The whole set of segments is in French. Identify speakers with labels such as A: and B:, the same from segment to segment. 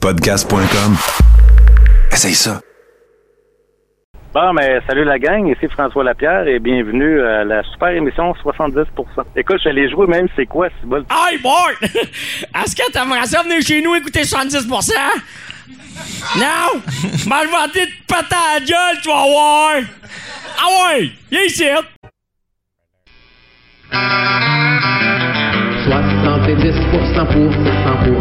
A: Podcast.com. Essaye ça.
B: Bon, mais salut la gang, ici François Lapierre et bienvenue à la super émission 70%. Écoute, je les jouer même, c'est quoi, c'est bol?
C: Hey, Bart! Est-ce que t'aimerais ça venir chez nous écouter 70%? Non! Je vais te péter à la gueule, tu vas voir! Ah ouais! Viens ici!
D: 70% pour 100%.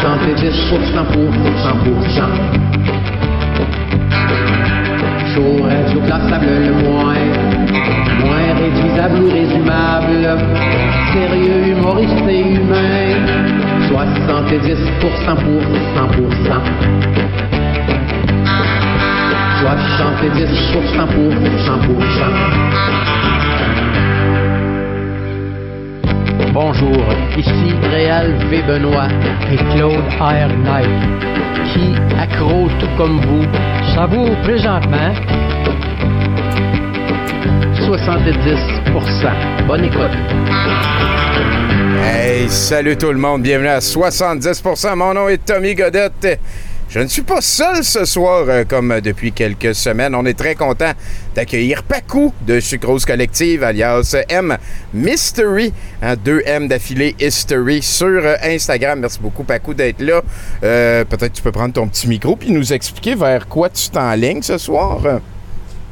D: 70% pour 100%. Chaud, radio classable le moins, moins réduisable ou résumable, sérieux, humoriste et humain. 70% pour 100%. 70% pour 100%. Bonjour, ici Réal V. Benoît et Claude R. Qui, accro tout comme vous, savoure présentement 70%. Bonne écoute.
E: Hey, salut tout le monde, bienvenue à 70%. Mon nom est Tommy Godette. Je ne suis pas seul ce soir, euh, comme depuis quelques semaines. On est très content d'accueillir Pacou de Sucrose Collective, alias M Mystery. Hein, deux M d'affilée History sur euh, Instagram. Merci beaucoup, Pacou, d'être là. Euh, Peut-être tu peux prendre ton petit micro puis nous expliquer vers quoi tu t'enlignes ce soir.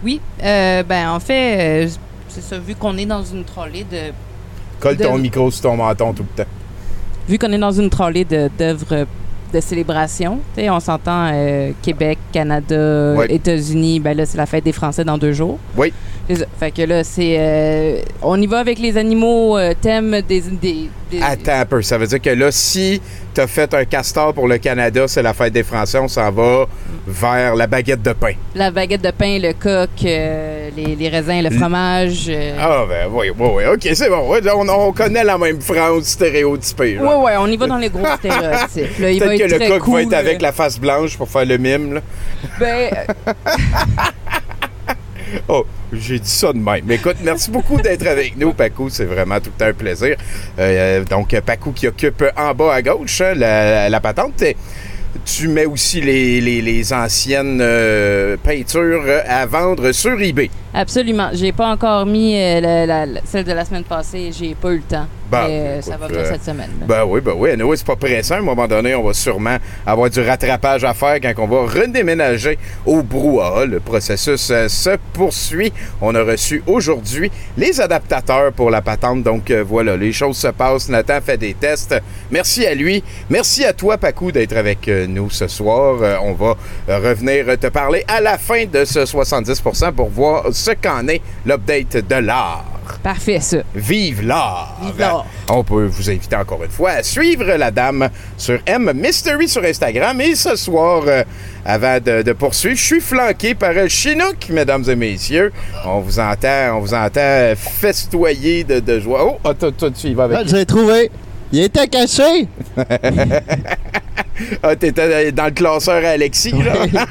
F: Oui, euh, ben en fait, c'est ça, vu qu'on est dans une trolley de.
E: Colle ton micro sur ton menton tout le temps.
F: Vu qu'on est dans une trolley d'œuvres de célébration, tu sais, on s'entend euh, Québec, Canada. États-Unis, ben là, c'est la fête des Français dans deux jours.
E: Oui.
F: Fait que là, c'est. euh, on y va avec les animaux, euh, thème des. des, des-
E: Attends un peu. Ça veut dire que là, si tu as fait un castor pour le Canada, c'est la fête des Français, on s'en va vers la baguette de pain.
F: La baguette de pain, le coq, euh, les, les raisins, le fromage. euh,
E: Ah, ben oui, oui, oui. OK, c'est bon. On, on connaît la même France stéréotypée. là.
F: Ouais, ouais, on y va dans les gros stéréotypes. Là, il va
E: Peut-être que le coq
F: cool,
E: va être avec la face blanche pour faire le mime. Là.
F: Ben,
E: Oh, j'ai dit ça de même. Écoute, merci beaucoup d'être avec nous, Pacou. C'est vraiment tout un plaisir. Euh, donc, Pacou qui occupe en bas à gauche hein, la, patente. Tu mets aussi les anciennes euh, peintures à vendre sur eBay.
F: Absolument. J'ai pas encore mis euh, la- la- la- celle de la semaine passée. J'ai pas eu le temps. Mais, euh,
E: écoute,
F: ça va venir
E: euh,
F: cette semaine. là.
E: Ben oui, ben oui. Anyway, c'est pas pressant. À un moment donné, on va sûrement avoir du rattrapage à faire quand on va redéménager au brouhaha. Le processus euh, se poursuit. On a reçu aujourd'hui les adaptateurs pour la patente. Donc voilà, les choses se passent. Nathan fait des tests. Merci à lui. Merci à toi, Pacou, d'être avec nous ce soir. On va revenir te parler à la fin de ce 70% pour voir ce qu'en est l'update de l'art.
F: Parfait, ça.
E: Vive l'art!
F: Vive l'art.
E: On peut vous inviter encore une fois à suivre la dame sur M Mystery sur Instagram. Et ce soir, euh, avant de, de poursuivre, je suis flanqué par euh, Chinook, mesdames et messieurs. On vous entend, on vous entend festoyer de, de joie. Oh, toi, toi, tu y vas avec.
G: Ah, je l'ai trouvé. Il était caché.
E: Ah, t'étais dans le classeur à Alexis, là.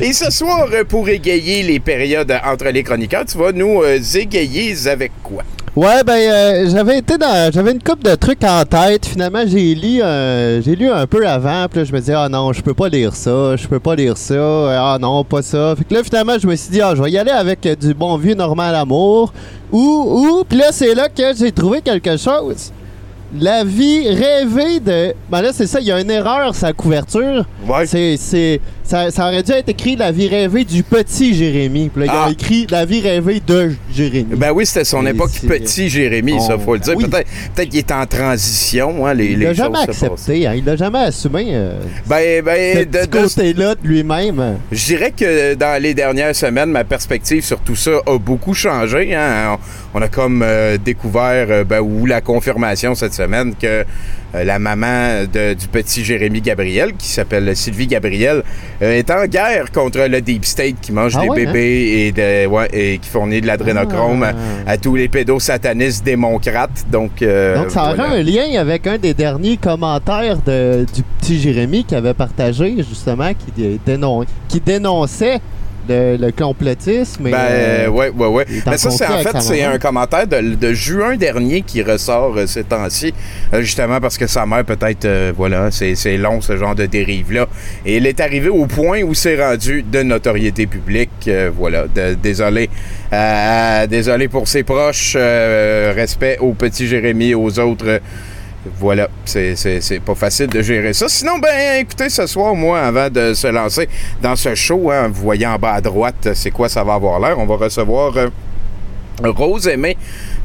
E: Et ce soir, euh, pour égayer les périodes entre les chroniqueurs, tu vas nous euh, égayer avec quoi?
G: Ouais, ben, euh, j'avais été dans. J'avais une coupe de trucs en tête. Finalement, j'ai lu, euh, j'ai lu un peu avant. Puis là, je me disais, ah non, je peux pas lire ça. Je peux pas lire ça. euh, Ah non, pas ça. Fait que là, finalement, je me suis dit, ah, je vais y aller avec euh, du bon vieux Normal Amour. Ou, ou. Puis là, c'est là que j'ai trouvé quelque chose. La vie rêvée de. Ben là, c'est ça, il y a une erreur, sa couverture.
E: Ouais.
G: C'est, c'est, ça, ça aurait dû être écrit La vie rêvée du petit Jérémy. Puis là, il
E: Ah.
G: a écrit La vie rêvée de Jérémy.
E: Ben oui, c'était son
G: Et
E: époque petit Jérémy, ça, faut le dire.
G: oui.
E: Peut-être peut-être qu'il est en transition, hein, les,
G: il l'a jamais accepté, hein, il l'a jamais assumé. euh,
E: Ben, ben,
G: ce
E: de- de-
G: côté-là de lui-même.
E: je dirais que dans les dernières semaines, ma perspective sur tout ça a beaucoup changé. hein. On, on a comme euh, découvert, euh, ben, ou la confirmation cette semaine, que la maman de- du petit Jérémy Gabriel, qui s'appelle Sylvie Gabriel, euh, est en guerre contre le Deep State qui mange
G: Ah
E: des
G: ouais,
E: bébés et, de- ouais, et qui fournit de l'adrénochrome
G: Ah.
E: à, à tous les pédosatanistes démocrates. Donc, euh,
G: Donc, ça
E: voilà.
G: aurait un lien avec un des derniers commentaires de- du petit Jérémy qui avait partagé, justement, qui, dé- dénon- qui dénonçait le, le complotisme.
E: Ben,
G: euh,
E: ouais, ouais,
G: il
E: Mais ça, c'est en fait, c'est un commentaire de, de juin dernier qui ressort euh, ces temps-ci, euh, justement parce que sa mère, peut-être, euh, voilà, c'est long, ce genre de dérive-là. Et elle est arrivée au point où c'est rendu de notoriété publique. voilà, de- désolé. Désolé pour ses proches. respect au petit Jérémy et aux autres. Voilà, c'est pas facile de gérer ça. Sinon, ben, écoutez, ce soir, moi, avant de se lancer dans ce show, hein, vous voyez en bas à droite, c'est quoi ça va avoir l'air, on va recevoir euh, Rose Aimée,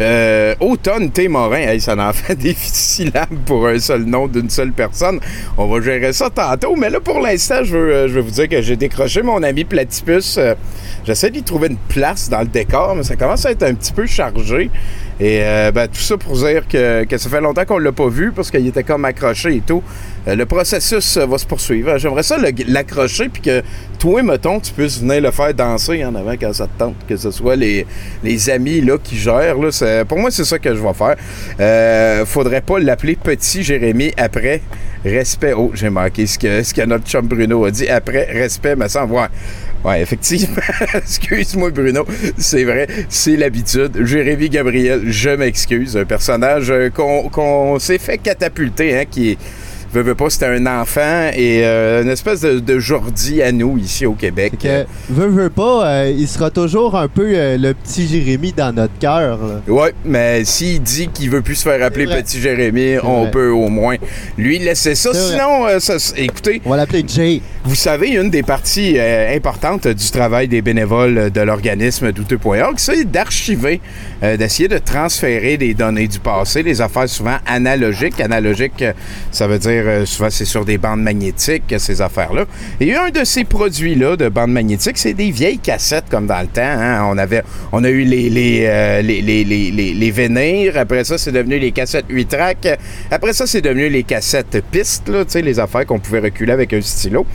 E: euh, Automne T. Morin. Hey, ça en fait des syllabes pour un seul nom d'une seule personne. On va gérer ça tantôt, mais là, pour l'instant, je veux, euh, vous dire que j'ai décroché mon ami Platypus. Euh, J'essaie d'y trouver une place dans le décor, mais ça commence à être un petit peu chargé. Et euh, ben, tout ça pour dire que, que ça fait longtemps qu'on l'a pas vu parce qu'il était comme accroché et tout. Euh, le processus euh, va se poursuivre. J'aimerais ça l'accrocher puis que toi, mettons, tu puisses venir le faire danser en avant quand ça te tente. Que ce soit les, les amis là, qui gèrent. Là, pour moi, c'est ça que je vais faire. Euh, faudrait pas l'appeler Petit Jérémy après respect. Oh, j'ai manqué ce que, ce notre chum Bruno a dit. Après respect, me semble. Ouais, ouais effectivement. Excuse-moi, Bruno. C'est vrai, c'est l'habitude. Jérémy Gabriel, je m'excuse. Un personnage euh, qu'on qu'on s'est fait catapulter, hein, qui est. Veux, veux pas, c'était un enfant et euh, une espèce de, de Jordi à nous ici au Québec.
G: que, veut pas, euh, il sera toujours un peu euh, le petit Jérémy dans notre cœur.
E: Ouais, mais s'il dit qu'il veut plus se faire appeler. Petit Jérémy, on
G: vrai.
E: peut au moins lui laisser ça. Sinon, ça- écoutez,
G: On va l'appeler Jay.
E: Vous savez, une des parties importantes du travail des bénévoles de l'organisme douteux.org, c'est d'archiver, d'essayer de transférer des données du passé, les affaires souvent analogiques. Analogiques, ça veut dire euh, souvent c'est sur des bandes magnétiques, ces affaires-là. Et un de ces produits-là de bandes magnétiques, c'est des vieilles cassettes comme dans le temps. hein. On avait, on a eu les les, euh, les, les, les, les-. Après ça, c'est devenu les cassettes 8 tracks. Après ça, c'est devenu les cassettes pistes, là, les affaires qu'on pouvait reculer avec un stylo.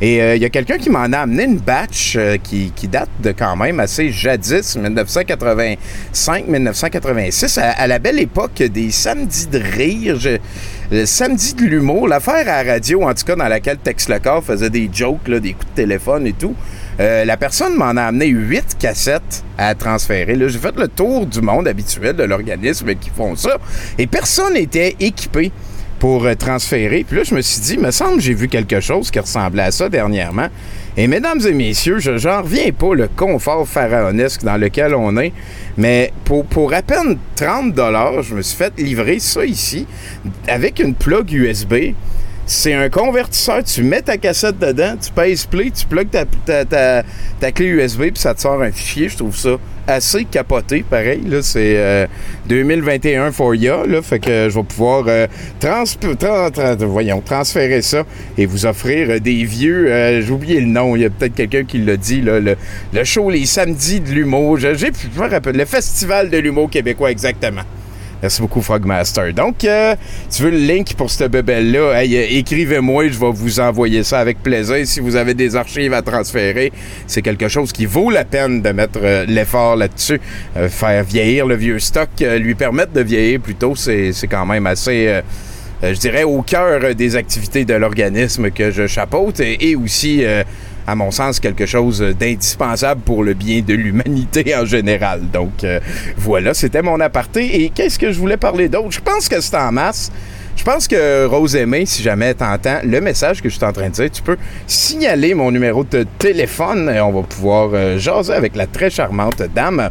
E: Et euh, il y a quelqu'un qui m'en a amené une batch qui, qui date de quand même assez jadis, 1985-1986, à, à la belle époque des samedis de rire, je- le samedi de l'humour, l'affaire à la radio, en tout cas, dans laquelle Tex Lecor faisait des jokes, des coups de téléphone et tout. Euh, la personne m'en a amené huit cassettes à transférer. J'ai fait le tour du monde habituel de l'organisme qui font ça. Et personne n'était équipé pour euh, transférer. Puis là, je me suis dit, me semble j'ai vu quelque chose qui ressemblait à ça dernièrement. Et mesdames et messieurs, je j'en reviens pas le confort pharaonesque dans lequel on est. Mais pour, pour à peine 30 je me suis fait livrer ça ici avec une plug USB. C'est un convertisseur, tu mets ta cassette dedans, tu pèses play, tu plugues ta, ta, ta- clé USB, puis ça te sort un fichier. Je trouve ça assez capoté, pareil. Là, c'est euh, 2021 for ya, là, fait que je vais pouvoir euh, voyons, transférer ça et vous offrir euh, des vieux. euh, J'ai oublié le nom, il y a peut-être quelqu'un qui l'a dit, là, le, le show Les Samedis de l'humour. J'ai- je me rappelle, le Festival de l'humour québécois, exactement. Merci beaucoup, Frogmaster. Donc, euh, tu veux le link pour cette bébelle-là? Hey, euh, écrivez-moi, je vais vous envoyer ça avec plaisir. Si vous avez des archives à transférer, c'est quelque chose qui vaut la peine de mettre euh, l'effort là-dessus. Euh, faire vieillir le vieux stock, lui permettre de vieillir plutôt, c'est quand même assez... je dirais, au cœur des activités de l'organisme que je chapeaute et, et aussi, à mon sens, quelque chose d'indispensable pour le bien de l'humanité en général. Donc, euh, voilà, c'était mon aparté. Et qu'est-ce que je voulais parler d'autre? Je pense que c'est en masse. Je pense que Rose Aimée, si jamais t'entends le message que je suis en train de dire, tu peux signaler mon numéro de téléphone et on va pouvoir euh, jaser avec la très charmante dame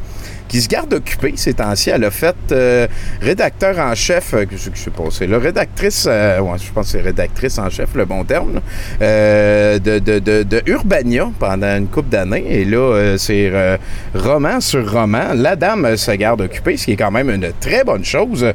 E: qui se garde occupée ces temps-ci. Elle a fait euh, rédacteur en chef, euh, que je, sais pas, c'est là, rédactrice, euh, ouais, je pense que c'est rédactrice en chef, le bon terme, là, de, de, de, Urbania pendant une couple d'années. Et là, c'est roman sur roman. La dame se garde occupée, ce qui est quand même une très bonne chose.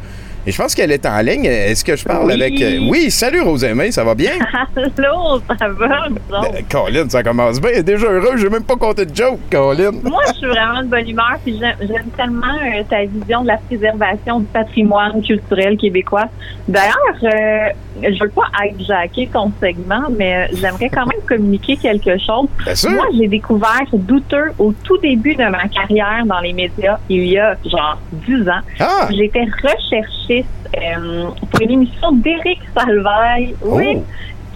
E: Et je pense qu'elle est en ligne. Est-ce que je parle
H: Oui.
E: avec... euh, Oui, salut Rosemée, ça va bien?
H: Allô, ça va.
E: Ben, Colin, ça commence bien. Elle est déjà heureux, j'ai même pas compté de joke, Colin.
H: Moi, je suis vraiment de bonne humeur, puis j'aime tellement euh, ta vision de la préservation du patrimoine culturel québécois. D'ailleurs, euh, je veux pas hijacker ton segment, mais euh, j'aimerais quand même communiquer quelque chose.
E: Bien sûr.
H: Moi, j'ai découvert douteux au tout début de ma carrière dans les médias, il y a genre 10 ans.
E: Ah!
H: J'étais euh, pour une émission d'Éric Salvaille. Oui.
E: Oh.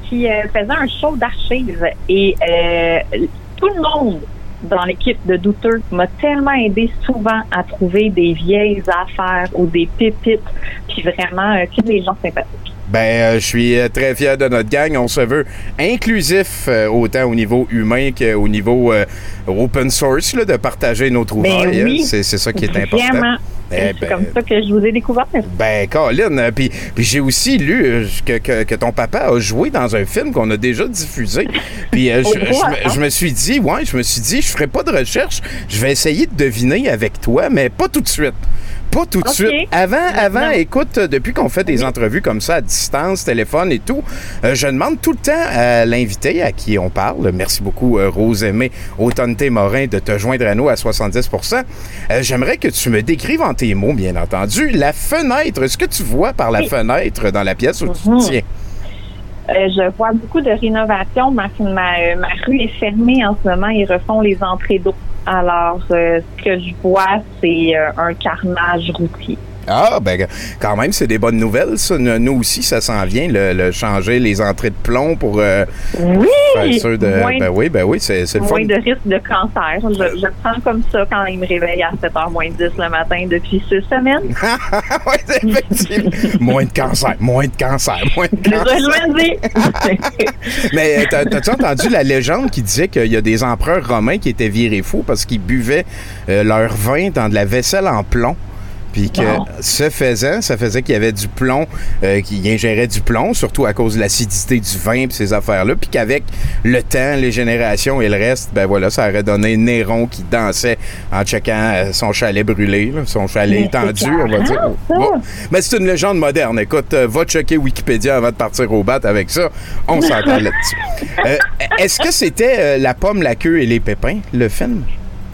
H: qui euh, faisait un show d'archives et euh, tout le monde dans l'équipe de douteux m'a tellement aidé souvent à trouver des vieilles affaires ou des pépites, puis vraiment euh, que des gens sympathiques.
E: Ben, euh, je suis très fier de notre gang. On se veut inclusif euh, autant au niveau humain qu'au niveau open source, là, de partager nos trouvailles.
H: Ben oui.
E: hein. C'est c'est ça qui est important.
H: Vraiment. C'est
E: ben,
H: comme ça que je vous ai découvert.
E: Ben, Colin, euh, puis j'ai aussi lu euh, que, que, que ton papa a joué dans un film qu'on a déjà diffusé. Puis euh, je, je me-
H: attends.
E: je me suis dit, ouais, je me suis dit, je ferai pas de recherche, je vais essayer de deviner avec toi, mais pas tout de suite. Pas tout de suite. Avant, avant,
H: Non.
E: écoute, euh, depuis qu'on fait des entrevues comme ça à distance, téléphone et tout, euh, je demande tout le temps à l'invité à qui on parle, merci beaucoup euh, Rose Aimée, Automne Morin, de te joindre à nous à 70% Euh, J'aimerais que tu me décrives en tes mots, bien entendu, la fenêtre. Ce que tu vois par la
H: Oui.
E: fenêtre dans la pièce où tu
H: Mhm.
E: te tiens?
H: Euh, je vois beaucoup de rénovations. Ma, ma, ma rue est fermée en ce moment. Ils refont les entrées d'eau. Alors, euh, ce que je vois, c'est euh, un carnage routier.
E: Ah, ben, quand même, c'est des bonnes nouvelles, ça. Nous aussi, ça s'en vient, le, le changer les entrées de plomb pour euh,
H: Oui!
E: faire sûr de.
H: Moins,
E: Ben oui, ben oui, c'est le fun.
H: moins de risque de cancer. Je, je prends comme ça quand il me réveille à 7h moins 10 le matin depuis six semaines.
E: oui, c'est effectivement. moins de cancer, moins de cancer, moins de cancer. Mais euh, t'as- t'as-tu entendu la légende qui disait qu'il y a des empereurs romains qui étaient virés fous parce qu'ils buvaient euh, leur vin dans de la vaisselle en plomb? Puis que
H: Non.
E: ce faisant, ça faisait qu'il y avait du plomb, euh, qu'ils ingéraient du plomb, surtout à cause de l'acidité du vin et ces affaires-là. Puis qu'avec le temps, les générations et le reste, ben voilà, ça aurait donné Néron qui dansait en checkant euh, son chalet brûlé, là, son chalet étendu, on va dire. Bon. Mais c'est une légende moderne. Écoute, euh, va checker Wikipédia avant de partir au bat avec ça. On s'entend là-dessus. Euh, Est-ce que c'était euh, La pomme, la queue et les pépins, le film?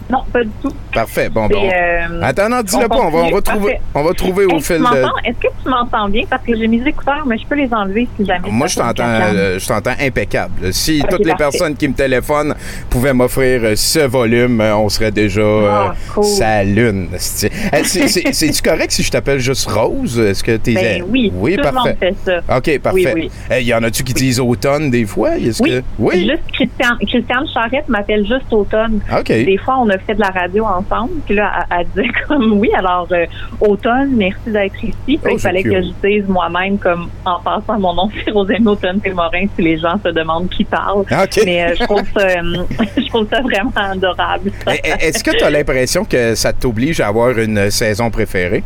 H: Non, pas du tout.
E: Parfait. Bon, bon.
H: euh,
E: Attends, non, dis-le pas. On va, on va trouver, on va trouver au
H: Hey,
E: fil de.
H: Est-ce que tu m'entends bien? Parce que j'ai mes écouteurs, mais je peux les enlever si jamais.
E: Moi, je t'entends, euh, je t'entends impeccable. Si
H: Ok,
E: toutes les
H: parfait.
E: personnes qui me téléphonent pouvaient m'offrir euh, ce volume, euh, on serait déjà euh,
H: Ah, cool.
E: sa lune. C'est- C'est-tu correct si je t'appelle juste Rose? Est-ce que t'es...
H: Ben oui,
E: Oui,
H: tout le
E: parfait.
H: monde fait ça.
E: OK, parfait.
H: oui.
E: Euh, y en a-tu qui disent automne des fois?
H: Oui,
E: que... Oui?
H: Juste Christiane, Christiane Charrette m'appelle juste automne.
E: OK.
H: Des fois, on a fait de la radio ensemble, puis là, elle, elle disait comme oui, alors euh, automne, merci d'être ici.
E: Oh,
H: il fallait que je dise moi-même, comme en passant mon nom, c'est Rosemary Automne Témorin, si les gens se demandent qui parle.
E: OK.
H: Mais euh, je trouve ça, euh, je trouve ça vraiment adorable.
E: Eh, eh, Est-ce que tu as l'impression que ça t'oblige à avoir une saison préférée?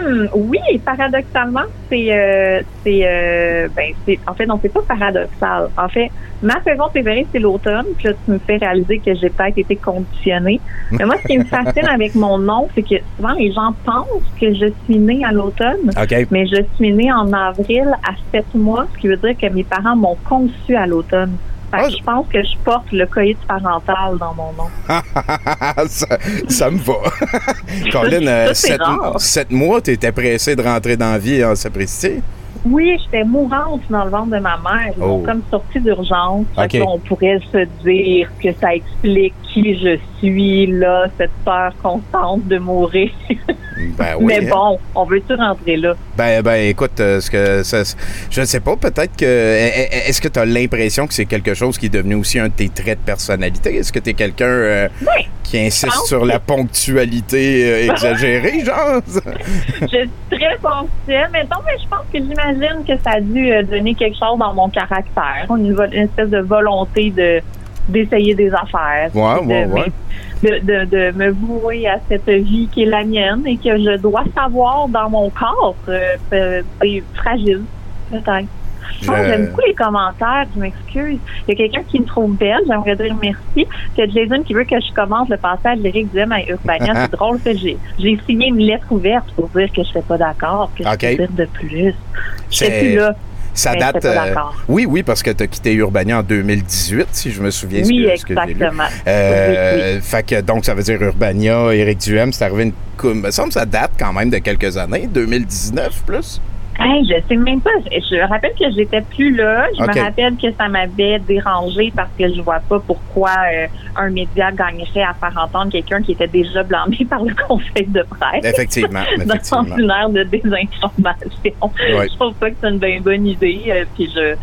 H: Hmm, oui, paradoxalement, c'est, euh, c'est, euh, ben, c'est, en fait, non, c'est pas paradoxal. En fait, ma saison préférée, c'est l'automne. Puis là, tu me fais réaliser que j'ai peut-être été conditionnée. Mais moi, ce qui me fascine avec mon nom, c'est que souvent les gens pensent que je suis née à l'automne. Mais je suis née en avril à sept mois, ce qui veut dire que mes parents m'ont conçu à l'automne. Fait que
E: Ah,
H: je pense que je porte le coït parental dans mon nom.
E: ça, ça me va. Colin, euh, sept, mois, tu étais pressé de rentrer dans la vie en sapristi.
H: Oui, j'étais mourante dans le ventre de ma mère. Ils m'ont
E: Oh.
H: comme sorti d'urgence. Fait
E: OK.
H: que là, on pourrait se dire que ça explique qui je suis, là, cette peur constante de mourir.
E: Ben oui.
H: Mais
E: hein.
H: bon, on veut-tu rentrer là?
E: Ben, ben, écoute, euh, ce que ça, je ne sais pas, peut-être que. eh, eh, Est-ce que tu as l'impression que c'est quelque chose qui est devenu aussi un de tes traits de personnalité? Est-ce que tu es quelqu'un euh,
H: Oui.
E: qui insiste sur
H: que-
E: la ponctualité euh, exagérée, genre?
H: je suis très ponctuelle, mettons, mais je pense que j'imagine que ça a dû donner quelque chose dans mon caractère. Une, une espèce de volonté de d'essayer des affaires.
E: Ouais,
H: de,
E: ouais, ouais.
H: De, de, de me vouer à cette vie qui est la mienne et que je dois savoir dans mon corps. Euh, euh, fragile, peut-être. Je J'aime beaucoup les commentaires, je m'excuse. Il y a quelqu'un qui me trouve belle, j'aimerais dire merci. Il y a Jason qui veut que je commence le passage lyrique du M à Urbania. C'est drôle que j'ai j'ai signé une lettre ouverte pour dire que je serais pas d'accord, que
E: OK.
H: je peux dire de plus. Je
E: C'est-
H: plus là.
E: Ça
H: Mais
E: date. euh, oui, oui, parce que tu as quitté Urbania en 2018, si je me souviens
H: Oui,
E: que, ce
H: exactement.
E: Euh,
H: Oui, oui.
E: Fait que donc ça veut dire Urbania, Éric Duhem, c'est arrivé une cou- me semble que ça date quand même de quelques années, 2019 plus.
H: Hey, je sais même pas. Je rappelle que j'étais plus là. Je me rappelle que ça m'avait dérangé parce que je vois pas pourquoi euh, un média gagnerait à faire entendre quelqu'un qui était déjà blâmé par le conseil de presse.
E: Effectivement,
H: dans une ère de désinformation.
E: Ouais.
H: Je trouve pas que c'est une bien bonne idée. euh, puis je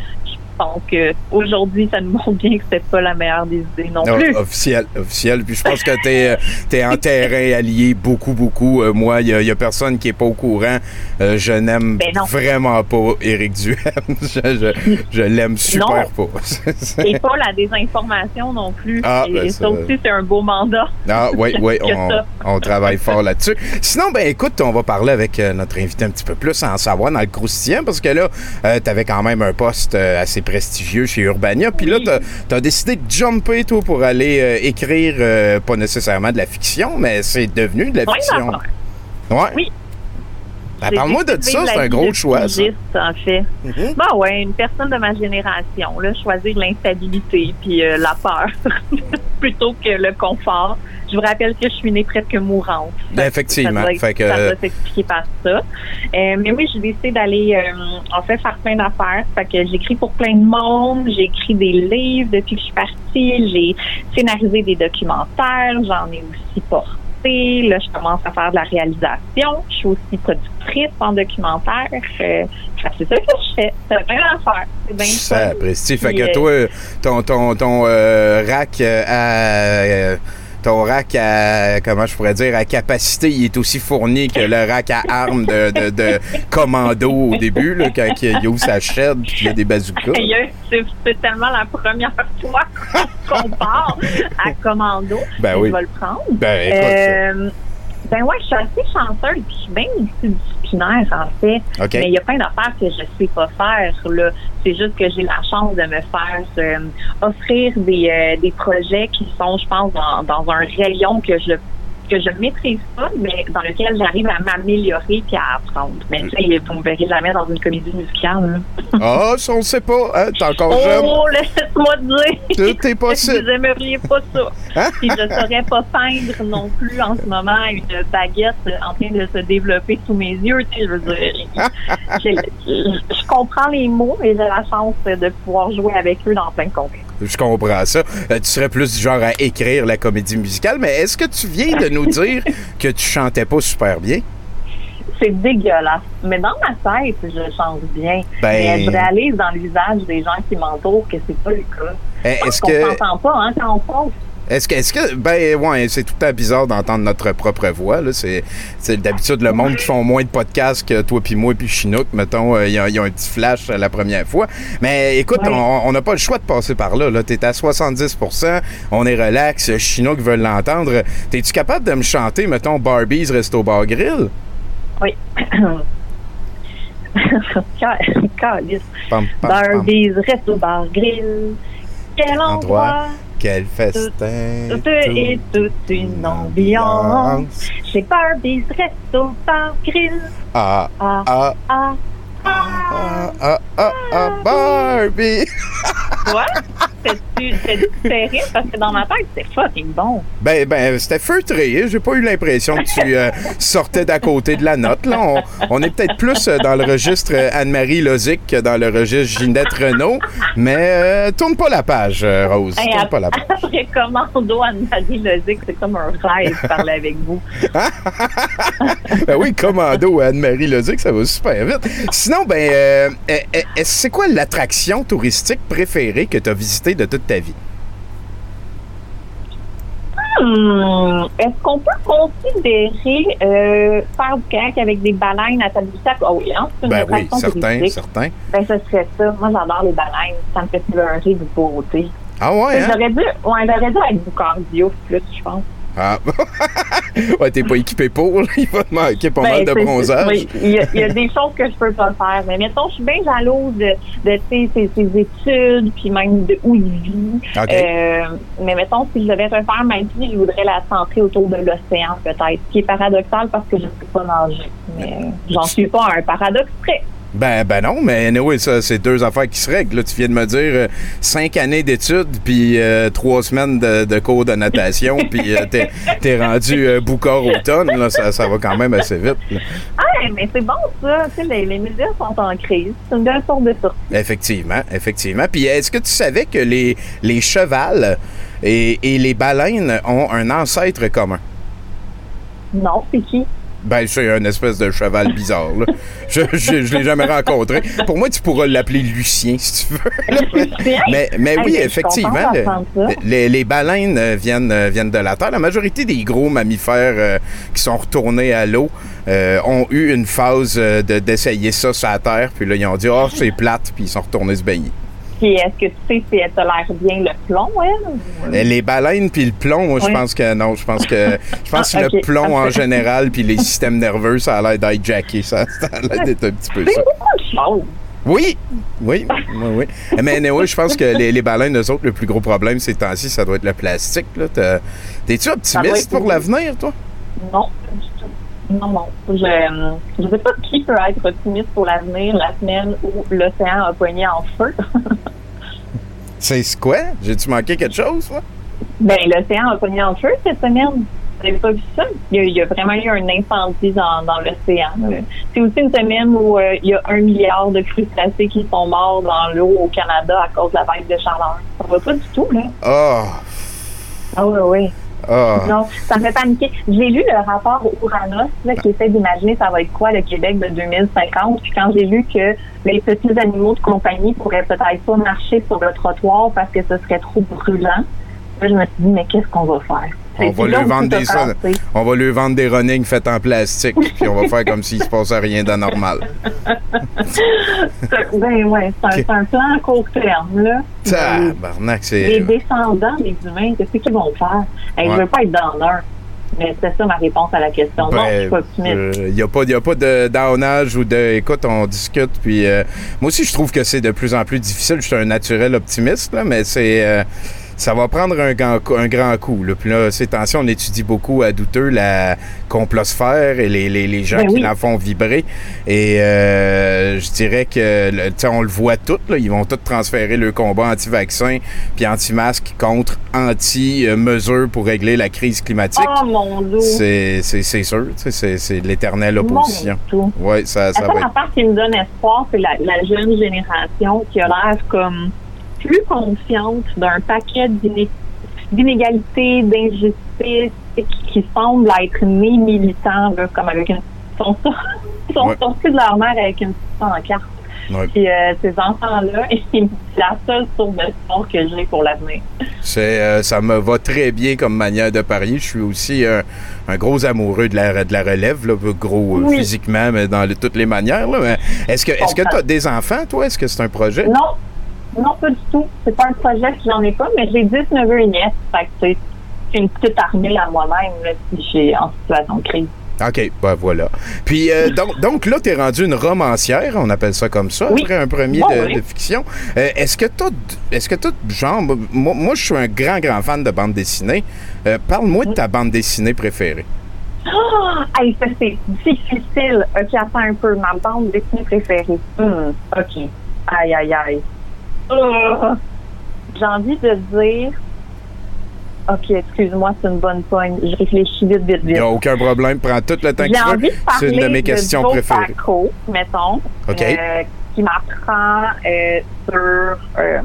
H: Donc, euh, aujourd'hui, ça nous montre bien que c'était pas la meilleure des idées non
E: Non,
H: plus.
E: officiel, officiel. Puis je pense que t'es es en terrain allié beaucoup, beaucoup. Euh, moi, il y, a personne qui est pas au courant. Euh, je n'aime
H: Ben
E: vraiment pas Éric Duhem. je je, je l'aime super pas.
H: Et pas la désinformation non plus.
E: Ah,
H: Et
E: ben
H: ça,
E: ça-
H: aussi, c'est un beau mandat.
E: Ah oui, oui, on, travaille fort là-dessus. Sinon, ben écoute, on va parler avec euh, notre invité un petit peu plus en savoir dans le croustillant, parce que là, tu avais quand même un poste assez prestigieux chez Urbania, puis là, tu as, décidé de jumper, toi, pour aller euh, écrire, euh, pas nécessairement de la fiction, mais c'est devenu de la fiction. Ouais.
H: Oui.
E: Ben, Parle-moi de ça, c'est un gros choix, ça.
H: en fait.
E: Mhm.
H: Bah ouais, une personne de ma génération, là, choisir l'instabilité puis euh, la peur plutôt que le confort. Je vous rappelle que je suis née presque mourante.
E: Ben, effectivement.
H: Ça doit,
E: Fait que-
H: ça doit s'expliquer par ça. Euh, mais oui, j'ai décidé d'aller, euh, en fait, faire plein d'affaires. Fait que j'écris pour plein de monde. J'ai écrit des livres depuis que je suis partie. J'ai scénarisé des documentaires. J'en ai aussi porté. Là, je commence à faire de la réalisation. Je suis aussi productrice en documentaire. Euh, c'est ça que je fais. C'est plein d'affaires. C'est bien
E: Ça. Fait que
H: euh,
E: toi, ton, ton, ton euh, rack à. Ton rack à, comment je pourrais dire, à capacité, il est aussi fourni que le rack à armes de, de, de commando au début, là, quand il ouvre sa puis il y a des bazookas.
H: C'est tellement la première fois qu'on part à commando.
E: Ben oui.
H: Je vais le prendre.
E: Ben, écoute,
H: Euh, ben ouais, je suis assez chanceuse puis je suis bien multidisciplinaire en fait. Mais il y a plein d'affaires que je sais pas faire. Là. C'est juste que j'ai la chance de me faire euh, offrir des, euh, des projets qui sont, je pense, dans, dans un rayon que je que je maîtrise pas, mais dans lequel j'arrive à m'améliorer puis à apprendre. Mais tu sais, vous me verrez jamais dans une comédie musicale. là.
E: Ah, ça, on le sait pas, hein, t'es encore jeune.
H: Oh, laisse-moi te dire.
E: Tout est possible.
H: Vous aimeriez pas ça.
E: Hein?
H: Puis je saurais pas peindre non plus en ce moment une baguette en train de se développer sous mes yeux. Tu sais, je veux dire, je comprends les mots et j'ai la chance de pouvoir jouer avec eux dans plein de contextes.
E: Je comprends ça. Euh, tu serais plus du genre à écrire la comédie musicale, mais est-ce que tu viens de nous dire que tu chantais pas super bien?
H: C'est dégueulasse. Mais dans ma tête, je chante bien.
E: Ben-
H: Mais je réalise dans le visage des gens qui m'entourent que c'est pas le cas.
E: Eh, Est-ce
H: qu'on
E: que.
H: s'entend pas hein, quand on passe.
E: Est-ce que, est-ce que, ben ouais, c'est tout temps bizarre d'entendre notre propre voix. Là. C'est, d'habitude le monde qui font moins de podcasts que toi puis moi puis Chinook, mettons, euh, ils ont, un petit flash la première fois. Mais écoute,
H: Ouais.
E: on n'a pas le choix de passer par là. là. T'es à 70%, on est relax, Chinook veut l'entendre. T'es-tu capable de me chanter, mettons, Barbie's Resto Bar Grill?
H: Oui. Barbie's Resto Bar Grill. Quel
E: Endroit? Quel festin!
H: Tout est toute une ambiance. Chez Barbie's Resto Bar Grill.
E: Ah,
H: Ah,
E: ah,
H: ah,
E: ah, ah, ah, ah, Barbie!
H: Ouais? C'était-tu c'était terrible parce que dans ma tête, c'était fucking bon.
E: Ben, ben, c'était feutré. hein. J'ai pas eu l'impression que tu euh, sortais d'à côté de la note. Là, on, on est peut-être plus euh, dans le registre euh, Anne-Marie Lozic que dans le registre Ginette Renault. Mais euh, tourne pas la page, Rose.
H: Hey,
E: Tourne pas la page.
H: après Commando Anne-Marie Lozic, c'est comme un rêve de parler avec vous.
E: Ben oui, commando Anne-Marie Lozic, ça va super vite. Sinon, ben, euh, euh, euh, c'est quoi l'attraction touristique préférée que tu as visitée de toute ta vie?
H: Hmm, Est-ce qu'on peut considérer euh, faire du kayak avec des baleines à Tadoussac? Oh oui, hein, une
E: Ben oui, certain, certain.
H: Ben, ce serait ça. Moi, j'adore les baleines. Ça me fait pleurer de beauté.
E: Ah ouais, hein?
H: J'aurais dû, ouais, j'aurais dû être du cardio plus, je pense.
E: Ah. ouais, t'es pas équipé pour. là. Il va te manquer pas mal de
H: Ben,
E: bronzage.
H: oui, il y, a- il y a des choses que je peux pas faire. Mais mettons, je suis bien jalouse de, de ses, ses études, puis même de où il vit. Euh, mais mettons, si je devais refaire ma vie, je voudrais la centrer autour de l'océan, peut-être. Ce qui est paradoxal parce que je ne sais pas nager. Mais j'en suis pas à un paradoxe près.
E: Ben, ben non, mais anyway, ça, c'est deux affaires qui se règlent. Là, tu viens de me dire euh, cinq années d'études, puis euh, trois semaines de, de cours de natation, puis euh, t'es, t'es rendu boucard automne. Là, ça, ça va quand même assez vite. là.
H: Ah, mais c'est bon, ça. Tu sais, les, les médias sont en crise. C'est une belle sorte de sortie.
E: Effectivement, effectivement. Puis est-ce que tu savais que les, les chevals et, et les baleines ont un ancêtre commun?
H: Non, c'est qui?
E: Ben, c'est un espèce de cheval bizarre. Là. Je, je, je l'ai jamais rencontré. Pour moi, tu pourras l'appeler Lucien, si tu veux.
H: Lucien?
E: Mais, mais
H: Hey,
E: oui, effectivement, le- les, les baleines euh, viennent, euh, viennent de la Terre. La majorité des gros mammifères euh, qui sont retournés à l'eau euh, ont eu une phase de- d'essayer ça sur la Terre. Puis là, ils ont dit, oh, c'est plate, puis ils sont retournés se baigner.
H: Puis est-ce que tu sais si elle tolère bien le plomb, elle?
E: Euh, Les baleines puis le plomb, moi, je pense que non. Je pense que, je pense que
H: Ah,
E: le
H: ok.
E: plomb en général puis les systèmes nerveux, ça a l'air d'hijacker. Ça, ça a l'air d'être un petit peu ça.
H: beaucoup de choses.
E: Oui, oui, oui, oui. Mais anyway, je pense que les, les baleines, eux autres, le plus gros problème ces temps-ci, ça doit être le plastique. T'es-tu optimiste pour l'avenir, toi?
H: Non, tout. Non, non. Je ne sais pas qui peut être optimiste pour l'avenir la semaine où l'océan a pogné en feu.
E: C'est quoi? J'ai-tu manqué quelque chose, moi?
H: ben, l'océan a pogné en feu cette semaine. Vous n'avez pas vu ça? Il y, a, il y a vraiment eu un incendie dans, dans l'océan. C'est aussi une semaine où euh, il y a un milliard de crustacés qui sont morts dans l'eau au Canada à cause de la vague de chaleur. Ça va pas du tout, là.
E: Ah,
H: Ah oui, oui.
E: Ah.
H: Non, ça me fait paniquer. J'ai lu le rapport Ouranos là, qui essaie d'imaginer ça va être quoi le Québec de 2050. Puis quand j'ai lu que les petits animaux de compagnie pourraient peut-être pas marcher sur le trottoir parce que ce serait trop brûlant, là, je me suis dit, mais qu'est-ce qu'on va faire?
E: On va lui vendre des ça. On va lui vendre des runnings faits en plastique, puis on va faire comme s'il se passait rien d'anormal.
H: Ben ouais, c'est un, plan à court terme, là.
E: Tabarnak,
H: Les descendants des humains, qu'est-ce qu'ils vont faire? Hey,
E: Ouais.
H: Je veux pas être dans l'heure. Mais c'est ça ma réponse à la question. non, je suis pas optimiste.
E: Il n'y a pas, y a pas de downage ou de. Écoute, on discute. Puis euh, moi aussi, je trouve que c'est de plus en plus difficile. Je suis un naturel optimiste, là, mais c'est. euh, ça va prendre un grand, coup- un grand coup. Là. Puis là, ces temps-ci, on étudie beaucoup à douteux la complosphère et les, les, les gens
H: Ben
E: qui
H: oui.
E: la font vibrer. Et euh, je dirais que, tu sais, on le voit tout. Là, ils vont tous transférer le combat anti-vaccin puis anti-masque contre anti-mesures pour régler la crise climatique.
H: Oh mon Dieu!
E: C'est, c'est, c'est sûr, tu sais, c'est, l'éternelle opposition. Oui, ça, ça va être.
H: affaire qui me donne espoir, c'est la, la jeune génération qui a l'air comme plus consciente d'un paquet d'iné- d'inégalités, d'injustices, qui, semblent être nés militants, là, comme avec une. Ils sont, sont
E: Ouais.
H: sortis de leur mère avec une petite pancarte.
E: Ouais.
H: Puis euh, ces enfants-là, c'est la seule source d'espoir que j'ai pour l'avenir.
E: C'est, euh, ça me va très bien comme manière de parier. Je suis aussi un, un gros amoureux de la, de la relève, là, gros euh,
H: Oui.
E: physiquement, mais dans le- toutes les manières. Là. Est-ce que est-ce que tu as des enfants, toi? Est-ce que c'est un projet?
H: Non, non, pas du tout. C'est pas un projet que j'en ai pas, mais j'ai 10 neveux et nièces. Fait que c'est une petite armée à moi-même si suis en situation de crise.
E: OK, ben voilà. Puis, euh, donc, donc là, tu es rendu une romancière, on appelle ça comme ça,
H: Oui.
E: après un premier de,
H: oui.
E: de fiction. Euh, est-ce que tu est-ce que t'as, genre, moi, moi, je suis un grand, grand fan de bande dessinée. Euh, Parle-moi de ta bande dessinée préférée.
H: Ah! Hey, ça, c'est difficile. OK, attends un peu. Ma bande dessinée préférée. Hmm, OK. Aïe, aïe, aïe. Ah! J'ai envie de dire... OK, excuse-moi, c'est une bonne pogne. Je réfléchis vite, vite,
E: Il
H: vite.
E: n'y a aucun problème, prends tout le temps que tu veux.
H: envie de
E: C'est une de mes questions
H: Joe
E: préférées.
H: Paco, mettons,
E: OK.
H: euh, qui m'apprend euh, sur... euh,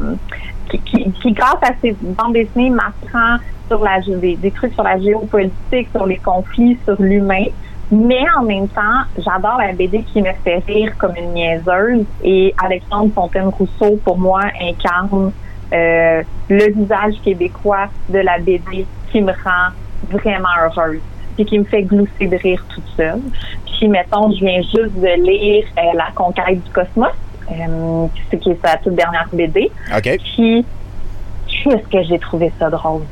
H: qui, qui, qui, grâce à ses bandes dessinées, m'apprend sur la, des, des trucs sur la géopolitique, sur les conflits, sur l'humain. Mais en même temps, j'adore la BD qui me fait rire comme une niaiseuse. Et Alexandre Fontaine-Rousseau, pour moi, incarne euh, le visage québécois de la BD qui me rend vraiment heureuse puis qui me fait glousser de rire toute seule. Puis, mettons, je viens juste de lire euh, La conquête du cosmos, euh, qui est sa toute dernière BD.
E: OK.
H: Puis, qu'est-ce que j'ai trouvé ça drôle?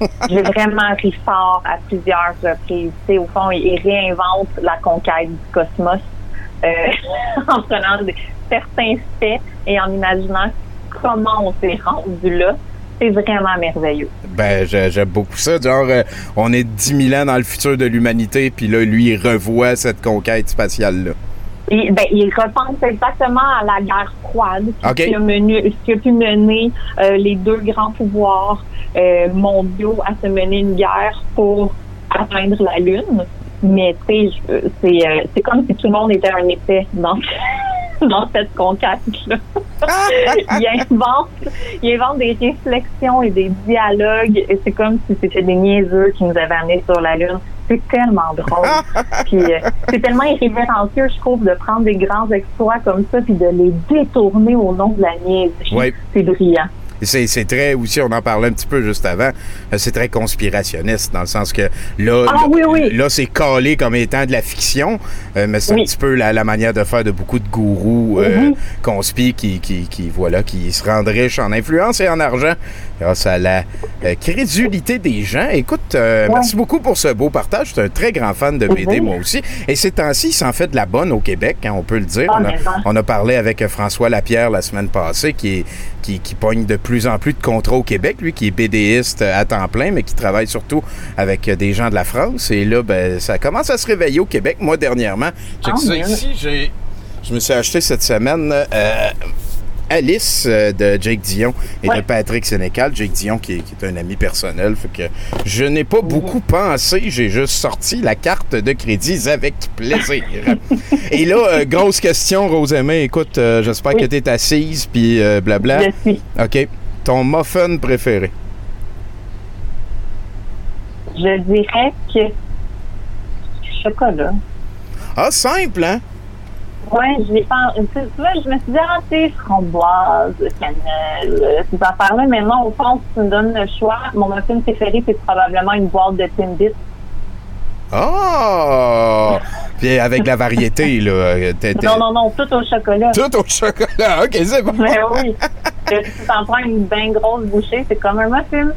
H: j'ai vraiment ri fort à plusieurs reprises. Au fond, il, il réinvente la conquête du cosmos euh, en prenant des- certains faits et en imaginant comment on s'est rendu là. C'est vraiment merveilleux.
E: Ben, j'ai- j'aime beaucoup ça. Genre, euh, on est 10 000 ans dans le futur de l'humanité, puis là, lui, il revoit cette conquête spatiale-là.
H: Et, ben, il repense exactement à la guerre froide, puis
E: OK.
H: ce qui a, mené- qui a pu mener euh, les deux grands pouvoirs euh, mondiaux à se mener une guerre pour atteindre la Lune. Mais tu sais, c'est euh, c'est comme si tout le monde était un épais dans, dans cette conquête-là. il, invente, il invente des réflexions et des dialogues, et c'est comme si c'était des niaiseux qui nous avaient amenés sur la Lune. C'est tellement drôle. puis euh, c'est tellement irrévérencieux, je trouve, de prendre des grands exploits comme ça puis de les détourner au nom de la niaiserie. C'est brillant.
E: C'est c'est très aussi, on en parlait un petit peu juste avant, euh, c'est très conspirationniste dans le sens que là,
H: Ah
E: là,
H: oui, oui.
E: là, c'est calé comme étant de la fiction, euh, mais c'est un petit peu la, la manière de faire de beaucoup de gourous euh,
H: Mhm.
E: conspi qui, qui, qui, voilà, qui se rendent riches en influence et en argent grâce à la euh, crédulité des gens. Écoute, euh,
H: Ouais.
E: merci beaucoup pour ce beau partage. Je suis un très grand fan de BD, moi aussi. Et ces temps-ci, il s'en fait de la bonne au Québec, hein, on peut le dire.
H: Ah,
E: on, a, on parlé avec euh, François Lapierre la semaine passée, qui, est, qui, qui pogne de plus en plus de contrats au Québec, lui qui est BDiste à temps plein, mais qui travaille surtout avec des gens de la France. Et là, ben, ça commence à se réveiller au Québec. Moi, dernièrement,
H: Ah,
E: ici, j'ai... Je me suis acheté cette semaine euh, Alice euh, de Jake Dion et
H: Ouais.
E: de Patrick Sénécal. Jake Dion qui est, qui est un ami personnel. Fait que je n'ai pas beaucoup pensé. J'ai juste sorti la carte de crédits avec plaisir. et là, euh, grosse question, Rosemée. Écoute, euh, j'espère
H: Oui.
E: que tu es assise puis euh, blabla.
H: Je suis.
E: OK. Ton muffin préféré?
H: Je dirais que chocolat.
E: Ah, simple, hein?
H: Ouais, je l'ai pas. Tu tu vois, je me suis dit, ah, tu sais, framboise, cannelle, euh, ces affaires-là. Mais non, au fond, si tu me donnes le choix, mon muffin préféré, c'est probablement une boîte de Timbit.
E: Ah! Puis avec la variété, là. euh, t'es-
H: Non, non, non, tout au chocolat.
E: Tout au chocolat. OK, c'est bon.
H: Mais oui. Que tu t'en prends une bien grosse bouchée, c'est comme un muffin.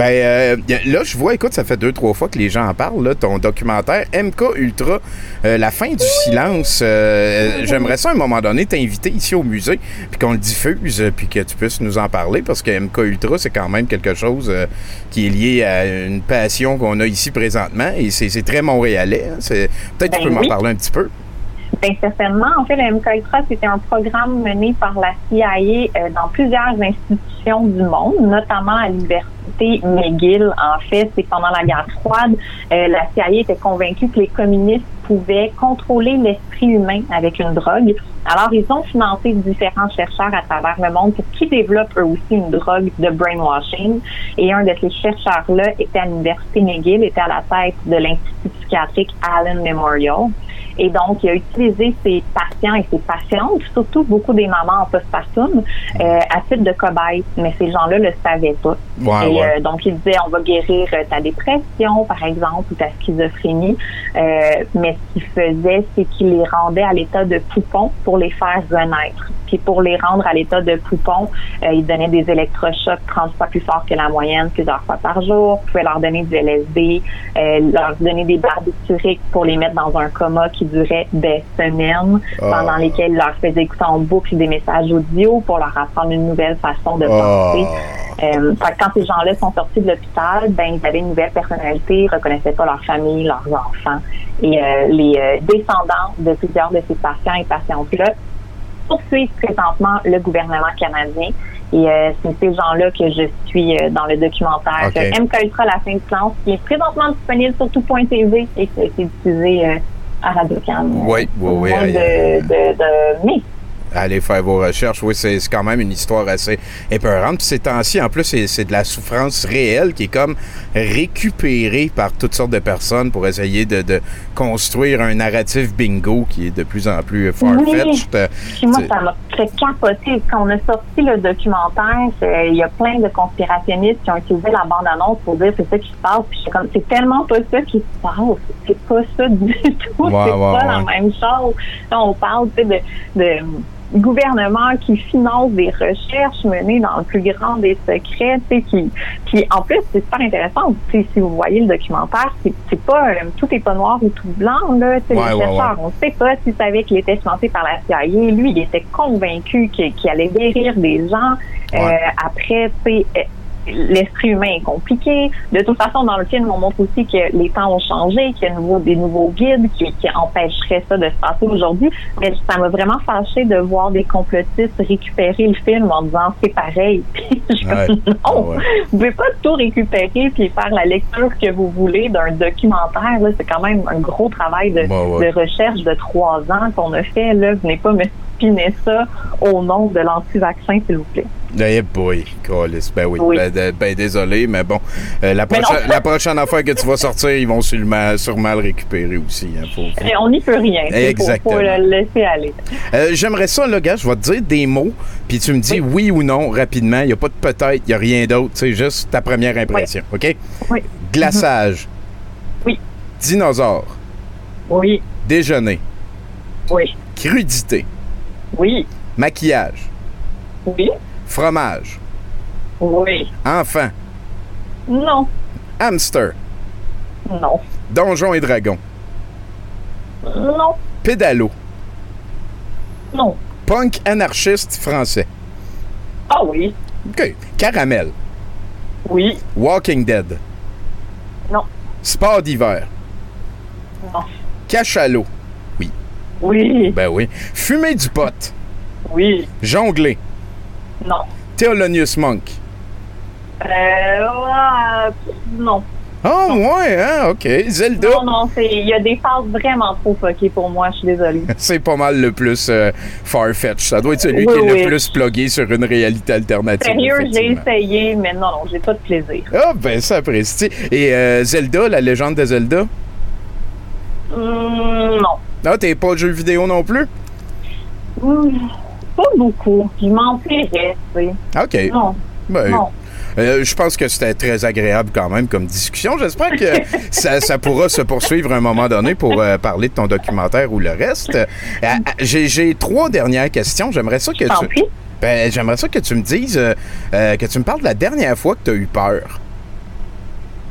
E: Ben euh, là, je vois, écoute, ça fait deux, trois fois que les gens en parlent, là, ton documentaire MK Ultra, euh, la fin du silence. euh, J'aimerais ça à un moment donné t'inviter ici au musée, puis qu'on le diffuse, puis que tu puisses nous en parler, parce que MK Ultra, c'est quand même quelque chose qui est lié à une passion qu'on a ici présentement, et c'est très montréalais. hein. Peut-être que tu
H: Ben
E: peux m'en parler un petit peu.
H: Bien, certainement. En fait, le MK Ultra, c'était un programme mené par la CIA euh, dans plusieurs institutions du monde, notamment à l'université McGill. En fait, c'est pendant la guerre froide, euh, la CIA était convaincue que les communistes pouvaient contrôler l'esprit humain avec une drogue. Alors, ils ont financé différents chercheurs à travers le monde pour qu'ils développent eux aussi une drogue de brainwashing. Et un de ces chercheurs-là était à l'université McGill, était à la tête de l'Institut psychiatrique Allen Memorial. Et donc, il a utilisé ses patients et ses patientes, surtout beaucoup des mamans en postpartum, euh, à titre de cobaye. Mais ces gens-là le savaient pas. Et
E: ouais.
H: euh, donc, il disait, on va guérir euh, ta dépression, par exemple, ou ta schizophrénie. Euh, mais ce qu'il faisait, c'est qu'il les rendait à l'état de poupons pour les faire renaître. Puis pour les rendre à l'état de poupons, euh, il donnait des électrochocs 30 fois plus forts que la moyenne, plusieurs fois par jour. pouvait leur donner du LSD, euh, leur donner des barbituriques pour les mettre dans un coma qui durait des semaines,
E: Oh.
H: pendant lesquelles il leur faisait écouter en boucle des messages audio pour leur apprendre une nouvelle façon de
E: Oh.
H: penser. Euh, fait que quand ces gens-là sont sortis de l'hôpital, ben ils avaient une nouvelle personnalité, ils reconnaissaient pas leur famille, leurs enfants. Et euh, les euh, descendants de plusieurs de ces patients et patientes-là poursuivent présentement le gouvernement canadien. Et euh, c'est ces gens-là que je suis euh, dans le documentaire
E: Ok.
H: MK Ultra, la fin du silence, qui est présentement disponible sur tout.tv et qui a été diffusé euh, à Radio-Can
E: Oui, oui, oui,
H: de, de, de mai.
E: Allez faire vos recherches. Oui, c'est quand même une histoire assez épeurante. Puis ces temps-ci, en plus, c'est de la souffrance réelle qui est comme récupérée par toutes sortes de personnes pour essayer de, de construire un narratif bingo qui est de plus en plus far-fetched.
H: Puis moi, ça m'a fait capoter. Quand on a sorti le documentaire, il y a plein de conspirationnistes qui ont utilisé la bande-annonce pour dire c'est ça qui se passe. Puis j'étais comme, c'est tellement pas ça qui se passe. C'est pas ça du tout. C'est pas la même chose. Là, on parle tu sais, de, de gouvernement qui finance des recherches menées dans le plus grand des secrets, tu sais, qui, puis en plus c'est super intéressant. Tu sais, si vous voyez le documentaire, c'est pas euh, tout est pas noir ou tout blanc là. Tu sais,
E: Ouais,
H: le
E: ouais,
H: chercheur, on sait pas s'il savait qu'il était financé par la CIA. Lui, il était convaincu qu'il allait guérir des gens. Euh, après, tu sais. euh, L'esprit humain est compliqué. De toute façon, dans le film, on montre aussi que les temps ont changé, qu'il y a nouveau, des nouveaux guides qui, qui empêcheraient ça de se passer aujourd'hui. Mais ça m'a vraiment fâché de voir des complotistes récupérer le film en disant c'est pareil. Puis je
E: Ouais.
H: comme, non,
E: Ah ouais.
H: vous pouvez pas tout récupérer puis faire la lecture que vous voulez d'un documentaire. C'est quand même un gros travail de,
E: ouais.
H: de recherche de trois ans qu'on a fait. Là, venez pas me ça au nom de l'anti-vaccin, s'il vous plaît.
E: Eh boy, câlisse. ben oui,
H: Oui.
E: Ben, de- ben désolé, mais bon, euh, la,
H: Mais
E: prochaine, la prochaine affaire que tu vas sortir, ils vont sûrement, sûrement le récupérer aussi. hein, faut- faut-
H: Et on n'y peut rien. Il faut,
E: Exactement.
H: faut le laisser aller.
E: Euh, J'aimerais ça, là, gars, je vais te dire des mots, puis tu me dis oui, ou non rapidement. Il n'y a pas de peut-être, il n'y a rien d'autre. C'est juste ta première impression, OK?
H: Oui.
E: Glaçage.
H: Oui.
E: Dinosaure.
H: Oui,
E: Déjeuner.
H: oui,
E: Crudité.
H: Oui,
E: Maquillage.
H: oui,
E: Fromage.
H: oui.
E: Enfant.
H: Non,
E: Hamster.
H: non,
E: Donjons et dragons.
H: non,
E: Pédalo.
H: non.
E: Punk anarchiste français.
H: Ah oui,
E: OK. Caramel.
H: oui,
E: Walking Dead.
H: non,
E: Sport d'hiver.
H: non.
E: Cachalot.
H: Oui,
E: Ben oui. Fumer du pot.
H: oui,
E: Jongler.
H: non.
E: Thelonious Monk.
H: Euh, non.
E: Ah, ouais, hein, OK. Zelda,
H: Non, non, c'est, il y a des phases vraiment trop fuckées pour moi, je suis désolée.
E: c'est pas mal le plus euh, far-fetched. Ça doit être celui
H: Oui,
E: qui est
H: oui.
E: le plus plugué sur une réalité alternative.
H: Sérieux, j'ai essayé, mais non, non, j'ai pas de plaisir.
E: Ah, ben ça apprécie. Et euh, Zelda, la légende de Zelda?
H: Hum, non.
E: Ah, t'es pas jeu vidéo non plus?
H: Pas beaucoup. Je m'intéresse, tu sais.
E: OK.
H: Non,
E: Ben,
H: non.
E: euh, je pense que c'était très agréable quand même comme discussion. J'espère que ça, ça pourra se poursuivre à un moment donné pour euh, parler de ton documentaire ou le reste. Euh, J'ai trois dernières questions. J'aimerais ça que tu... Ben, j'aimerais ça que tu me dises, que tu me parles de la dernière fois que tu as eu peur.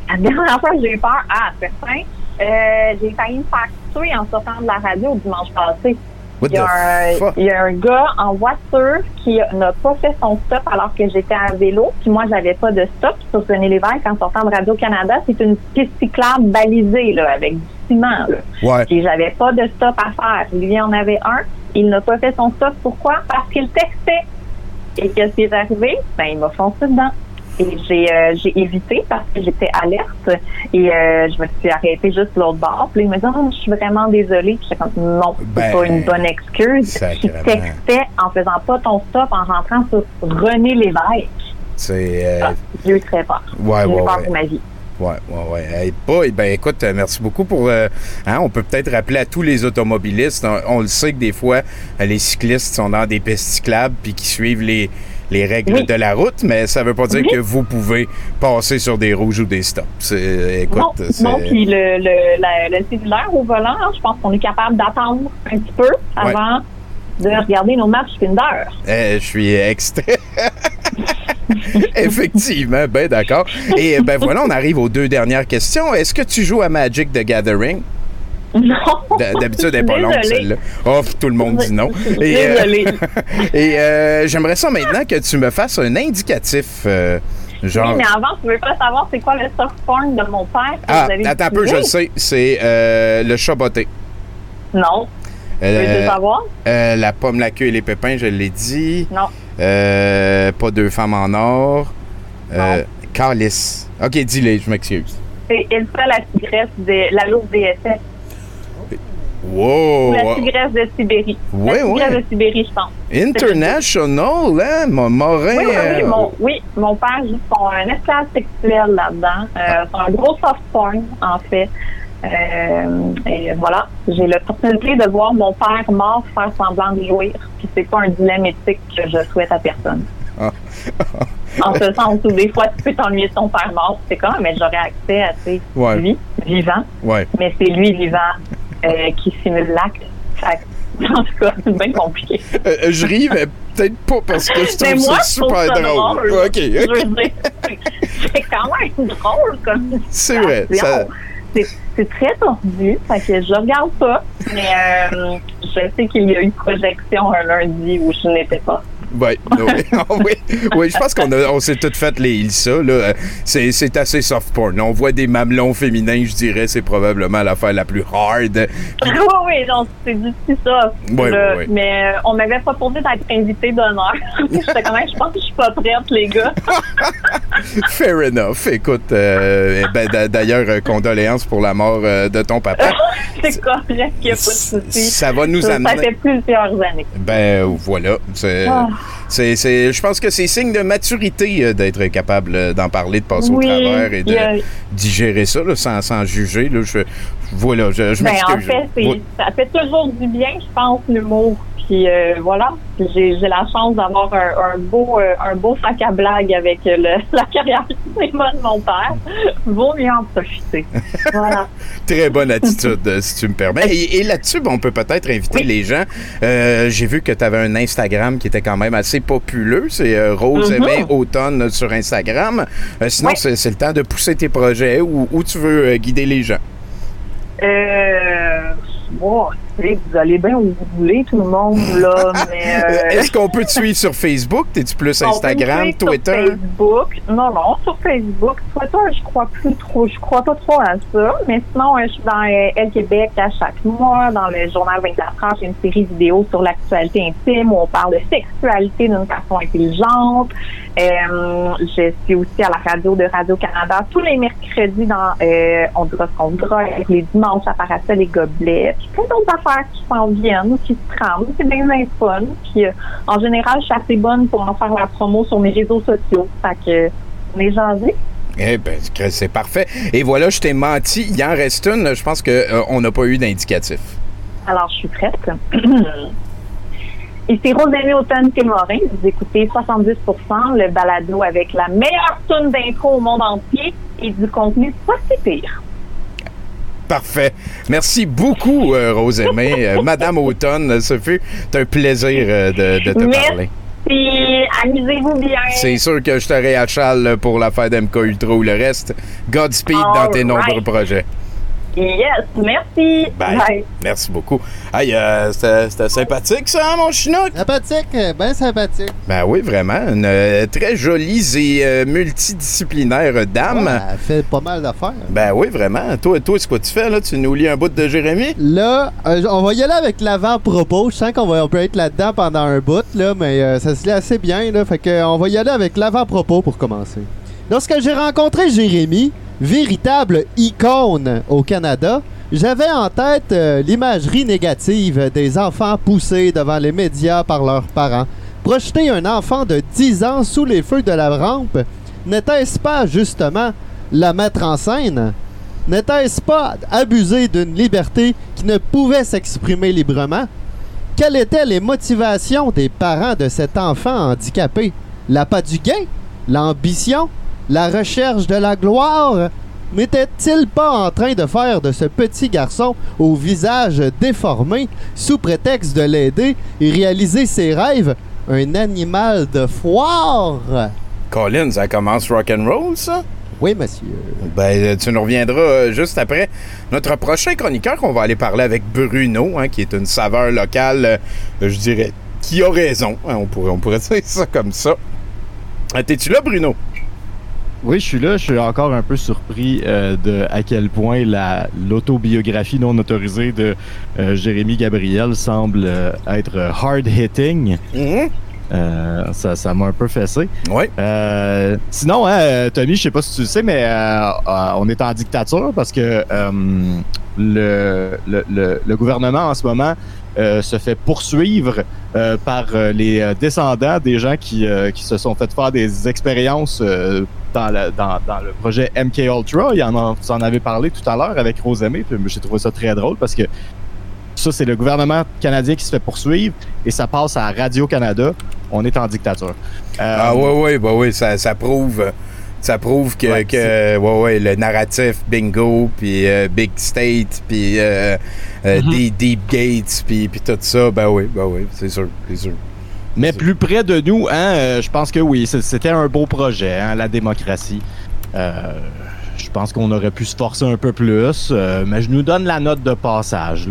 H: La dernière fois que j'ai eu peur, ah, certain, euh, j'ai failli me faire tuer en sortant de la radio dimanche passé. Il y, a un,
E: fuck?
H: il y a un gars en voiture qui n'a pas fait son stop alors que j'étais à vélo. Puis moi, j'avais pas de stop sur René Lévesque en sortant de Radio-Canada. C'est une piste cyclable balisée là, avec du ciment. Là.
E: Ouais.
H: Puis j'avais pas de stop à faire. Lui en avait un. Il n'a pas fait son stop. Pourquoi? Parce qu'il textait. Et qu'est-ce qui est arrivé? Ben, il m'a foncé dedans. Et j'ai euh, j'ai évité parce que j'étais alerte. Et euh, je me suis arrêtée juste l'autre bord. Puis il me dit, oh, je suis vraiment désolée. Puis j'étais comme, non, c'est
E: Ben,
H: pas une bonne excuse. Tu textais en faisant pas ton stop, en rentrant sur René Lévesque.
E: C'est. euh,
H: Ah, j'ai eu très peur.
E: Ouais,
H: j'ai eu
E: ouais,
H: peur
E: ouais.
H: pour ma vie.
E: Ouais, ouais, ouais. Hey, boy, ben écoute, euh, merci beaucoup pour. euh, hein, on peut peut-être rappeler à tous les automobilistes. On, on le sait que des fois, euh, les cyclistes sont dans des pistes cyclables puis qui suivent les, les règles
H: Oui.
E: de la route, mais ça veut pas dire
H: Oui.
E: que vous pouvez passer sur des rouges ou des stops. Écoute,
H: non, puis le, le, la- le cellulaire au volant, hein, je pense qu'on est capable d'attendre un petit peu avant de regarder nos matchs Tinder.
E: Eh, je suis extrait. Effectivement, ben d'accord. Et ben voilà, on arrive aux deux dernières questions. Est-ce que tu joues à Magic the Gathering?
H: Non.
E: D'habitude, elle n'est pas longue, celle-là. Oh, tout le monde dit non. Et, euh,
H: Désolée.
E: Et euh, j'aimerais ça maintenant que tu me fasses un indicatif. euh, genre.
H: Oui, mais avant, tu veux pas savoir c'est quoi le soft porn de mon père
E: ah,
H: vous avez
E: attends un peu, je le sais. C'est euh, le chat botté.
H: Non. Veux
E: Euh,
H: le savoir?
E: euh, la pomme, la queue et les pépins, je l'ai dit.
H: Non.
E: Pas deux femmes en or. Euh, Calice. Ok, dis-les, je m'excuse.
H: C'est Elsa la tigresse de la lourde DSS.
E: Wow!
H: Ou la tigresse de Sibérie.
E: Ouais,
H: la tigresse
E: ouais.
H: de Sibérie, je pense.
E: International, hein? Mon Morin.
H: Oui, oui, oui,
E: euh,
H: mon, oui, mon père joue son un esclave sexuel là-dedans. Euh, c'est un gros soft porn, en fait. Euh, et voilà, j'ai l'opportunité de voir mon père mort faire semblant de jouir. Puis c'est pas un dilemme éthique que je souhaite à personne.
E: Ah.
H: en ce sens où des fois tu peux t'ennuyer de ton père mort, c'est quand mais j'aurais accès à tu sais,
E: Ouais.
H: lui vivant,
E: Ouais.
H: mais c'est lui vivant euh, qui simule l'acte. En tout cas, c'est bien compliqué.
E: Euh, euh, je ris, mais peut-être pas parce que je
H: Mais
E: trouve
H: moi,
E: ça super
H: ça
E: drôle.
H: drôle.
E: Ok,
H: Je
E: ok.
H: veux dire, c'est quand même drôle comme
E: C'est vrai. Ça,
H: C'est c'est très tordu, fait que je regarde pas, mais euh, je sais qu'il y a eu projection un lundi où je n'étais pas.
E: Ouais, oui, Ah oui, oui, je pense qu'on on s'est toutes fait les Ilsa. Là. Euh, C'est, c'est assez soft porn. On voit des mamelons féminins, je dirais, c'est probablement l'affaire la plus hard.
H: oui, oui, non, c'est du petit ça. Là.
E: ouais, ouais.
H: Mais euh, on m'avait proposé d'être invité d'honneur. J'étais quand même, je pense que je suis pas prête, les gars.
E: Fair enough. Écoute, euh, ben, d'a- d'ailleurs, euh, condoléances pour la mort euh, de ton papa.
H: c'est correct, il n'y a pas de souci.
E: Ça va nous nous
H: ça,
E: amener.
H: ça fait plusieurs années.
E: Ben voilà. C'est,
H: Ah.
E: C'est, c'est- je pense que c'est signe de maturité euh, d'être capable euh, d'en parler, de passer
H: Oui,
E: au travers et de
H: a-
E: digérer ça là, sans, sans juger. Là, je, voilà, je, je
H: Ben, en fait, c'est-
E: Oui.
H: ça fait toujours du bien, je pense, l'humour. Puis euh, voilà, j'ai j'ai la chance d'avoir un, un beau un beau sac à blagues avec le- la carrière du cinéma de mon père. Vaut mieux en profiter. Voilà.
E: Très bonne attitude, euh, si tu me permets. Et, et là-dessus, ben, on peut peut-être inviter les gens. Euh, J'ai vu que tu avais un Instagram qui était quand même assez populeux. C'est euh, Rose
H: Mhm.
E: Aimée Automne sur Instagram. Euh, sinon, c'est le temps de pousser tes projets où, où tu veux guider les gens?
H: Euh, bon, vous allez bien où vous voulez, tout le monde, là, mais...
E: Euh,
H: euh,
E: Est-ce qu'on peut te suivre sur Facebook? T'es-tu plus
H: on peut me
E: Instagram,
H: suivre sur
E: Twitter?
H: Facebook. Non, non, sur Facebook. Twitter, je crois plus trop. Je crois pas trop à ça. Mais sinon, euh, je suis dans euh, Elle Québec à chaque mois. Dans le journal 24 heures, j'ai une série vidéo sur l'actualité intime où on parle de sexualité d'une façon intelligente. Euh, je suis aussi à la radio de Radio-Canada tous les mercredis dans euh, On dira ce qu'on voudra. Les dimanches à Paracel et Gobelets. Plein d'autres affaires qui s'en viennent, qui se trament. C'est bien, bien fun. Puis euh, en général, je suis assez bonne pour en faire la promo sur mes réseaux sociaux. Fait que on est jasés.
E: Eh Chris, c'est parfait. Et voilà, je t'ai menti. Il en reste une. Je pense qu'on n'a pas eu d'indicatif.
H: Alors, je suis prête. Ici Rosalie Automne Morin. Vous écoutez 70% le balado avec la meilleure tune d'intro au monde entier et du contenu pas si pire.
E: Parfait. Merci beaucoup, euh. Euh, Madame Automne, ce fut un plaisir euh, de, de te
H: Merci.
E: parler.
H: Puis, amusez-vous bien.
E: C'est sûr que je t'aurai à Charles pour l'affaire d'MK Ultra ou le reste. Godspeed dans tes nombreux projets.
H: Yes, merci.
E: Bye.
H: Bye.
E: Merci beaucoup. Aïe, euh, c'était c'était sympathique, ça, hein, mon chinook?
G: Sympathique, euh, ben sympathique.
E: Ben oui, vraiment. Une euh, très jolie et euh, multidisciplinaire dame.
G: Ouais, elle fait pas mal d'affaires.
E: Ben oui, vraiment. Toi, toi c'est quoi tu fais, là? Tu nous lis un bout de Jérémy?
G: Là, euh, on va y aller avec l'avant-propos. Je sens qu'on va on peut être là-dedans pendant un bout, là, mais euh, ça se lit assez bien. Là, fait que, euh, on va y aller avec l'avant-propos pour commencer. Lorsque j'ai rencontré Jérémy, véritable icône au Canada, j'avais en tête euh, l'imagerie négative des enfants poussés devant les médias par leurs parents. Projeter un enfant de 10 ans sous les feux de la rampe, n'était-ce pas justement la mettre en scène? N'était-ce pas abuser d'une liberté qui ne pouvait s'exprimer librement? Quelles étaient les motivations des parents de cet enfant handicapé? L'appât du gain? L'ambition? La recherche de la gloire? N'était-il pas en train de faire de ce petit garçon au visage déformé, sous prétexte de l'aider et réaliser ses rêves, un animal de foire?
E: Colin, ça commence rock'n'roll, ça?
G: Oui, monsieur.
E: Ben, euh, tu nous reviendras euh, juste après notre prochain chroniqueur. On va aller parler avec Bruno, hein, qui est une saveur locale, euh, je dirais, qui a raison. hein, on, pourrait, on pourrait dire ça comme ça. T'es-tu là, Bruno?
I: Oui, je suis là. Je suis encore un peu surpris euh, de à quel point la l'autobiographie non autorisée de euh, Jérémy Gabriel semble euh, être hard hitting.
E: Mhm.
I: Ça, ça m'a un peu fessé.
E: Oui.
I: Sinon, hein, Tommy, je sais pas si tu le sais, mais on est en dictature parce que le, le, le, le gouvernement en ce moment euh, se fait poursuivre euh, par euh, les descendants des gens qui, qui se sont fait faire des expériences dans, la- dans, dans le projet MK Ultra. Il en a, vous en avez parlé tout à l'heure avec Rosemée, puis j'ai trouvé ça très drôle parce que ça, c'est le gouvernement canadien qui se fait poursuivre et ça passe à Radio-Canada. On est en dictature. Euh,
E: Ah oui, oui, bah oui, ça, ça prouve. Ça prouve que,
I: Ouais,
E: que ouais, ouais, le narratif bingo, puis euh, Big State, puis euh, euh,
I: Mhm.
E: des Deep Gates, puis puis tout ça, ben oui, ben oui, c'est sûr, c'est sûr.
I: Mais plus près de nous, hein, euh, je pense que oui, c'était un beau projet, hein, la démocratie. Euh, je pense qu'on aurait pu se forcer un peu plus, euh, mais je nous donne la note de passage.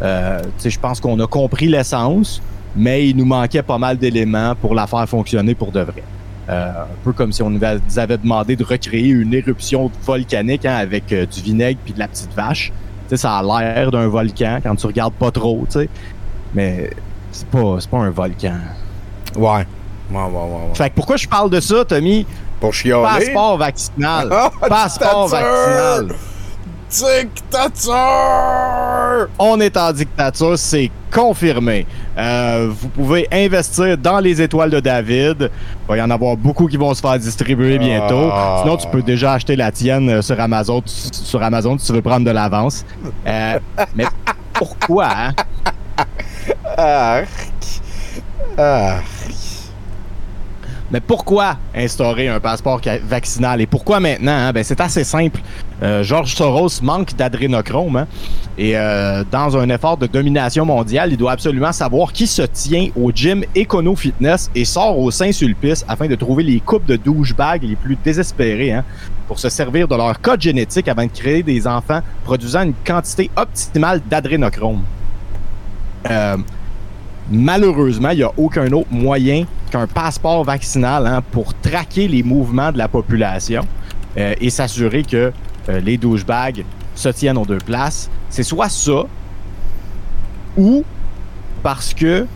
I: Je pense qu'on a compris l'essence, mais il nous manquait pas mal d'éléments pour la faire fonctionner pour de vrai. Un peu comme si on nous avait- demandé de recréer une éruption volcanique hein, avec du vinaigre puis de la petite vache. Ça a l'air d'un volcan quand tu regardes pas trop, tu sais. Mais c'est pas, c'est pas un volcan.
E: Ouais. Ouais, ouais, ouais. ouais.
I: Fait que pourquoi je parle de ça, Tommy?
E: Pour chialer?
I: Passeport vaccinal.
E: Ah,
I: Passeport
E: dictature!
I: vaccinal.
E: Dictateur!
I: On est en dictature, c'est confirmé. Euh, vous pouvez investir dans les étoiles de David. Il va y en avoir beaucoup qui vont se faire distribuer bientôt.
E: Ah.
I: Sinon, tu peux déjà acheter la tienne euh, sur Amazon, sur Amazon si tu veux prendre de l'avance. Euh, mais pourquoi, hein?
E: Arc. Arc.
I: Mais pourquoi instaurer un passeport vaccinal et pourquoi maintenant? hein? Ben, c'est assez simple. Euh, George Soros manque d'adrénochrome hein? et euh, dans un effort de domination mondiale, il doit absolument savoir qui se tient au gym Econo Fitness et sort au Saint-Sulpice afin de trouver les coupes de douchebags les plus désespérés hein, pour se servir de leur code génétique avant de créer des enfants produisant une quantité optimale d'adrénochrome. Euh, malheureusement, il n'y a aucun autre moyen qu'un passeport vaccinal hein, pour traquer les mouvements de la population euh, et s'assurer que euh, les douchebags se tiennent aux deux places. C'est soit ça, ou parce que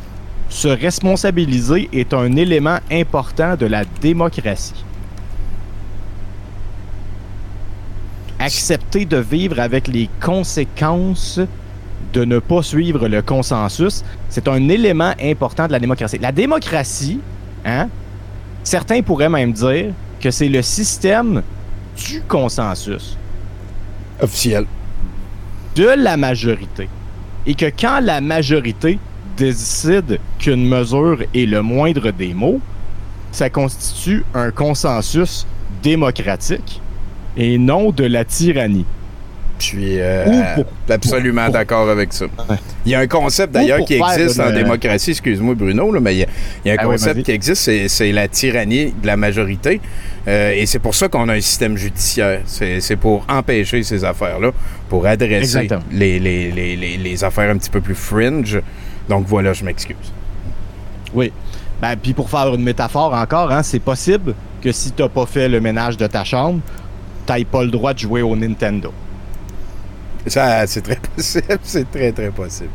I: se responsabiliser est un élément important de la démocratie. Accepter de vivre avec les conséquences de ne pas suivre le consensus, c'est un élément important de la démocratie. La démocratie, hein, certains pourraient même dire que c'est le système du consensus,
E: Officiel.
I: de la majorité. Et que quand la majorité décide qu'une mesure est le moindre des mots, ça constitue un consensus démocratique et non de la tyrannie.
E: Je suis euh, absolument d'accord avec ça. Il y a un concept d'ailleurs qui existe en démocratie, excuse-moi Bruno, là, mais il y a, il y a un
I: Ah
E: concept qui existe, c'est, la tyrannie de la majorité. Euh, et c'est pour ça qu'on a un système judiciaire. C'est, pour empêcher ces affaires-là, pour adresser les, les, les, les, les affaires un petit peu plus fringe. Donc voilà, je m'excuse.
I: Oui. Ben, puis pour faire une métaphore encore, hein, c'est possible que si t'as pas fait le ménage de ta chambre, t'ailles pas le droit de jouer au Nintendo.
E: Ça, c'est très possible, c'est très très possible.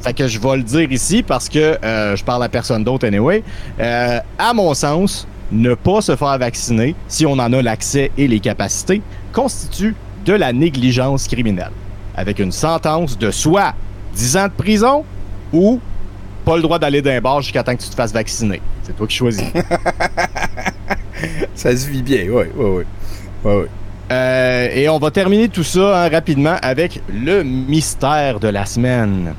I: Fait que je vais le dire ici parce que euh, je parle à personne d'autre anyway. Euh, à mon sens, ne pas se faire vacciner, si on en a l'accès et les capacités, constitue de la négligence criminelle. Avec une sentence de soit 10 ans de prison ou pas le droit d'aller d'un bar jusqu'à temps que tu te fasses vacciner. C'est toi qui choisis.
E: Ça se vit bien, oui, oui, oui. oui, oui.
I: Euh, et on va terminer tout ça hein, rapidement avec le mystère de la semaine.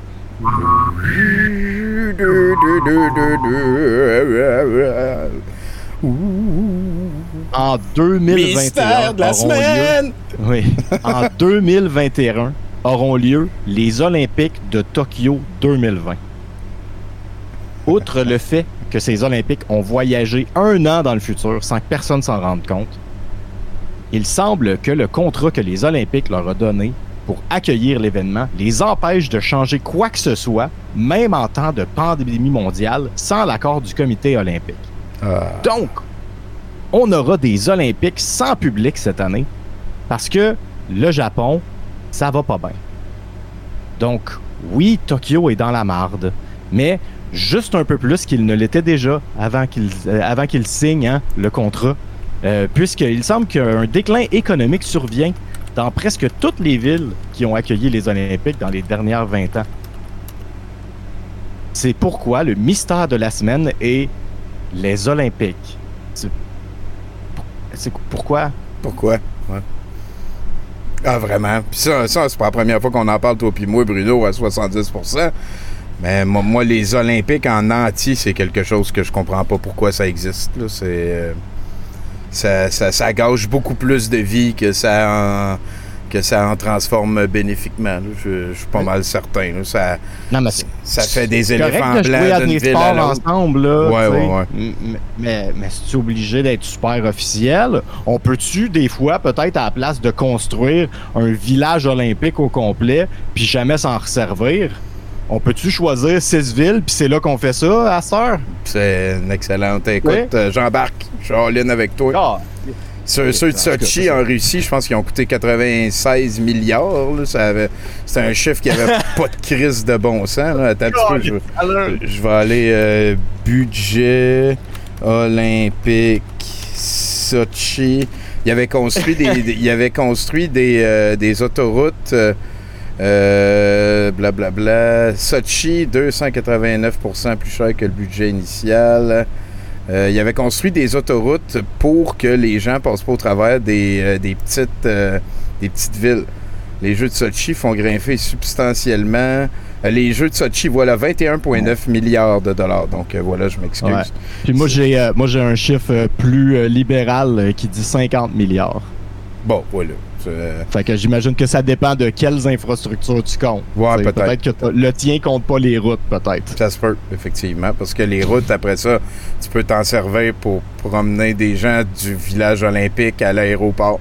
I: En 2021.
E: Mystère de la
I: auront lieu-
E: semaine!
I: oui. En 2021 auront lieu les Olympiques de Tokyo 2020. Outre le fait que ces Olympiques ont voyagé un an dans le futur sans que personne s'en rende compte, il semble que le contrat que les Olympiques leur ont donné pour accueillir l'événement les empêche de changer quoi que ce soit, même en temps de pandémie mondiale, sans l'accord du comité olympique.
E: Ah.
I: Donc, on aura des Olympiques sans public cette année parce que le Japon, ça va pas bien. Donc, oui, Tokyo est dans la marde, mais juste un peu plus qu'il ne l'était déjà avant qu'il euh, signe hein, le contrat, euh, puisqu'il semble qu'un déclin économique survient dans presque toutes les villes qui ont accueilli les Olympiques dans les dernières 20 ans. C'est pourquoi le mystère de la semaine est les Olympiques. C'est pourquoi?
E: Pourquoi? Ah, vraiment? Puis ça, ça c'est pas la première fois qu'on en parle, toi puis moi, Bruno, à 70% Mais moi, les Olympiques en entier, c'est quelque chose que je comprends pas pourquoi ça existe. C'est... ça, ça, ça gâche beaucoup plus de vie que ça en, que ça en transforme bénéfiquement. Je, je suis pas mal certain. là. Ça,
I: Non, mais
E: ça fait des éléphants blancs d'une ville à
I: ensemble, là.
E: Ouais,
I: tu
E: ouais, ouais.
I: Mais, mais c'est obligé d'être super officiel. On peut-tu, des fois, peut-être à la place de construire un village olympique au complet, puis jamais s'en resservir, on peut-tu choisir six villes, puis c'est là qu'on fait ça, à heure?
E: C'est une excellente écoute. Euh, J'embarque. Je suis all-in avec toi.
I: Ah,
E: Ceux, ceux de Sochi en Russie, je pense qu'ils ont coûté 96 milliards. C'était un chiffre qui avait pas de crise de bon sens. Là. Attends un petit peu, je, vais- je vais aller euh, budget olympique Sochi. Il avait construit des, des- il avait construit des, euh, des autoroutes euh, Euh, Blablabla. Sochi, 289% plus cher que le budget initial. Euh, il avait construit des autoroutes pour que les gens passent pas au travers des, euh, des petites, euh, des petites villes. Les jeux de Sochi font grimper substantiellement. Euh, les jeux de Sochi, voilà, 21,9 milliards de dollars. Donc euh, voilà, je m'excuse.
I: Ouais. Puis moi, j'ai euh, moi j'ai un chiffre euh, plus euh, libéral euh, qui dit 50 milliards.
E: Bon, voilà. Euh,
I: Fait que j'imagine que ça dépend de quelles infrastructures tu comptes.
E: Ouais, peut-être.
I: que le tien compte pas les routes, peut-être.
E: Ça se peut, effectivement, parce que les routes, après ça, tu peux t'en servir pour promener des gens du village olympique à l'aéroport.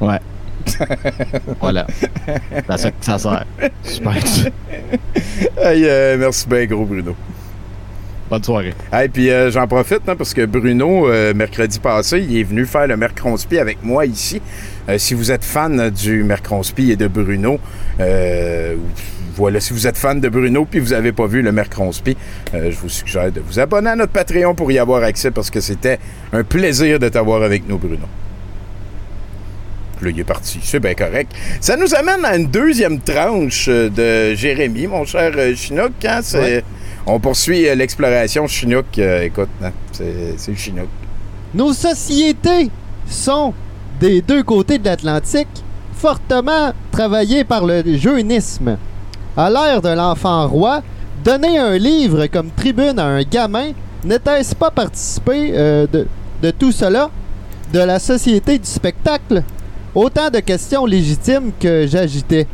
I: Ouais. voilà. C'est ça que ça sert. Super.
E: Hey, euh, merci bien, gros Bruno.
I: Bonne soirée.
E: Hey, puis euh, j'en profite hein, parce que Bruno, euh, mercredi passé, il est venu faire le Mercronspi avec moi ici. Euh, si vous êtes fan du Mercronspi et de Bruno, euh, voilà, si vous êtes fan de Bruno puis vous n'avez pas vu le Mercronspi, euh, je vous suggère de vous abonner à notre Patreon pour y avoir accès parce que c'était un plaisir de t'avoir avec nous, Bruno. Là, il est parti. C'est bien correct. Ça nous amène à une deuxième tranche euh, de Jérémy, mon cher Chinook. hein,
G: Ouais.
E: On poursuit l'exploration Chinook. écoute, hein, c'est c'est le Chinook.
G: Nos sociétés sont des deux côtés de l'Atlantique, fortement travaillées par le jeunisme. À l'ère de l'enfant roi, donner un livre comme tribune à un gamin, n'était-ce pas participer euh, de, de tout cela, de la société du spectacle? Autant de questions légitimes que j'agitais.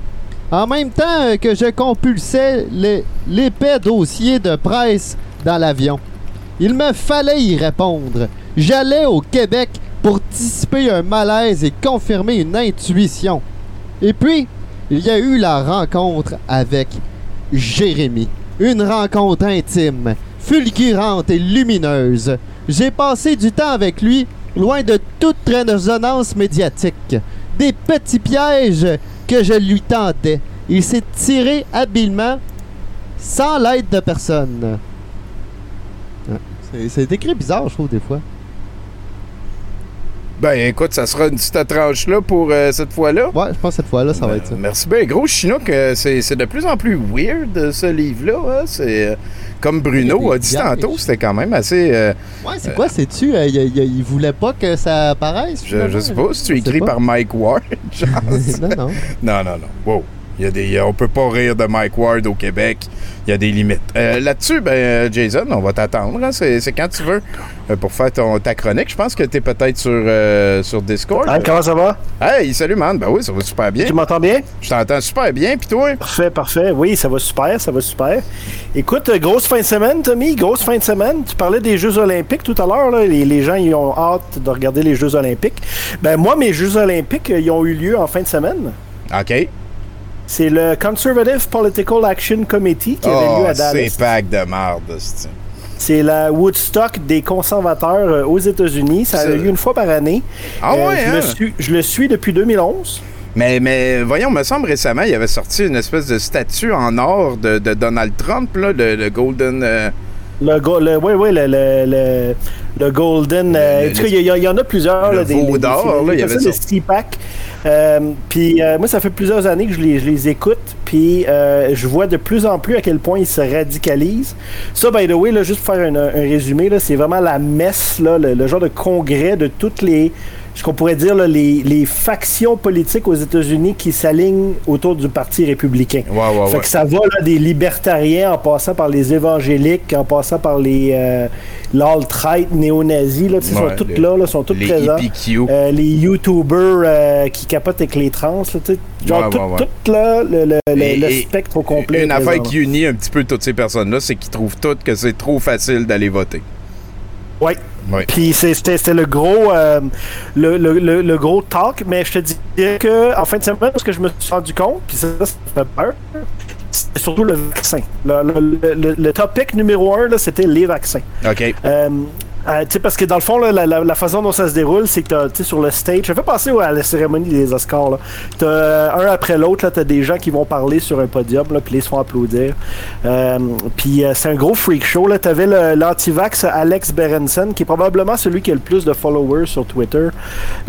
G: En même temps euh, que je compulsais l'épais dossier de presse dans l'avion. Il me fallait y répondre. J'allais au Québec pour dissiper un malaise et confirmer une intuition. Et puis, il y a eu la rencontre avec Jérémy. Une rencontre intime, fulgurante et lumineuse. J'ai passé du temps avec lui, loin de toute résonance médiatique. Des petits pièges que je lui tendais. Il s'est tiré habilement, sans l'aide de personne. C'est écrit bizarre, je trouve, des fois.
E: Ben écoute, ça sera une petite tranche-là pour euh, cette fois-là.
G: Ouais, je pense que cette fois-là, ça va être ça.
E: Merci bien. Gros Chinook, euh, c'est de plus en plus weird euh, ce livre-là. hein. C'est euh, comme Bruno
G: a
E: dit tantôt, c'était quand même assez.
G: Ouais, c'est quoi, euh, il, il- il voulait pas que ça apparaisse?
E: je, je sais pas si tu par Mike Ward.
G: non, non.
E: non, non, non. Wow. Il y a des, a- on peut pas rire de Mike Ward au Québec. Il y a des limites. Euh, Là-dessus, ben, euh, Jason, on va t'attendre. hein. C'est quand tu veux euh, pour faire ton, ta chronique. Je pense que tu es peut-être sur, euh, sur Discord.
J: Hein, comment ça va?
E: Hey, salut, man. Ben oui, ça va super bien.
J: Tu m'entends bien?
E: Je t'entends super bien. Puis toi?
J: Parfait, parfait. Oui, ça va super, ça va super. Écoute, euh, grosse fin de semaine, Tommy, grosse fin de semaine. Tu parlais des Jeux Olympiques tout à l'heure. Les, les gens ils ont hâte de regarder les Jeux Olympiques. Ben moi, mes Jeux Olympiques, euh, ils ont eu lieu en fin de semaine.
E: OK.
J: C'est le Conservative Political Action Committee qui avait
E: Oh,
J: lieu à Dallas.
E: c'est pack de marde, c'est-
J: C'est la Woodstock des conservateurs euh, aux États-Unis. Ça a lieu une fois par année.
E: Ah
J: Euh,
E: ouais,
J: je,
E: hein?
J: le suis, je le suis depuis 2011.
E: Mais, mais voyons, me semble récemment, il avait sorti une espèce de statue en or de, de Donald Trump, là, le, le Golden. euh,
J: Le, go- le, ouais, ouais, le, le, le, le Golden. euh,
E: Le-
J: en tout cas, il y, en a plusieurs.
E: le
J: là, des,
E: veau d'or, il y avait
J: ça, le. CPAC. Euh, puis euh, moi, ça fait plusieurs années que je les, je les écoute. Puis euh, je vois de plus en plus à quel point ils se radicalisent. Ça, by the way, là, juste pour faire un, un résumé, là, c'est vraiment la messe, là, le, le genre de congrès de toutes les ce qu'on pourrait dire là, les, les factions politiques aux États-Unis qui s'alignent autour du Parti républicain.
E: Ouais, ouais,
J: Fait que ça va là, des libertariens en passant par les évangéliques, en passant par les euh, l'alt-right néo-nazis. Là, sont toutes
E: les-
J: là, là, sont toutes
E: les
J: présents. Euh, les YouTubers euh, qui capotent avec les trans. Là, genre tout, là, le, le- le-
E: Et-
J: le
E: et-
J: spectre au complet.
E: Une affaire
J: présent,
E: qui unit un petit peu toutes ces personnes-là, c'est qu'ils trouvent toutes que c'est trop facile d'aller voter.
J: Ouais. Puis c'était le gros euh, le, le, le, le gros talk, mais je te dirais que en fin de semaine, parce que je me suis rendu compte, puis ça, ça fait peur, c'est surtout le vaccin. Le, le, le, le topic numéro un, c'était les vaccins.
E: OK.
J: Euh, Euh, parce que dans le fond, la, la- façon dont ça se déroule, c'est que tu sur le stage, ça fait penser ouais, à la cérémonie des Oscars. T'as un après l'autre, là, t'as des gens qui vont parler sur un podium, puis ils se font applaudir. Euh, puis euh, c'est un gros freak show. Là. T'avais le- l'antivax Alex Berenson, qui est probablement celui qui a le plus de followers sur Twitter,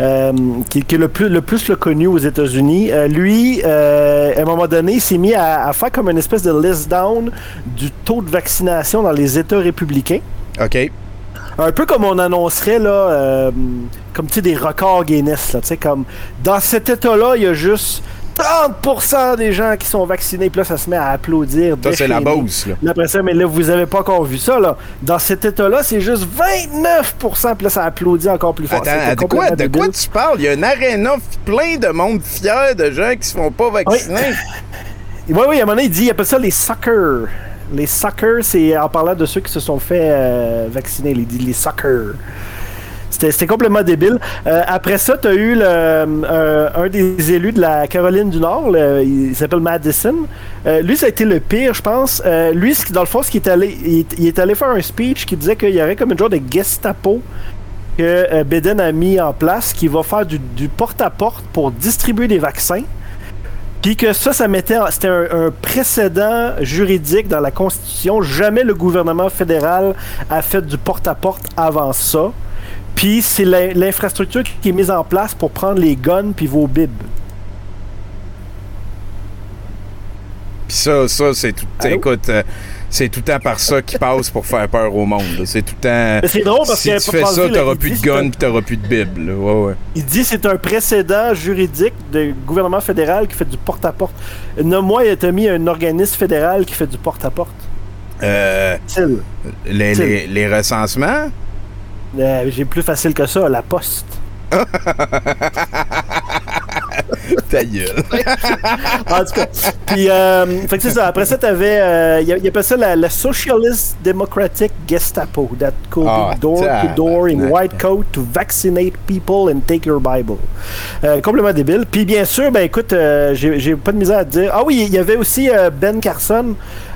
J: euh, qui, qui est le plus le, plus le connu aux États-Unis. Lui, à un moment donné, il s'est mis à, à faire comme une espèce de list down du taux de vaccination dans les États républicains.
E: OK.
J: Un peu comme on annoncerait, là, euh, comme tu sais, des records Guinness, là, tu sais, comme dans cet état-là, il y a juste 30% des gens qui sont vaccinés, puis là, ça se met à applaudir.
E: Ça, c'est la. Beauce, là.
J: Après ça, mais là, vous avez pas encore vu ça, là. Dans cet état-là, c'est juste 29%, puis là, ça applaudit encore plus fort.
E: Attends, de quoi, de quoi tu parles? Il y a un aréna plein de monde fier de gens qui se font pas vacciner.
J: Oui, oui, à un moment donné, il dit, il appelle ça les suckers. Les suckers, c'est en parlant de ceux qui se sont fait euh, vacciner. Dit les suckers. C'était complètement débile. Euh, après ça, tu as eu euh, un des élus de la Caroline du Nord, il s'appelle Madison. Lui, ça a été le pire, je pense. Lui, dans le fond, ce il, est- allé faire un speech qui disait qu'il y aurait comme une genre de Gestapo que Biden a mis en place qui va faire du, du porte-à-porte pour distribuer des vaccins. Puis que ça, ça mettait, c'était un, un précédent juridique dans la Constitution. Jamais le gouvernement fédéral a fait du porte-à-porte avant ça. Puis c'est l'in- l'infrastructure qui est mise en place pour prendre les guns puis vos bibs.
E: Puis ça, ça, c'est tout. Écoute, euh, c'est tout le temps par ça qui passe pour faire peur au monde. C'est tout le temps.
J: Mais c'est drôle parce
E: si
J: que
E: tu fais ça, t'auras plus de gun puis t'auras plus de bible. Ouais, ouais.
J: Il dit que c'est un précédent juridique de gouvernement fédéral qui fait du porte-à-porte. Nomme-moi, il a mis un organisme fédéral qui fait du porte-à-porte.
E: Euh, les,
J: Til.
E: les, les recensements?
J: Euh, J'ai plus facile que ça, la poste.
E: Ta gueule.
J: en tout cas. Puis, euh, fait que c'est ça. Après ça, t'avais. Euh, il il appelle ça la, la Socialist Democratic Gestapo that go
E: Ah,
J: door to door in white coat to vaccinate people and take your Bible. Euh, complètement débile. Puis, bien sûr, ben écoute, euh, j'ai j'ai pas de misère à te dire. Ah oui, il y avait aussi euh, Ben Carson.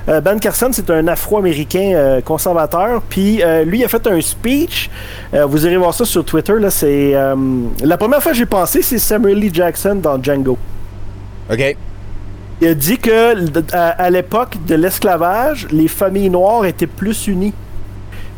J: Euh, ben Carson, c'est un Afro-Américain euh, conservateur. Puis euh, lui, il a fait un speech. Vous irez voir ça sur Twitter. Là, c'est la première fois que j'ai pensé, c'est Samuel Lee Jackson dans Django.
E: OK.
J: Il a dit que à l'époque de l'esclavage, les familles noires étaient plus unies.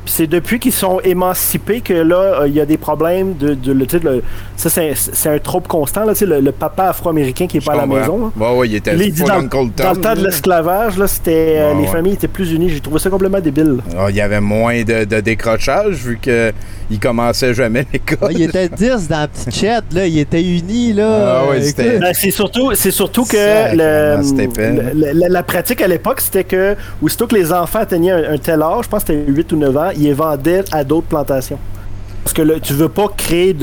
J: Puis c'est depuis qu'ils sont émancipés que là, euh, il y a des problèmes de. le- ça, c'est un- un trope constant, là, tu sais, le, le papa afro-américain qui est pas à la maison. là.
E: Ouais, ouais, il était
J: il dit dans, le temps de l'esclavage, là, c'était euh,
E: Ouais,
J: les familles étaient plus unies. J'ai trouvé ça complètement débile.
E: Ah, Il y avait moins de, de décrochage vu que il commençait jamais l'école.
G: Ah, il était 10 dans la petite chat, là. Il était uni, là.
E: Ah.
J: Ben, c'est surtout, c'est surtout que le- la pratique à l'époque, c'était que, aussitôt que les enfants atteignaient un, un tel âge, je pense que c'était 8 ou 9 ans, ils les vendaient à d'autres plantations. Parce que là, tu veux pas créer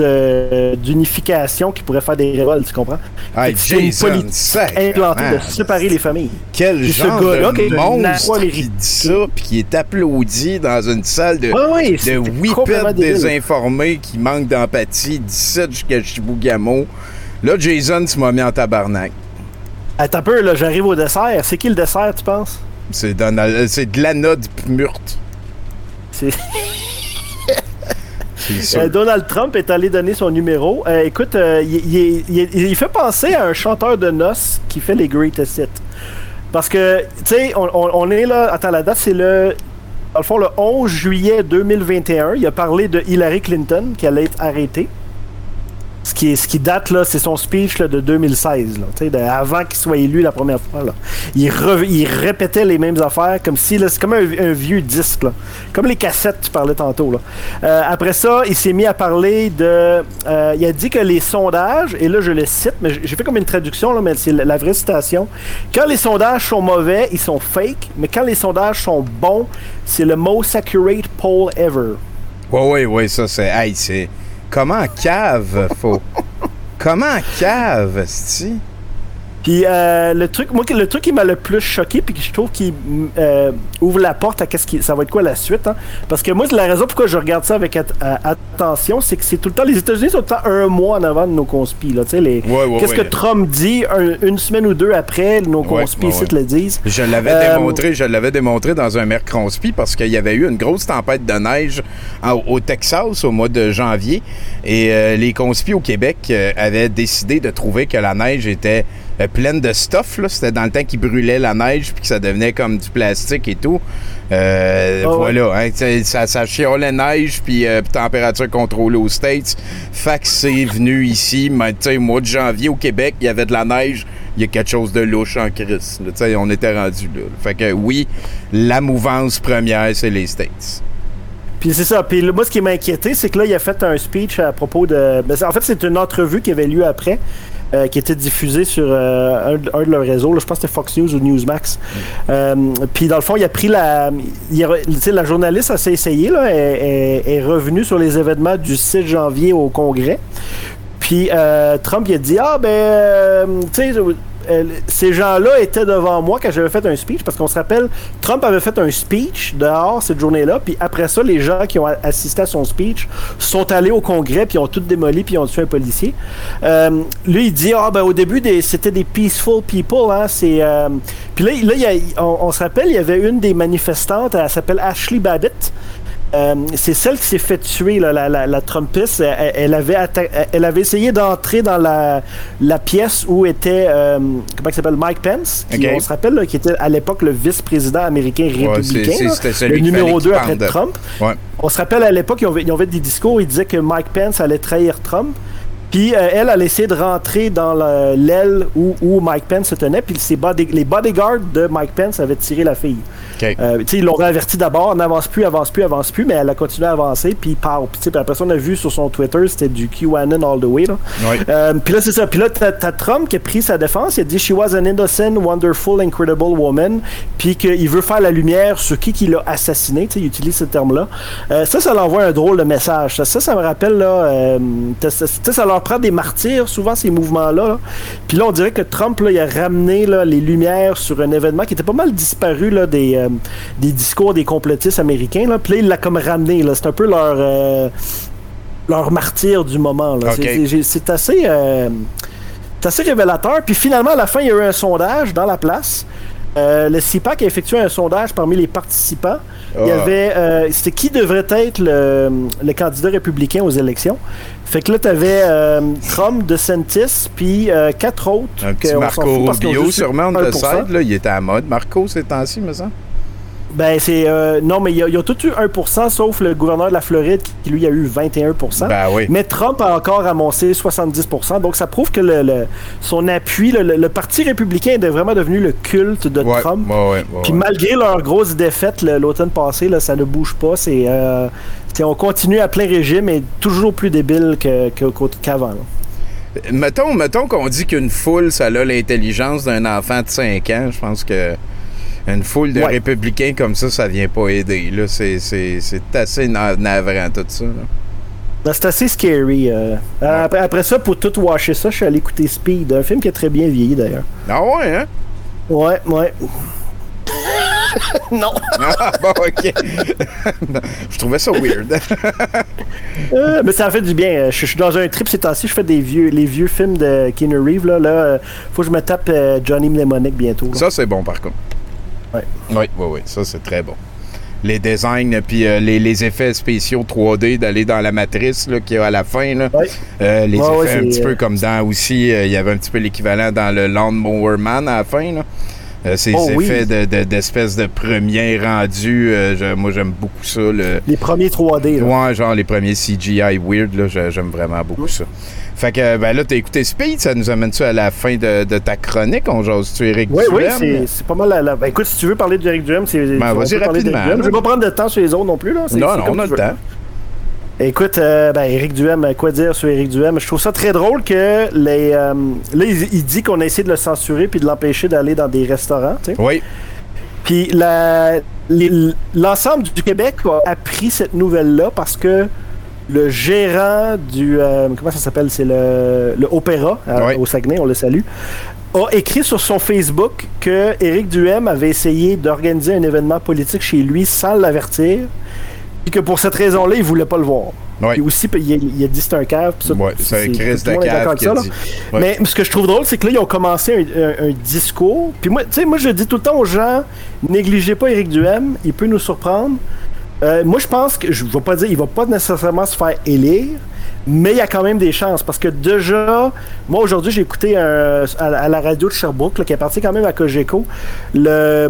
J: d'unification qui pourrait faire des révoltes, tu comprends? Que c'est une politique implantée de séparer les familles.
E: Quel
J: Puis ce
E: genre
J: qui est
E: de monstre qui dit ça puis qui est applaudi dans une salle de,
J: Ouais, ouais,
E: de whippets désinformés qui manquent d'empathie, 17 jusqu'à Chibougamau. Là, Jason, tu m'as mis en tabarnak.
J: Attends un peu, là, j'arrive au dessert. C'est qui le dessert, tu penses?
E: C'est de l'anode murte.
J: C'est... Euh, Donald Trump est allé donner son numéro. Euh, écoute, euh, il, il- il- il fait penser à un chanteur de noces qui fait les greatest hits. Parce que, tu sais, on, on- on est là. Attends, la date, c'est le. Dans le fond, le 11 juillet 2021. Il a parlé de Hillary Clinton qui allait être arrêtée. Ce qui, date, c'est son speech de 2016, là, avant qu'il soit élu la première fois. Il, répétait les mêmes affaires comme si, c'est comme un, vieux disque, comme les cassettes que tu parlais tantôt. Euh, après ça, il s'est mis à parler de. euh, il a dit que les sondages, et là je le cite, mais j'ai fait comme une traduction, mais c'est la, vraie citation. Quand les sondages sont mauvais, ils sont fake, mais quand les sondages sont bons, c'est le most accurate poll ever.
E: Ouais, ouais, ouais, ça, c'est. Hey, c'est. Comment cave, faut. Comment cave, c'ti?
J: Puis euh, le truc, moi, le truc qui m'a le plus choqué, puis que je trouve qui euh, ouvre la porte à qu'est-ce qui, ça va être quoi la suite, hein? parce que moi, la raison pourquoi je regarde ça avec at- à- attention, c'est que c'est tout le temps les États-Unis sont tout le temps un mois en avant de nos conspis, là, tu sais, les.
E: Ouais, ouais,
J: qu'est-ce
E: ouais.
J: que Trump dit un- une semaine ou deux après, nos
E: ouais,
J: ici te le disent.
E: Je l'avais
J: Euh,
E: démontré, je l'avais démontré dans un mercronspi parce qu'il y avait eu une grosse tempête de neige en- au Texas au mois de janvier et euh, les conspis au Québec euh, avaient décidé de trouver que la neige était euh, pleine de stuff. là. C'était dans le temps qu'ils brûlaient la neige puis que ça devenait comme du plastique et tout. Euh,
J: Ah ouais.
E: voilà, hein, ça, ça chiolait neige puis euh, température contrôlée aux States. Fait que c'est venu ici, mais, tu sais, au mois de janvier au Québec, il y avait de la neige. Il y a quelque chose de louche en crise. là. On était rendu là. Fait que oui, la mouvance première, c'est les States.
J: Puis c'est ça. Puis là, moi, ce qui m'a inquiété, c'est que là, il a fait un speech à propos de. ben, en fait, c'est une entrevue qui avait lieu après, euh, qui était diffusée sur euh, un, de- un de leurs réseaux. là. je pense que c'était Fox News ou Newsmax. Euh, puis dans le fond, il a pris la. il a- la journaliste a s'est essayée, là, est, est- est revenue sur les événements du 6 janvier au Congrès. Puis euh, Trump, il a dit Ah, ben, tu sais, ces gens-là étaient devant moi quand j'avais fait un speech, parce qu'on se rappelle, Trump avait fait un speech dehors cette journée-là, puis après ça, les gens qui ont assisté à son speech sont allés au Congrès, puis ont tout démoli, puis ont tué un policier. Euh, lui, il dit Ah, ben, au début, c'était des peaceful people, hein, c'est. euh, Puis là, là on, on se rappelle, il y avait une des manifestantes, elle s'appelle Ashley Babbitt. Euh, c'est celle qui s'est fait tuer, là, la, la, la Trumpiste. Elle, elle avait elle avait essayé d'entrer dans la, la pièce où était, euh, comment s'appelle, Mike Pence, qui, on se rappelle, là, qui était à l'époque le vice-président américain républicain,
E: c'est-
J: là,
E: c'était celui
J: le numéro
E: fallait
J: 2
E: qu'il
J: après. Trump.
E: Ouais.
J: On se rappelle à l'époque, ils ont, ils ont fait des discours, ils disaient que Mike Pence allait trahir Trump. Puis euh, elle, elle a essayé de rentrer dans le- l'aile où, où Mike Pence se tenait. Puis body- les bodyguards de Mike Pence avaient tiré la fille.
E: OK.
J: Euh, ils l'ont averti d'abord, n'avance plus, avance plus, avance plus, mais elle a continué à avancer, puis part. Puis, après ça, on a vu sur son Twitter, c'était du QAnon all the way. Là. Euh, puis là, c'est ça. Puis là, t'as, Trump qui a pris sa défense. Il a dit She was an innocent, wonderful, incredible woman. Puis qu'il veut faire la lumière sur qui qui l'a assassiné. Il utilise ce terme-là. Euh, ça, ça l'envoie un drôle de message. Ça, ça, ça me rappelle, là, ça, sais, ça leur prend des martyrs, souvent, ces mouvements-là. là. Puis là, on dirait que Trump, là, il a ramené là, les lumières sur un événement qui était pas mal disparu là, des, euh, des discours des complotistes américains. Là. Puis là, il l'a comme ramené. C'est un peu leur. euh, leur martyr du moment. C'est- assez, euh, assez révélateur. Puis finalement, à la fin, il y a eu un sondage dans la place. Euh, le CIPAC a effectué un sondage parmi les participants. Il y
E: Ah.
J: avait, euh, c'était qui devrait être le, le candidat républicain aux élections. Fait que là, tu avais Trump, DeSantis, puis euh, quatre autres.
E: Un petit Marco Rubio, sûrement, on
J: 1%.
E: the side, là. Il était à mode, Marco, ces temps-ci, me semble.
J: Ben, c'est. euh, non, mais ils ont tout eu 1%, sauf le gouverneur de la Floride qui, lui, a eu 21%.
E: Ben oui.
J: Mais Trump a encore amassé 70%. Donc, ça prouve que le, le- son appui, le, Parti républicain est vraiment devenu le culte de
E: Ouais,
J: Trump.
E: ouais, ouais, ouais,
J: Puis malgré leur grosse défaite l'automne passé, là, ça ne bouge pas. C'est, euh, on continue à plein régime et toujours plus débile que- qu'avant.
E: Mettons, mettons qu'on dit qu'une foule, ça a l'intelligence d'un enfant de 5 ans. Je pense que une foule de
J: Ouais.
E: républicains comme ça, ça vient pas aider. Là, c'est, c'est, c'est assez na- navrant tout ça. là.
J: Ben, C'est assez scary. euh. Après, après ça, pour tout washer ça, je suis allé écouter Speed, un film qui a très bien vieilli d'ailleurs.
E: Ah ouais, hein?
J: Ouais, ouais. non.
E: Ah, bon, ok. je trouvais ça weird.
J: Euh, mais ça fait du bien. Euh, Je, je suis dans un trip ces temps-ci. Je fais des vieux, les vieux films de Keanu Reeves. Là, là euh, faut que je me tape euh, Johnny Mnemonic bientôt. là.
E: ça, c'est bon, par contre. Oui, oui, oui. Ça, c'est très bon. Les designs, puis euh, les, les effets spéciaux 3D d'aller dans la matrice qu'il y a à la fin. Là.
J: Ouais.
E: Euh, les
J: Ouais,
E: effets un petit
J: euh,
E: peu comme dans aussi, euh, il y avait un petit peu l'équivalent dans le Lawnmower Man à la fin. Là. Euh, ces
J: Oh, oui.
E: effets de- de- d'espèce de, premier rendu, euh, je- moi j'aime beaucoup ça. Le,
J: Les premiers 3D. là.
E: ouais, genre les premiers CGI weird, j'aime vraiment beaucoup ça. Fait que ben là, t'as écouté Speed, ça nous amène-tu à la fin de, de ta chronique? On jase-tu Eric
J: Oui, oui,
E: Duhem?
J: c'est c'est pas mal. La, la- ben, écoute, si tu veux parler d'Eric Duhem, c'est.
E: Ben, vas-y rapidement.
J: Je vais pas prendre de temps sur les autres non plus. Là.
E: Non, non, on a le temps.
J: Écoute, euh, ben, Eric Duhem, quoi dire sur Eric Duhem? Je trouve ça très drôle que les. euh, là, il, dit qu'on a essayé de le censurer puis de l'empêcher d'aller dans des restaurants. tu sais.
E: Oui.
J: Puis l'ensemble du Québec a appris cette nouvelle-là parce que le gérant du. euh, comment ça s'appelle? C'est le, le Opéra à-
E: Ouais.
J: au Saguenay, on le salue. a écrit sur son Facebook que Éric Duhem avait essayé d'organiser un événement politique chez lui sans l'avertir, et que pour cette raison-là, il voulait pas le voir.
E: Ouais.
J: Puis aussi, il a, il a dit c'est un cave. puis ça,
E: Ouais, c'est un de cave
J: ça,
E: dit.
J: Mais ce que je trouve drôle, c'est que là, ils ont commencé un, un- un discours. Puis moi, tu sais, moi, je dis tout le temps aux gens, négligez pas Éric Duhem, il peut nous surprendre. Euh, moi, je pense que, je ne vais pas dire, il va pas nécessairement se faire élire, mais il y a quand même des chances. Parce que déjà, moi, aujourd'hui, j'ai écouté un- à, la radio de Sherbrooke, qui est parti quand même à Cogeco. Le,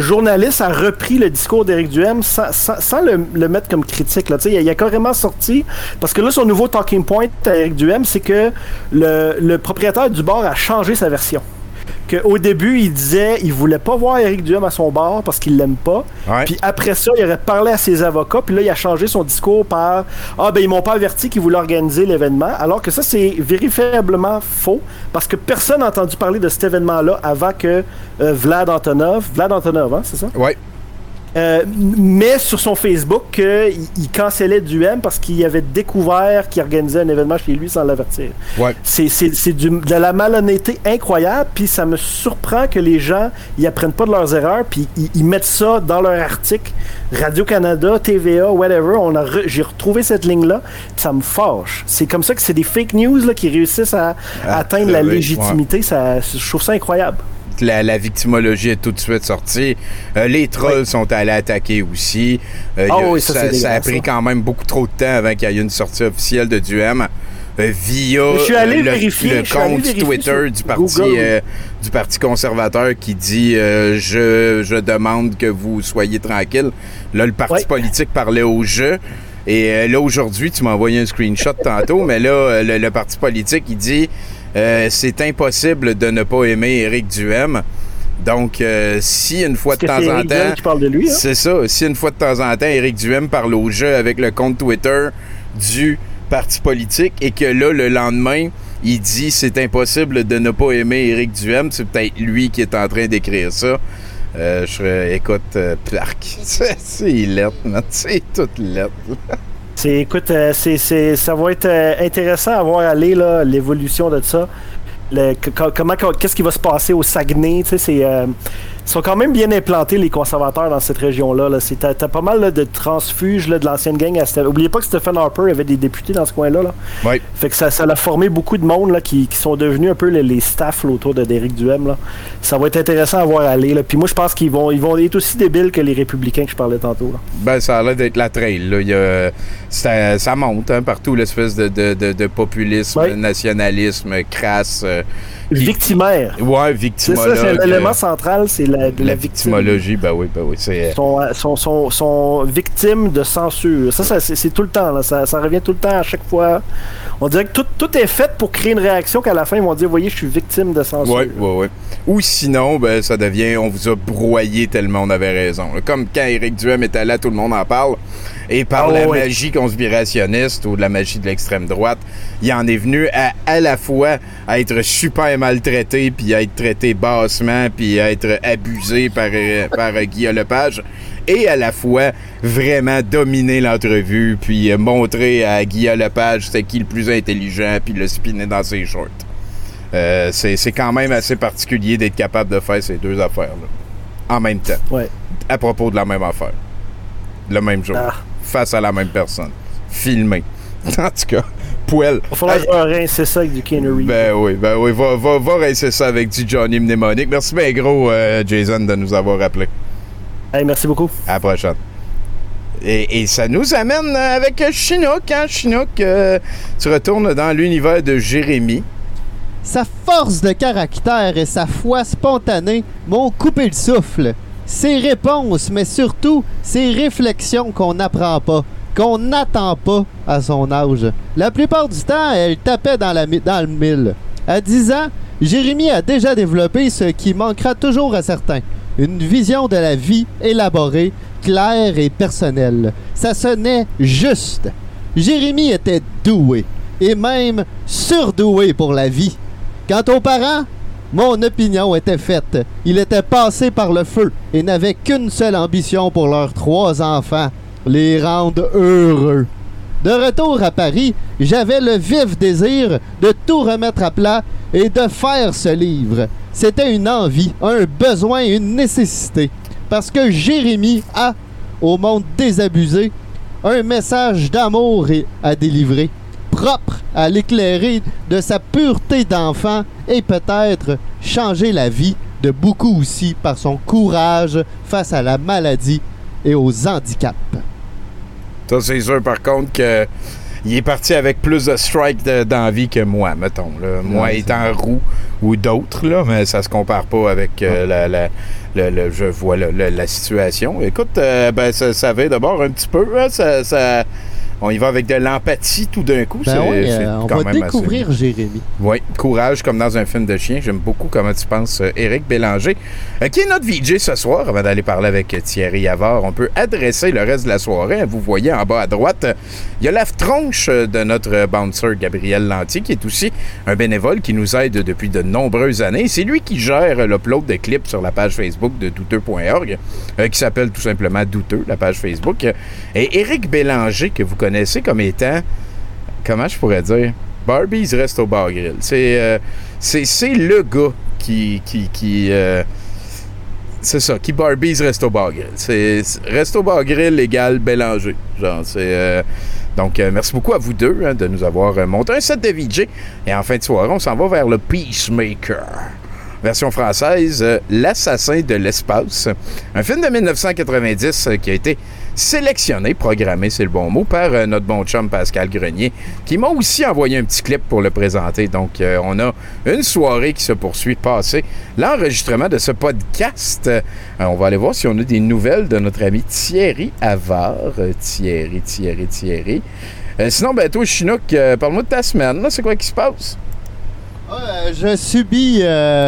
J: journaliste a repris le discours d'Éric Duhem sans, sans- le, mettre comme critique. Il, a, il a carrément sorti, parce que là, son nouveau talking point à Éric Duhem, c'est que le, le propriétaire du bar a changé sa version. Qu'au début, il disait il voulait pas voir Éric Duhem à son bar parce qu'il l'aime pas.
E: Ouais.
J: Puis après ça, il aurait parlé à ses avocats, puis là, il a changé son discours par Ah, ben, ils m'ont pas averti qu'ils voulaient organiser l'événement. Alors que ça, c'est vérifiablement faux, parce que personne n'a entendu parler de cet événement-là avant que euh, Vlad Antonov. Vlad Antonov, hein, c'est ça?
E: Ouais.
J: Euh, mais sur son Facebook qu'il il cancellait Duhem parce qu'il avait découvert qu'il organisait un événement chez lui sans l'avertir.
E: Ouais.
J: C'est, c'est, c'est du- de la malhonnêteté incroyable, puis ça me surprend que les gens ils apprennent pas de leurs erreurs, puis ils, ils mettent ça dans leur article. Radio-Canada, TVA, whatever, on a re- j'ai retrouvé cette ligne-là, ça me fâche. C'est comme ça que c'est des fake news là, qui réussissent à,
E: Ah,
J: atteindre la légitimité. Ça, je trouve ça incroyable.
E: La, la victimologie est tout de suite sortie. Euh, les trolls sont allés attaquer aussi. Euh,
J: Ah
E: a-
J: oui, ça,
E: a pris quand même beaucoup trop de temps avant qu'il y ait une sortie officielle de Duhem. euh, via le, compte Twitter du parti
J: Google.
E: euh, du parti conservateur qui dit euh, je, je demande que vous soyez tranquille. Là le parti
J: Ouais.
E: politique parlait au jeu et euh, là aujourd'hui tu m'as envoyé un screenshot tantôt mais là le, le parti politique il dit euh, c'est impossible de ne pas aimer Éric Duhem. Donc, euh, si une fois de temps en temps.
J: qui parle de lui, hein?
E: C'est ça. Si une fois de temps en temps, Éric Duhem parle au jeu avec le compte Twitter du parti politique et que là, le lendemain, il dit c'est impossible de ne pas aimer Éric Duhem, c'est peut-être lui qui est en train d'écrire ça. Euh, je serais, écoute, euh, Plark. C'est lettre. C'est toute lettre.
J: C'est, écoute, euh, c'est, c'est- ça va être euh, intéressant à voir aller là, l'évolution de ça. Le- comment, co- qu'est-ce qui va se passer au Saguenay tu sais, c'est, euh, sont quand même bien implantés les conservateurs dans cette région-là. Là. T'as, pas mal là, de transfuges là, de l'ancienne gang. À Oubliez pas que Stephen Harper avait des députés dans ce coin-là. Là.
E: Oui.
J: Fait que ça, ça a formé beaucoup de monde là, qui, qui sont devenus un peu les, les staffs autour de Derek Duhem. Là. Ça va être intéressant à voir aller. Là. Puis moi, je pense qu'ils vont, ils vont être aussi débiles que les républicains que je parlais tantôt. Là.
E: Ben, ça a l'air d'être la trail. Là. Il y a- ça, ça monte hein, partout, l'espèce de, de, de, de populisme, nationalisme crasse. euh,
J: Victimaire.
E: Ouais,
J: C'est
E: victimologue.
J: ça, c'est
E: euh,
J: l'élément central, c'est la,
E: La
J: la victime.
E: victimologie, ben oui, ben oui. C'est,
J: Sont, euh, sont, sont, sont victimes de censure. Ça, ça, c'est, c'est tout le temps. Là. Ça, ça revient tout le temps à chaque fois. On dirait que tout, tout est fait pour créer une réaction qu'à la fin, ils vont dire Voyez, je suis victime de censure.
E: Oui, oui, oui. Ou sinon, ben, ça devient on vous a broyé tellement on avait raison. Comme quand Éric Duhem était là, tout le monde en parle. Et par
J: Ah,
E: la magie conspirationniste ou de la magie de l'extrême droite, il en est venu à à la fois à être super maltraité, puis à être traité bassement, puis à être abusé par, euh, par Guillaume Lepage, et à la fois vraiment dominer l'entrevue, puis euh, montrer à Guillaume Lepage c'est qui le plus intelligent, puis le spinner dans ses shorts. Euh, c'est c'est quand même assez particulier d'être capable de faire ces deux affaires-là en même temps,
J: Ouais.
E: à propos de la même affaire, le même jour,
J: Ah.
E: Face à la même personne, filmé. En tout cas, poêle.
J: Il va falloir
E: Hey,
J: rincer ça avec du Reeves.
E: ben oui, ben oui, va, va, va rincer ça avec du Johnny Mnemonic. Merci bien gros, euh, Jason, de nous avoir rappelé.
J: Hey, merci beaucoup.
E: À la prochaine. Et, et ça nous amène avec Chinook, hein, Chinook, euh, tu retournes dans l'univers de Jérémy.
G: Sa force de caractère et sa foi spontanée m'ont coupé le souffle. Ses réponses, mais surtout ses réflexions qu'on n'apprend pas, qu'on n'attend pas à son âge. La plupart du temps, elle tapait dans, le mille. À 10 ans, Jérémy a déjà développé ce qui manquera toujours à certains. Une vision de la vie élaborée, claire et personnelle. Ça sonnait juste. Jérémy était doué, et même surdoué pour la vie. Quant aux parents, mon opinion était faite. Il était passé par le feu et n'avait qu'une seule ambition pour leurs trois enfants, les rendre heureux. De retour à Paris, j'avais le vif désir de tout remettre à plat et de faire ce livre. C'était une envie, un besoin, une nécessité. Parce que Jérémy a, au monde désabusé, un message d'amour à délivrer, propre à l'éclairer de sa pureté d'enfant et peut-être changer la vie de beaucoup aussi par son courage face à la maladie et aux handicaps.
E: Ça, c'est sûr, par contre, que il est parti avec plus de strikes de- d'envie que moi, mettons. là. Moi,
G: Ouais,
E: étant roux ou d'autres, là, mais ça se compare pas avec euh, la, je vois la situation. Écoute, euh, ben, ça, ça va d'abord un petit peu. hein, ça, ça- on y va avec de l'empathie tout d'un coup.
G: Ben oui, euh, on
E: quand
G: va
E: même
G: découvrir Jérémy.
E: Oui, courage comme dans un film de chien. J'aime beaucoup comment tu penses, euh, Éric Bélanger, euh, qui est notre VJ ce soir. Avant d'aller parler avec Thierry Havard, on peut adresser le reste de la soirée. Vous voyez en bas à droite, il y a la tronche de notre bouncer Gabriel Lantier, qui est aussi un bénévole qui nous aide depuis de nombreuses années. C'est lui qui gère l'upload de clips sur la page Facebook de douteux.org, euh, qui s'appelle tout simplement Douteux, la page Facebook. Et Éric Bélanger, que vous connaissez comme étant comment je pourrais dire Barbies reste au bar grill. C'est euh, c'est c'est le gars qui qui euh, c'est ça, qui Barbies reste au bar grill. C'est au bar grill égale Bélanger. Genre euh, donc euh, merci beaucoup à vous deux hein, de nous avoir euh, monté un set de VJ et en fin de soirée, on s'en va vers le Peacemaker. Version française, L'assassin de l'espace. Un film de 1990 euh, qui a été sélectionné, programmé, c'est le bon mot, par euh, notre bon chum Pascal Grenier, qui m'a aussi envoyé un petit clip pour le présenter. Donc, euh, on a une soirée qui se poursuit passer l'enregistrement de ce podcast. Euh, on va aller voir si on a des nouvelles de notre ami Thierry Havard. Euh, Thierry, Thierry, Thierry. Sinon, ben, toi, Chinook, parle-moi de ta semaine. C'est quoi qui se passe?
G: Euh, je subis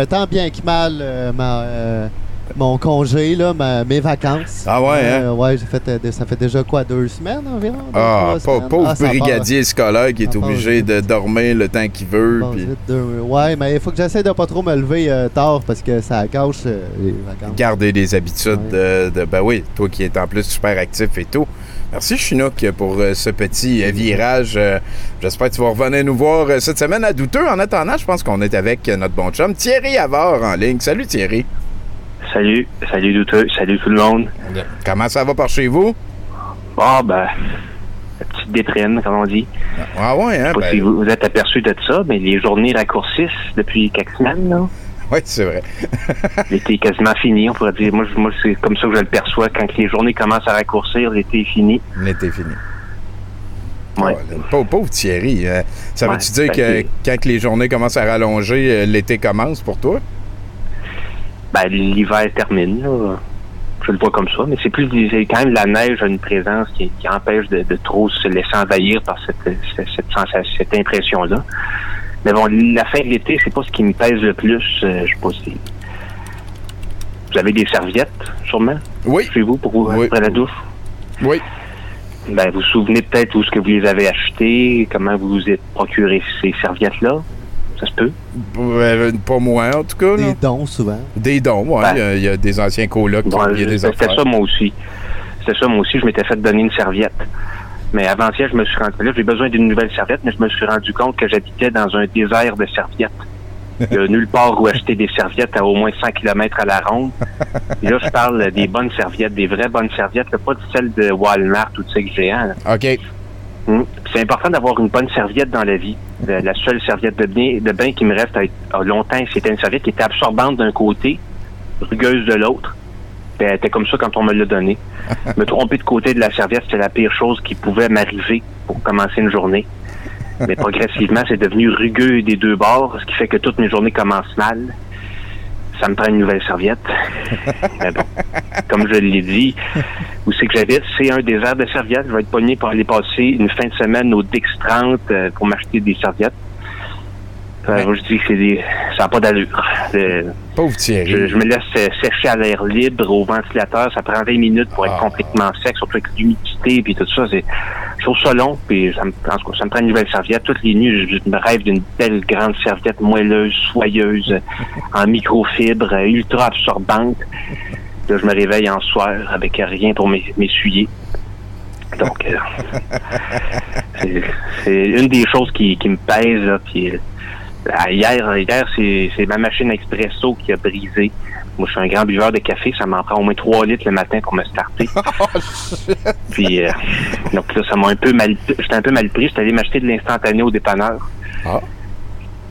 G: tant bien que mal ma, mon congé, là, ma- mes vacances.
E: Ah ouais, hein?
G: Euh, ouais, j'ai fait, euh, ça fait déjà quoi, deux semaines environ? Deux,
E: Ah,
G: semaines?
E: pauvre
G: Ah,
E: brigadier scolaire qui est
G: ça
E: obligé de dormir le temps qu'il veut.
G: part-
E: puis
G: deux- Ouais, mais il faut que j'essaie de pas trop me lever euh, tard parce que ça gâche euh, les vacances.
E: garder des habitudes de, de- Ben oui, toi qui es en plus super actif et tout. Merci Chinook pour ce petit virage. J'espère que tu vas revenir nous voir cette semaine à Douteux. En attendant, je pense qu'on est avec notre bon chum Thierry Havard en ligne. Salut Thierry.
K: Salut, salut douteux, salut tout le monde.
E: Comment ça va par chez vous?
K: Ah ben, la petite déprime, comme on dit.
E: Ah ouais, hein?
K: Je sais pas
E: ben-
K: si vous vous êtes aperçu de ça, mais les journées raccourcissent depuis quelques semaines, là.
E: Oui, c'est vrai.
K: L'été est quasiment fini, on pourrait dire. Moi, c'est comme ça que je le perçois. Quand les journées commencent à raccourcir, l'été est fini.
E: L'été est fini.
K: Ouais.
E: Oh, pauvre, pauvre Thierry. euh, ça
K: Ouais,
E: veut-tu dire
K: ben,
E: que
K: c'est-
E: quand les journées commencent à rallonger, euh, l'été commence pour toi?
K: Ben, l'hiver termine, là. Je le vois comme ça, mais c'est plus quand même la neige a une présence qui, qui empêche de, de trop se laisser envahir par cette, cette, cette sensation, cette impression-là. Mais bon, la fin de l'été, c'est pas ce qui me pèse le plus. euh, je sais pas si. Vous avez des serviettes, sûrement?
E: Oui.
K: Chez vous pour vous après la douche?
E: Oui.
K: Ben, vous vous souvenez peut-être où ce que vous les avez achetées, comment vous vous êtes procuré ces serviettes-là? Ça se peut?
E: Pas moi, en tout cas.
G: Des
E: là.
G: dons, souvent.
E: Des dons, oui.
K: Ben.
E: Il y a- il y, a des anciens colocs qui ont des
K: C'était ça, moi aussi. C'était ça, moi aussi. Je m'étais fait donner une serviette. Mais avant-hier, je me suis rendu là, j'ai besoin d'une nouvelle serviette, mais je me suis rendu compte que j'habitais dans un désert de serviettes. Il n'y a nulle part où acheter des serviettes à au moins 100 km à la ronde. Et là, je parle des bonnes serviettes, des vraies bonnes serviettes, pas de celles de Walmart ou de Sig géant. là.
E: OK.
K: Puis C'est important d'avoir une bonne serviette dans la vie. La, la seule serviette de bain, de bain qui me reste à, à longtemps, c'était une serviette qui était absorbante d'un côté, rugueuse de l'autre. Puis Elle était comme ça quand on me l'a donnée. me tromper de côté de la serviette, c'était la pire chose qui pouvait m'arriver pour commencer une journée. Mais progressivement, c'est devenu rugueux des deux bords, ce qui fait que toutes mes journées commencent mal. Ça me prend une nouvelle serviette. Mais bon, comme je l'ai dit, où c'est que j'habite, c'est un désert de serviettes. Je vais être pogné pour aller passer une fin de semaine au Dix 30 euh, pour m'acheter des serviettes. Euh, moi, je dis que c'est des... ça n'a pas d'allure. Euh,
E: Pauvre Thierry.
K: je, je me laisse euh, sécher à l'air libre, au ventilateur. Ça prend 20 minutes pour être
E: Ah.
K: complètement sec, surtout avec l'humidité puis tout ça. C'est, je trouve ça long, puis ça me, ça prend une nouvelle serviette. Toutes les nuits, je, me rêve d'une belle grande serviette moelleuse, soyeuse, euh, en microfibre, euh, ultra absorbante. Là, je me réveille en soir avec rien pour m'es- m'essuyer. Donc, euh, c'est, c'est une des choses qui, qui me pèse, là, puis euh, hier, hier c'est ma machine expresso qui a brisé. Moi, je suis un grand buveur de café. Ça m'en prend au moins 3 litres le matin pour me starter. Puis, euh, donc là, ça m'a un peu mal... J'étais un peu mal pris. J'étais allé m'acheter de l'instantané au dépanneur.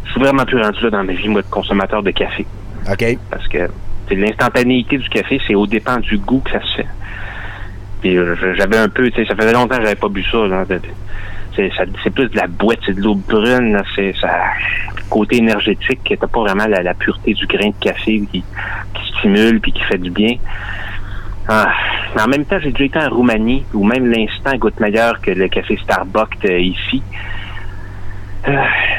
K: Je suis vraiment plus rendu là dans ma vie, moi, de consommateur de café.
E: OK.
K: Parce que l'instantanéité du café, c'est au dépend du goût que ça se fait. Puis euh, j'avais un peu, tu sais, ça faisait longtemps que j'avais pas bu ça. de- c'est plus de la boîte, c'est de l'eau brune, c'est ça côté énergétique, t'as pas vraiment la, pureté du grain de café qui, qui stimule puis qui fait du bien. Ah, mais en même temps, j'ai déjà été en Roumanie où même l'instant goûte meilleur que le café Starbucks euh, ici. Euh,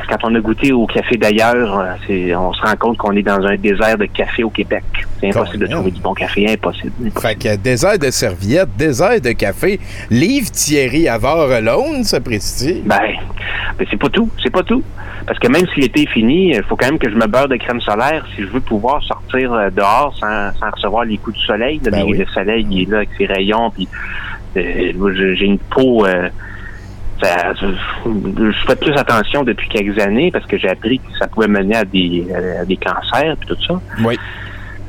K: quand on a goûté au café d'ailleurs, euh, on se rend compte qu'on est dans un désert de café au Québec. C'est impossible de trouver du bon café, impossible.
E: Fait que désert de serviettes, désert de café, livre Thierry Avard alone, ça précise.
K: Ben, ben, c'est pas tout, c'est pas tout. Parce que même si l'été est fini, il faut quand même que je me beurre de crème solaire si je veux pouvoir sortir euh, dehors sans, sans recevoir les coups du soleil. là.
E: Ben oui.
K: Le soleil, il est là avec ses rayons, puis euh, j'ai j'ai une peau... euh, ça- je fais plus attention depuis quelques années parce que j'ai appris que ça pouvait mener à des, à des cancers puis tout ça.
E: Oui.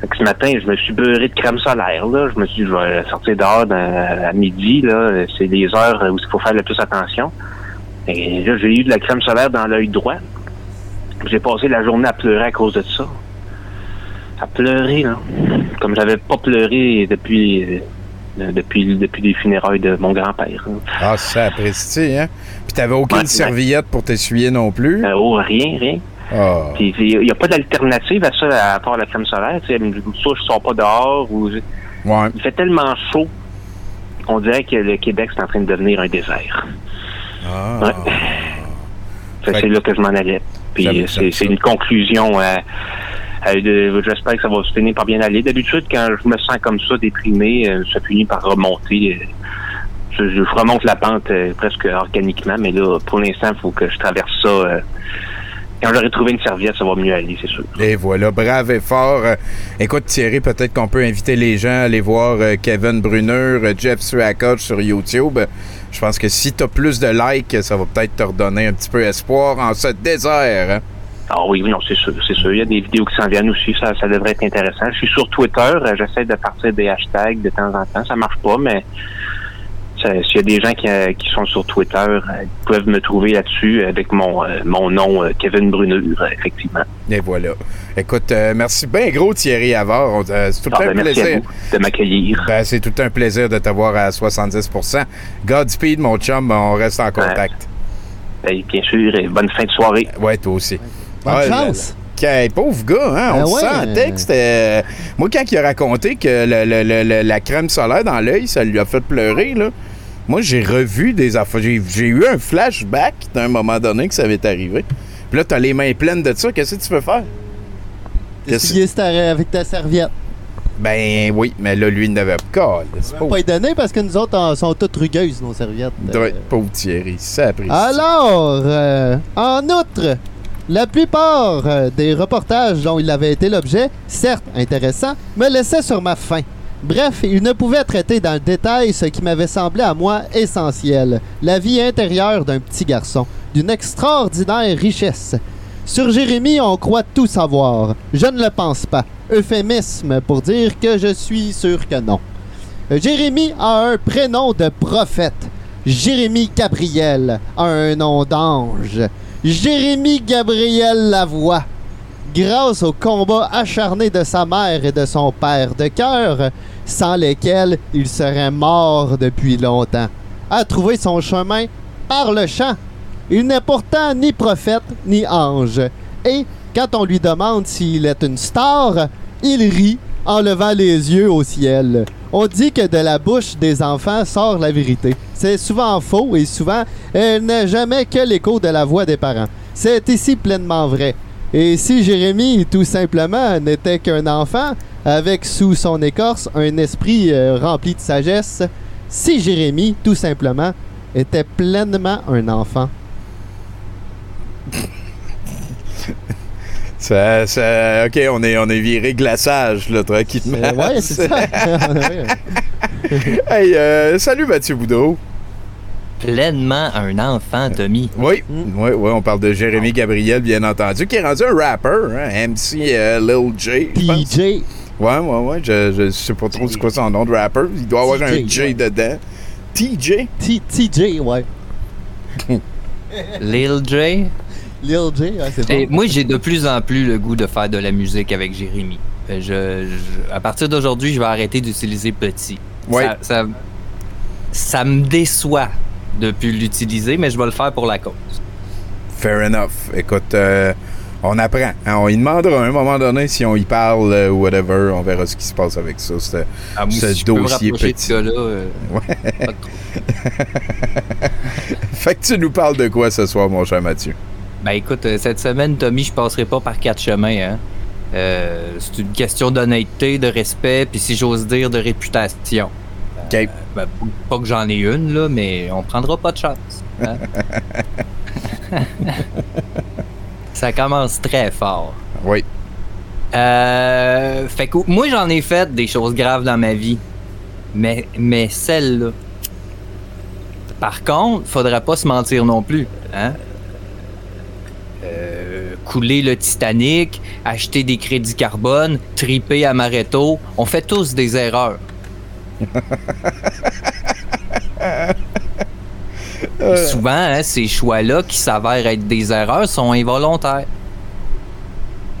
K: Fait que ce matin, je me suis beurré de crème solaire. Là. Je me suis dit, je vais sortir dehors dans- à midi. là. C'est les heures où il faut faire le plus attention. Et là, j'ai eu de la crème solaire dans l'œil droit. J'ai passé la journée à pleurer à cause de ça. À pleurer, là. Comme j'avais pas pleuré depuis, euh, depuis, depuis les funérailles de mon grand-père.
E: Ah, ça apprécie, hein? Puis t'avais aucune
K: Ouais, ouais.
E: serviette pour t'essuyer non plus?
K: Euh, oh, rien, rien.
E: Ah.
K: Puis il n'y a pas d'alternative à ça, à part la crème solaire. Tu sais, soit je sors pas dehors ou il fait tellement chaud. On dirait que le Québec c'est en train de devenir un désert.
E: Ah.
K: Ouais. Fait c'est là que je m'en allais. Puis euh, c'est une conclusion. à- J'espère que ça va se finir par bien aller. D'habitude, quand je me sens comme ça, déprimé, euh, ça finit par remonter. euh, Je, remonte la pente euh, presque organiquement, mais là, pour l'instant, il faut que je traverse ça. euh, quand j'aurai trouvé une serviette, ça va mieux aller, c'est sûr.
E: Et voilà, brave et fort. Euh, écoute, Thierry, peut-être qu'on peut inviter les gens à aller voir euh, Kevin Brunner, euh, Jeff Surakoch sur YouTube. Euh, Je pense que si tu as plus de likes, ça va peut-être te redonner un petit peu espoir en ce désert. hein?
K: Ah oui, oui, non, c'est sûr, c'est sûr. Il y a des vidéos qui s'en viennent aussi, ça, ça devrait être intéressant. Je suis sur Twitter, euh, j'essaie de partir des hashtags de temps en temps. Ça marche pas, mais s'il y a des gens qui, euh, qui sont sur Twitter, euh, ils peuvent me trouver là-dessus avec mon, mon nom, Kevin Bruneur, effectivement.
E: Et voilà. Écoute, euh, merci bien gros Thierry Avard. C'est tout
K: Ah, ben,
E: un
K: merci à
E: plaisir.
K: vous de m'accueillir.
E: Ben, c'est tout un plaisir de t'avoir à 70% Godspeed, mon chum, on reste en contact.
K: Ben, bien sûr, et bonne fin de soirée.
E: Ouais, toi aussi.
G: Bonne
E: Ah,
G: chance.
E: pauvre gars, hein? On
G: Ben
E: le
G: ouais,
E: sent en
G: euh,
E: texte. euh, moi, quand il a raconté que le- le- le- le- la crème solaire dans l'œil, ça lui a fait pleurer, là. Moi, j'ai revu des affaires. J'ai eu un flashback d'un moment donné que ça avait arrivé. Puis là, t'as les mains pleines de ça. Qu'est-ce que tu veux faire?
G: Essuyer avec ta serviette?
E: Ben oui, mais là, lui, il n'avait pas. C'est
G: Pas y donner parce que nous autres, on sont toutes rugueuses, nos serviettes.
E: Être pauvre Thierry. Ça a pris.
G: Alors, euh, en outre, la plupart euh, des reportages dont il avait été l'objet, certes intéressants, me laissaient sur ma faim. Bref, il ne pouvait traiter dans le détail ce qui m'avait semblé à moi essentiel, la vie intérieure d'un petit garçon, d'une extraordinaire richesse. Sur Jérémie, on croit tout savoir. Je ne le pense pas. Euphémisme pour dire que je suis sûr que non. Jérémie a un prénom de prophète. Jérémie Gabriel a un nom d'ange. Jérémie Gabriel Lavoie. Grâce au combat acharné de sa mère et de son père de cœur, sans lesquels il serait mort depuis longtemps, a trouvé son chemin par le chant. Il n'est pourtant ni prophète ni ange. Et quand on lui demande s'il est une star, il rit en levant les yeux au ciel. On dit que de la bouche des enfants sort la vérité. C'est souvent faux et souvent elle n'est jamais que l'écho de la voix des parents. C'est ici pleinement vrai. Et si Jérémie, tout simplement, n'était qu'un enfant, avec sous son écorce un esprit euh, rempli de sagesse, si Jérémie, tout simplement, était pleinement un enfant.
E: Ça, ça- OK, on est, on est viré glaçage, là, tranquillement.
G: Euh, ouais, c'est ça.
E: hey, euh, salut Mathieu Boudreau.
L: pleinement un enfant, Tommy.
E: Oui, oui, oui, on parle de Jérémy Gabriel, bien entendu, qui est rendu un rapper, hein, MC euh, Lil J.
G: PJ.
E: Ouais, ouais, ouais, je, je sais pas trop c'est quoi son nom de rapper. Il doit avoir un J dedans. TJ?
G: TJ, ouais.
L: Lil J?
G: Lil J, ouais, c'est
L: Et
G: bon.
L: moi, j'ai de plus en plus le goût de faire de la musique avec Jérémy. Euh, Je, je- à partir d'aujourd'hui, je vais arrêter d'utiliser petit.
E: Ouais.
L: Ça, ça, ça me déçoit de plus l'utiliser, mais je vais le faire pour la cause.
E: Fair enough. Écoute, euh, on apprend. hein. on y demandera à un moment donné si on y parle euh, ou whatever. On verra ce qui se passe avec ça. Ce,
L: Ah, moi,
E: ce
L: si
E: dossier petit.
L: gars-là, euh,
E: Ouais. fait que tu nous parles de quoi ce soir, mon cher Mathieu?
L: Ben écoute, euh, cette semaine, Tommy, je passerai pas par quatre chemins. Hein. Euh, c'est une question d'honnêteté, de respect, puis si j'ose dire, de réputation.
E: OK.
L: Ben, pas que j'en ai une, là, mais on prendra pas de chance. hein. Ça commence très fort.
E: Oui.
L: Euh, fait que moi, j'en ai fait des choses graves dans ma vie. Mais, mais celle-là. Par contre, faudrait pas se mentir non plus. Hein? Euh, couler le Titanic, acheter des crédits carbone, triper à Mareto, on fait tous des erreurs. Et souvent, hein, ces choix-là qui s'avèrent être des erreurs sont involontaires.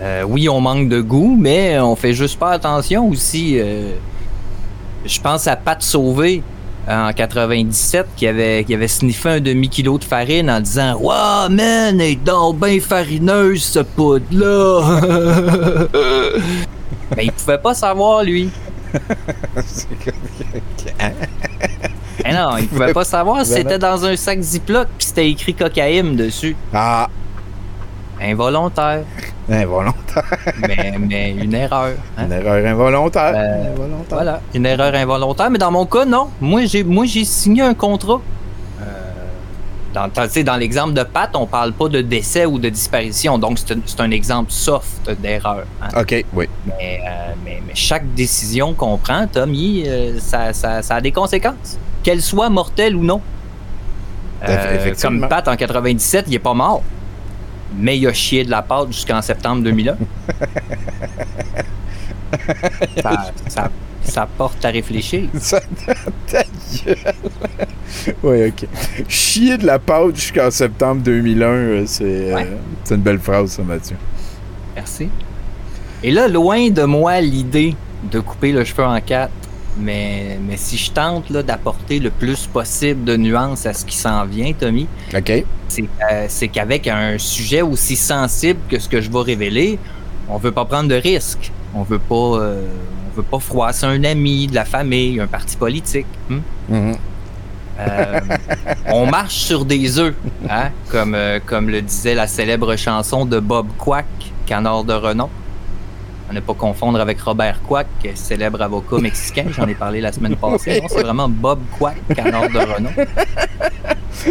L: Euh, oui, on manque de goût, mais on fait juste pas attention aussi. euh, je pense à Pat Sauvé en 97 qui avait, qui avait sniffé un demi-kilo de farine en disant Wow, man, elle est donc bien farineuse, ce poudre-là. Mais il pouvait pas savoir, lui. Eh non, il pouvait pas savoir si c'était dans un sac Ziploc puis c'était écrit cocaïne dessus.
E: Ah,
L: Involontaire.
E: Involontaire.
L: mais, mais une erreur. hein.
E: Une erreur involontaire.
L: Euh,
E: Involontaire.
L: Voilà, une erreur involontaire. Mais dans mon cas, non. Moi, j'ai, moi, j'ai signé un contrat. Euh, dans, tu sais, dans l'exemple de Pat, on parle pas de décès ou de disparition. Donc, c'est un, c'est un exemple soft d'erreur. hein.
E: OK, oui.
L: Mais, euh, mais- mais chaque décision qu'on prend, Tommy, euh, ça, ça- ça a des conséquences. Qu'elles soient mortelles ou non. Euh, comme Pat en 97, il est pas mort. Mais il a chié de la pâte jusqu'en septembre 2001. ça, ça- ça porte à réfléchir.
E: Ça, ta gueule. oui, OK. Chier de la pâte jusqu'en septembre 2001, euh, c'est euh,
L: Ouais.
E: c'est une belle phrase, ça, Mathieu.
L: Merci. Et là, loin de moi l'idée de couper le cheveu en quatre, mais, mais si je tente d'apporter le plus possible de nuances à ce qui s'en vient, Tommy, c'est euh, c'est qu'avec un sujet aussi sensible que ce que je vais révéler, on veut pas prendre de risques. On veut pas, euh, on veut pas froisser un ami, de la famille, un parti politique. hmm?
E: Mhm.
L: Euh, on marche sur des œufs, hein, comme, euh, comme le disait la célèbre chanson de Bob Quack, Canard de renom. À ne pas confondre avec Robert Quack, célèbre avocat mexicain. J'en ai parlé la semaine passée. Non, c'est vraiment Bob Quack, Canard de renom.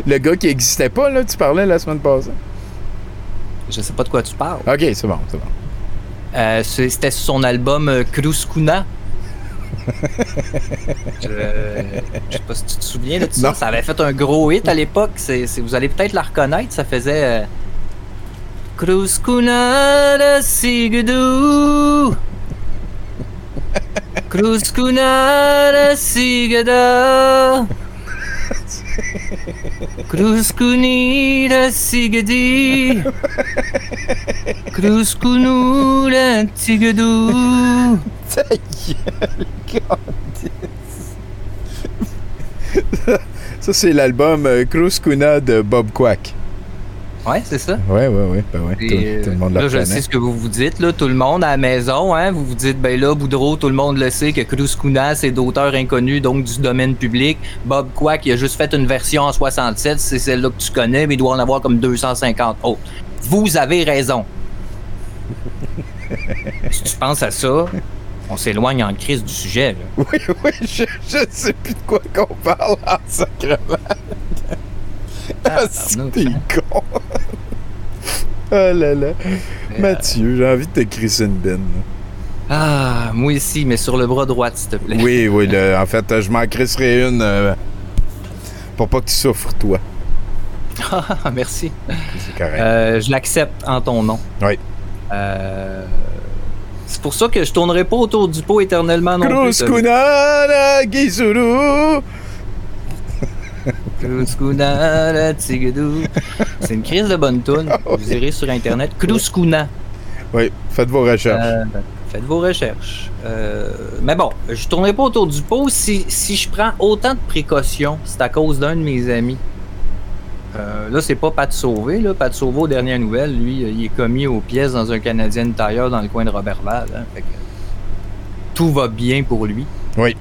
E: Le gars qui existait pas, là, tu parlais la semaine passée.
L: Je sais pas de quoi tu parles.
E: OK, c'est bon, c'est bon.
L: Euh, C'était sur son album euh, Cruz Cuna. je, je sais pas si tu te souviens de ça. Ça avait fait un gros hit à l'époque. Vous allez peut-être la reconnaître. Ça faisait Cruz Cuna de Sigada. Cruz Cunu de Sigadu.
E: Ta gueule. Ça, c'est l'album euh, Cruz Cuna de Bob Quack.
L: Ouais, c'est ça.
E: Ouais, ouais, ouais. Ben ouais. Tout, tout le monde
L: là,
E: le
L: je sais ce que vous vous dites, là, tout le monde à la maison, hein, vous vous dites, ben là, Boudreau, tout le monde le sait que Cruz Cuna, c'est d'auteur inconnu, donc du domaine public. Bob Quack, il a juste fait une version en 67, c'est celle-là que tu connais, mais il doit en avoir comme 250 autres. Vous avez raison. si tu penses à ça, on s'éloigne en crise du sujet. là.
E: Oui, oui, je, je sais plus de quoi qu'on parle en sacrement. Ah, t'es con. oh là là. Mathieu, j'ai envie de te crisser une bine.
L: Ah, moi aussi, mais sur le bras droit, s'il te plaît.
E: Oui, oui, le- en fait, je m'en crisserai une. euh, Pour pas que tu souffres, toi.
L: Ah, merci.
E: C'est correct.
L: Euh, je l'accepte en ton nom.
E: Oui.
L: Euh, c'est pour ça que je tournerai pas autour du pot éternellement non plus.
E: Gizuru.
L: Kruskuna, Tigidou. C'est une crise de bonne toune. Vous irez sur internet. Kruskuna.
E: Oui, faites vos recherches.
L: Euh, faites vos recherches. Euh, mais bon, je tournerai pas autour du pot. Si, si je prends autant de précautions, c'est à cause d'un de mes amis. Euh, là, c'est pas Pat Sauvé. Là. Pat Sauvé, aux dernières nouvelles, lui, il est commis aux pièces dans un Canadien tailleur dans le coin de Robertval. hein. Fait que tout va bien pour lui.
E: Oui.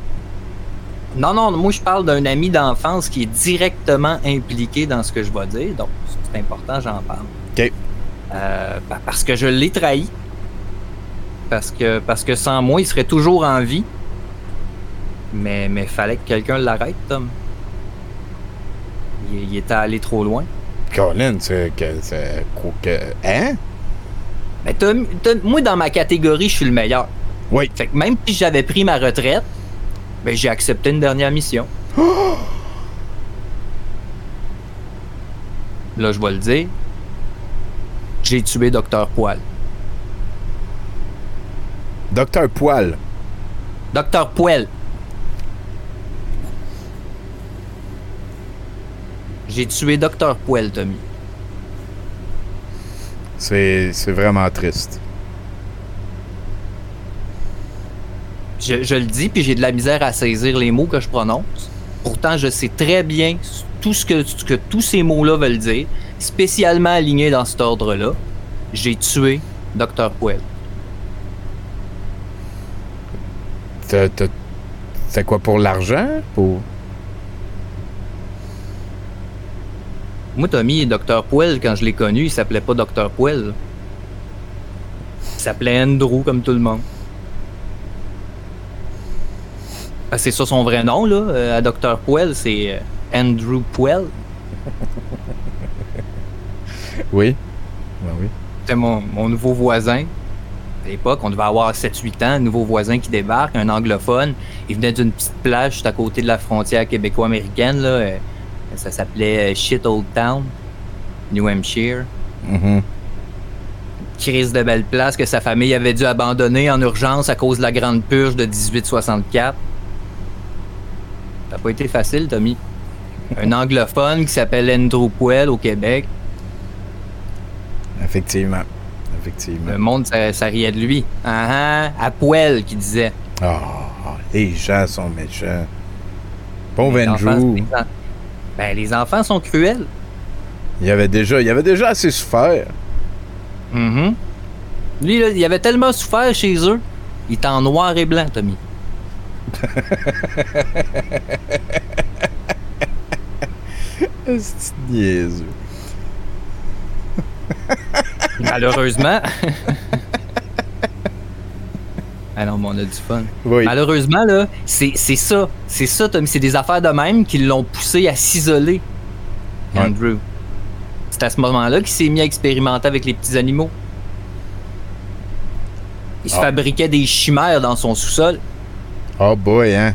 L: Non, non, moi je parle d'un ami d'enfance qui est directement impliqué dans ce que je vais dire, donc c'est important, j'en parle.
E: OK.
L: Euh, pa- parce que je l'ai trahi. Parce que, parce que sans moi, il serait toujours en vie. Mais mais fallait que quelqu'un l'arrête, Tom. Il, il était allé trop loin.
E: Colin, c'est que. c'est- quoi que- Hein?
L: Mais Tom, Tom, moi, dans ma catégorie, je suis le meilleur.
E: Oui.
L: Fait que même si j'avais pris ma retraite, ben, j'ai accepté une dernière mission. Là, je vais le dire. J'ai tué Docteur Poil.
E: Docteur Poil.
L: Docteur Poil. J'ai tué Docteur Poil, Tommy.
E: C'est c'est vraiment triste.
L: Je, je le dis, puis j'ai de la misère à saisir les mots que je prononce. Pourtant, je sais très bien tout ce que, tous ces mots-là veulent dire, spécialement alignés dans cet ordre-là. J'ai tué Dr. Poel.
E: T'as- t'as- C'est quoi pour l'argent? Pour...
L: Moi, Tommy, Dr. Poel, quand je l'ai connu, il s'appelait pas Dr. Poel. Il s'appelait Andrew, comme tout le monde. Ah, c'est ça son vrai nom, là, euh, à Dr. Poel, c'est euh, Andrew Poel.
E: Oui. Ben oui.
L: C'était mon, mon nouveau voisin. À l'époque, on devait avoir 7-8 ans, un nouveau voisin qui débarque, un anglophone. Il venait d'une petite plage juste à côté de la frontière québéco-américaine. Là. euh, Ça s'appelait Shit Old Town, New Hampshire.
E: Mhm.
L: Crise de belle place que sa famille avait dû abandonner en urgence à cause de la grande purge de 1864. Ça n'a pas été facile, Tommy. Un anglophone qui s'appelle Andrew Puel au Québec.
E: Effectivement. Effectivement.
L: Le monde, ça, ça riait de lui. Ah ah, à Puel qui disait.
E: Ah, les gens sont méchants. Bon
L: Les enfants,
E: Andrew.
L: ça. Ben, les enfants sont cruels.
E: Il y avait déjà, il y avait déjà assez souffert.
L: Mhm. Lui, là, il avait tellement souffert chez eux. Il est en noir et blanc, Tommy.
E: C'est niaiseux.
L: Malheureusement. ah mais on a du fun.
E: Oui.
L: Malheureusement, là, c'est c'est ça. C'est ça, Tommy. C'est des affaires de même qui l'ont poussé à s'isoler,
E: Ouais.
L: Andrew. C'est à ce moment-là qu'il s'est mis à expérimenter avec les petits animaux. Il se
E: Ah.
L: fabriquait des chimères dans son sous-sol.
E: Oh boy, hein.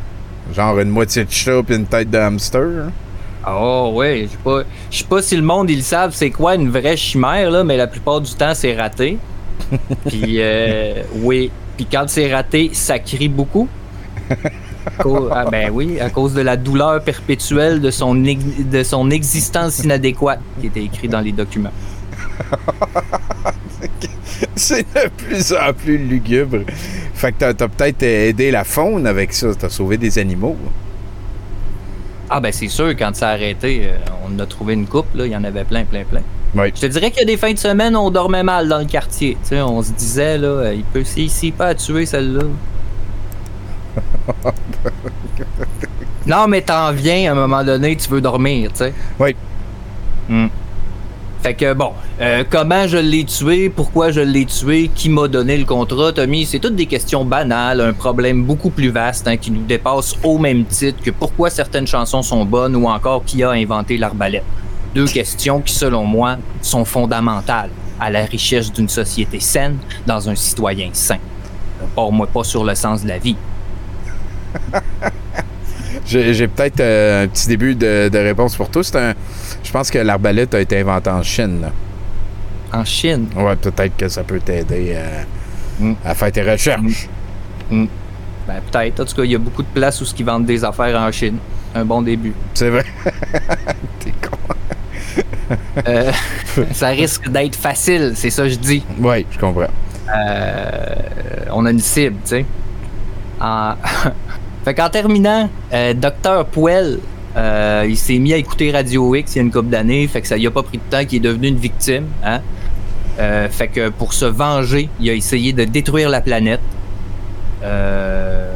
E: Genre une moitié de chat puis une tête de hamster. hein.
L: Oh ouais, je sais pas, je sais pas si le monde ils le savent c'est quoi une vraie chimère là, mais la plupart du temps c'est raté. Puis euh, oui, puis quand c'est raté, ça crie beaucoup. Co- ah ben oui, à cause de la douleur perpétuelle de son de son existence inadéquate qui était écrit dans les documents.
E: C'est de plus en plus lugubre. Fait que t'as, peut-être aidé la faune avec ça. T'as sauvé des animaux.
L: Ah ben c'est sûr quand ça a arrêté, euh, on a trouvé une coupe là, il y en avait plein plein plein.
E: Oui.
L: Je te dirais qu'il y a des fins de semaine, on dormait mal dans le quartier. Tu sais, on se disait, là, euh, il peut, s'il pas à tuer celle-là. non, mais t'en viens, à un moment donné, tu veux dormir, tu sais.
E: Oui.
L: Hmm. Fait que, bon, euh, comment je l'ai tué, pourquoi je l'ai tué, qui m'a donné le contrat, Tommy, c'est toutes des questions banales, un problème beaucoup plus vaste hein, qui nous dépasse au même titre que pourquoi certaines chansons sont bonnes ou encore qui a inventé l'arbalète. Deux questions qui, selon moi, sont fondamentales à la richesse d'une société saine dans un citoyen sain. Porte-moi pas sur le sens de la vie.
E: J'ai peut-être euh, un petit début de, de réponse pour tous. C'est un- Je pense que l'arbalète a été inventée en Chine. là.
L: En Chine?
E: Ouais, peut-être que ça peut t'aider à, à faire tes recherches.
L: Ben, peut-être. En tout cas, il y a beaucoup de places où ils vendent des affaires en Chine. Un bon début.
E: C'est vrai.
L: Euh, ça risque d'être facile, c'est ça que je dis.
E: Oui, je comprends.
L: Euh, on a une cible, tu sais. En... fait qu'en terminant, euh, Dr. Puel, euh, il s'est mis à écouter Radio X il y a une couple d'années, fait que ça y a pas pris de temps qu'il est devenu une victime, hein. Euh, fait que pour se venger, il a essayé de détruire la planète. Euh...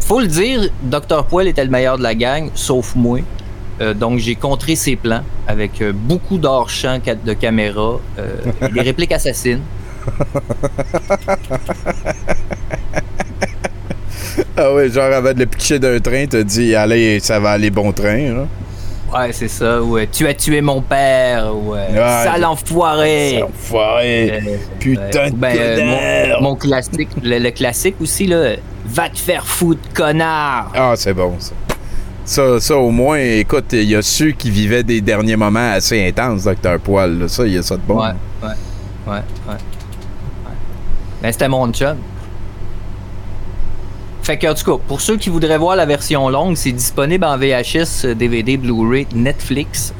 L: Faut le dire, Dr. Puel était le meilleur de la gang, sauf moi. Donc j'ai contré ses plans avec beaucoup d'hors-champ ca- de caméras, des répliques assassines.
E: Ah ouais, genre avant de le pitcher d'un train, t'as dit allez, ça va aller bon train. Là.
L: Ouais, c'est ça. Ouais. Tu as tué mon père. Ouais.
E: Ouais.
L: Sale enfoiré.
E: Sale enfoiré.
L: Euh,
E: Putain de
L: ben, euh, mon, mon classique, le, le classique aussi, là. Va te faire foutre, connard.
E: Ah, c'est bon, ça. Ça, ça, au moins, écoute, il a su qu'il vivait des derniers moments assez intenses, Dr. Poil. là. Ça, il y a ça de bon.
L: Ouais, ouais, ouais, ouais. ouais. Ben, c'était mon chum. Fait que, en tout cas, pour ceux qui voudraient voir la version longue, c'est disponible en VHS, euh, DVD, Blu-ray, Netflix.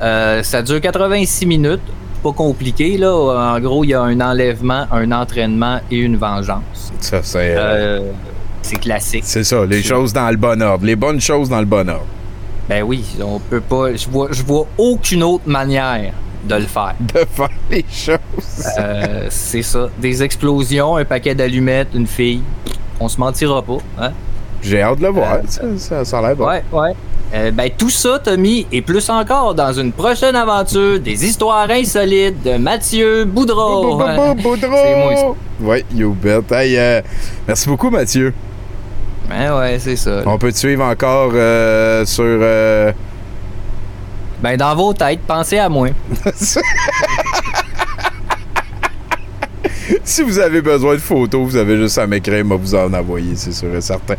L: Euh, ça dure 86 minutes. Pas compliqué, là. En gros, il y a un enlèvement, un entraînement et une vengeance.
E: Ça, c'est.
L: Euh, c'est classique.
E: C'est ça, les choses dans le bon ordre. Les bonnes choses dans le bon ordre.
L: Ben oui, on peut pas. Je vois, je vois aucune autre manière de le faire.
E: De faire les choses.
L: Euh, c'est ça. Des explosions, un paquet d'allumettes, une fille. On se mentira pas. Hein?
E: J'ai hâte de le voir. ça, ça, ça a l'air bon.
L: Ouais, ouais. Euh, ben, tout ça, Tommy, et plus encore dans une prochaine aventure des histoires insolites de Mathieu Boudreau. hein?
E: Boudreau!
L: C'est moi, ça.
E: Ouais, you bet. Hey, euh, merci beaucoup, Mathieu.
L: Ben ouais, c'est ça.
E: On peut te suivre encore euh, sur. euh,
L: Ben, dans vos têtes, pensez à moi.
E: si vous avez besoin de photos, vous avez juste à m'écrire, moi vous en envoyer, c'est sûr et certain.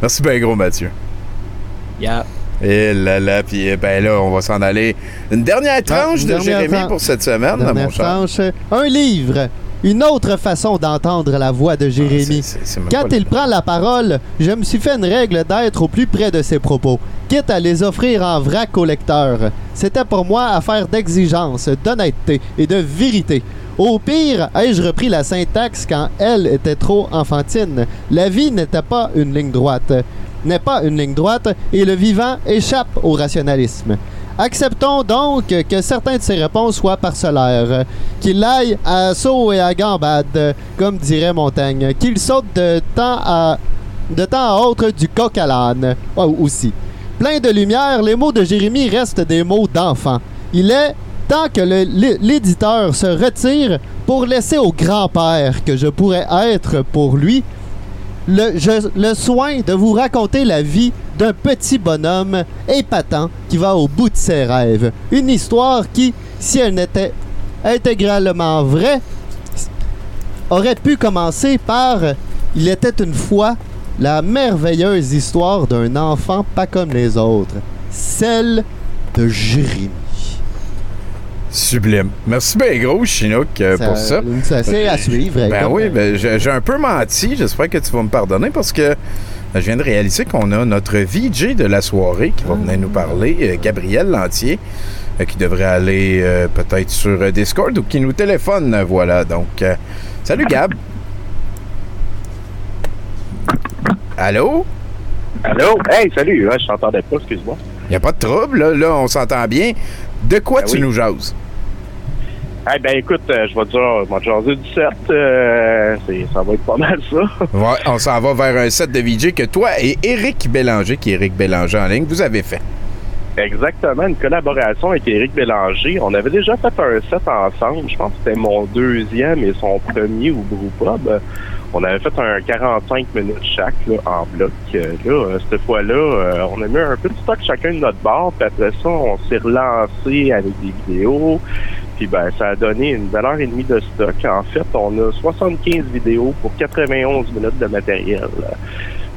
E: Merci bien gros, Mathieu.
L: Yeah.
E: Et là là, puis eh ben là, on va s'en aller. Une dernière tranche
G: une
E: de Jérémy pour cette semaine, mon
G: Dernière
E: cher.
G: tranche. Un livre. Une autre façon d'entendre la voix de Jérémy.
E: même
G: Quand il prend la parole, je me suis fait une règle d'être au plus près de ses propos, quitte à les offrir en vrac au lecteur. C'était pour moi affaire d'exigence, d'honnêteté et de vérité. Au pire, ai-je repris la syntaxe quand elle était trop enfantine? La vie n'était pas une ligne droite. N'est pas une ligne droite et le vivant échappe au rationalisme. Acceptons donc que certains de ces réponses soient parcellaires, qu'il aille à saut et à gambade, comme dirait Montaigne, qu'il saute de temps à, de temps à autre du coq à l'âne, Oh, aussi. Plein de lumière, les mots de Jérémie restent des mots d'enfant. Il est temps que l'éditeur se retire pour laisser au grand-père que je pourrais être pour lui le soin de vous raconter la vie d'un petit bonhomme épatant qui va au bout de ses rêves. Une histoire qui, si elle n'était intégralement vraie, aurait pu commencer par Il était une fois la merveilleuse histoire d'un enfant pas comme les autres, celle de Jérémie.
E: Sublime. Merci bien gros, Chinook, euh,
G: Ça-
E: pour ça.
G: ça, c'est à suivre,
E: Ben
G: écoute.
E: oui, ben, j'ai un peu menti. J'espère que tu vas me pardonner parce que euh, je viens de réaliser qu'on a notre VJ de la soirée qui va venir nous parler, euh, Gabriel Lantier, euh, qui devrait aller euh, peut-être sur Discord ou qui nous téléphone. Voilà, donc, euh, salut Gab. Allô?
M: Allô? Hey, salut! Ouais, je t'entendais pas, excuse-moi.
E: Il a pas de trouble, là, là on s'entend bien. De quoi
M: Ben
E: tu
M: oui.
E: nous jases?
M: Eh ben écoute, euh, je vais te dire, je vais te jaser du 7. euh, ça va être pas mal ça.
E: Ouais, on s'en va vers un set de VJ que toi et Éric Bélanger, qui est Éric Bélanger en ligne, vous avez fait.
M: Exactement, une collaboration avec Éric Bélanger. On avait déjà fait un set ensemble. Je pense que c'était mon deuxième et son premier au Brewpub. On avait fait un 45 minutes chaque là, en bloc. Euh, Là, euh, cette fois-là, on a mis un peu de stock chacun de notre bord. Puis après ça, on s'est relancé avec des vidéos. Puis ben, ça a donné une valeur heure et demie de stock. En fait, on a 75 vidéos pour 91 minutes de matériel.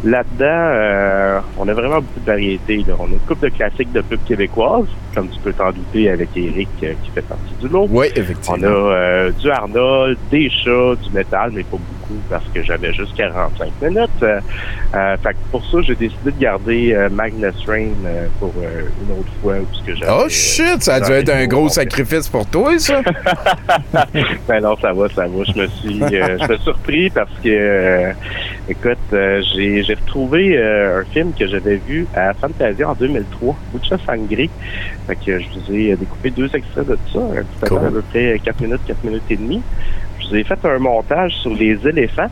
M: Là-dedans, euh, on a vraiment beaucoup de variétés. là. On a une couple de classiques de pub québécoises, comme tu peux t'en douter avec Eric euh, qui fait partie du lot.
E: Oui,
M: On
E: effectivement.
M: a euh, du Arnold, des chats, du métal, mais pas beaucoup parce que j'avais juste 45 minutes. Euh, euh, fait que pour ça, j'ai décidé de garder euh, Magnus Rain pour une autre fois. Parce que j'avais,
E: Oh shit, ça a dû être un gros sacrifice pour toi, ça.
M: ben non, ça va, ça va. Je me suis, je me suis surpris parce que, écoute, j'ai, j'ai retrouvé un film que j'avais vu à Fantasia en 2003, Mucha Sangre. Fait que je vous ai découpé deux extraits de ça, un petit peu à peu près 4 minutes, 4 minutes et demie. Je vous ai fait un montage sur les éléphants.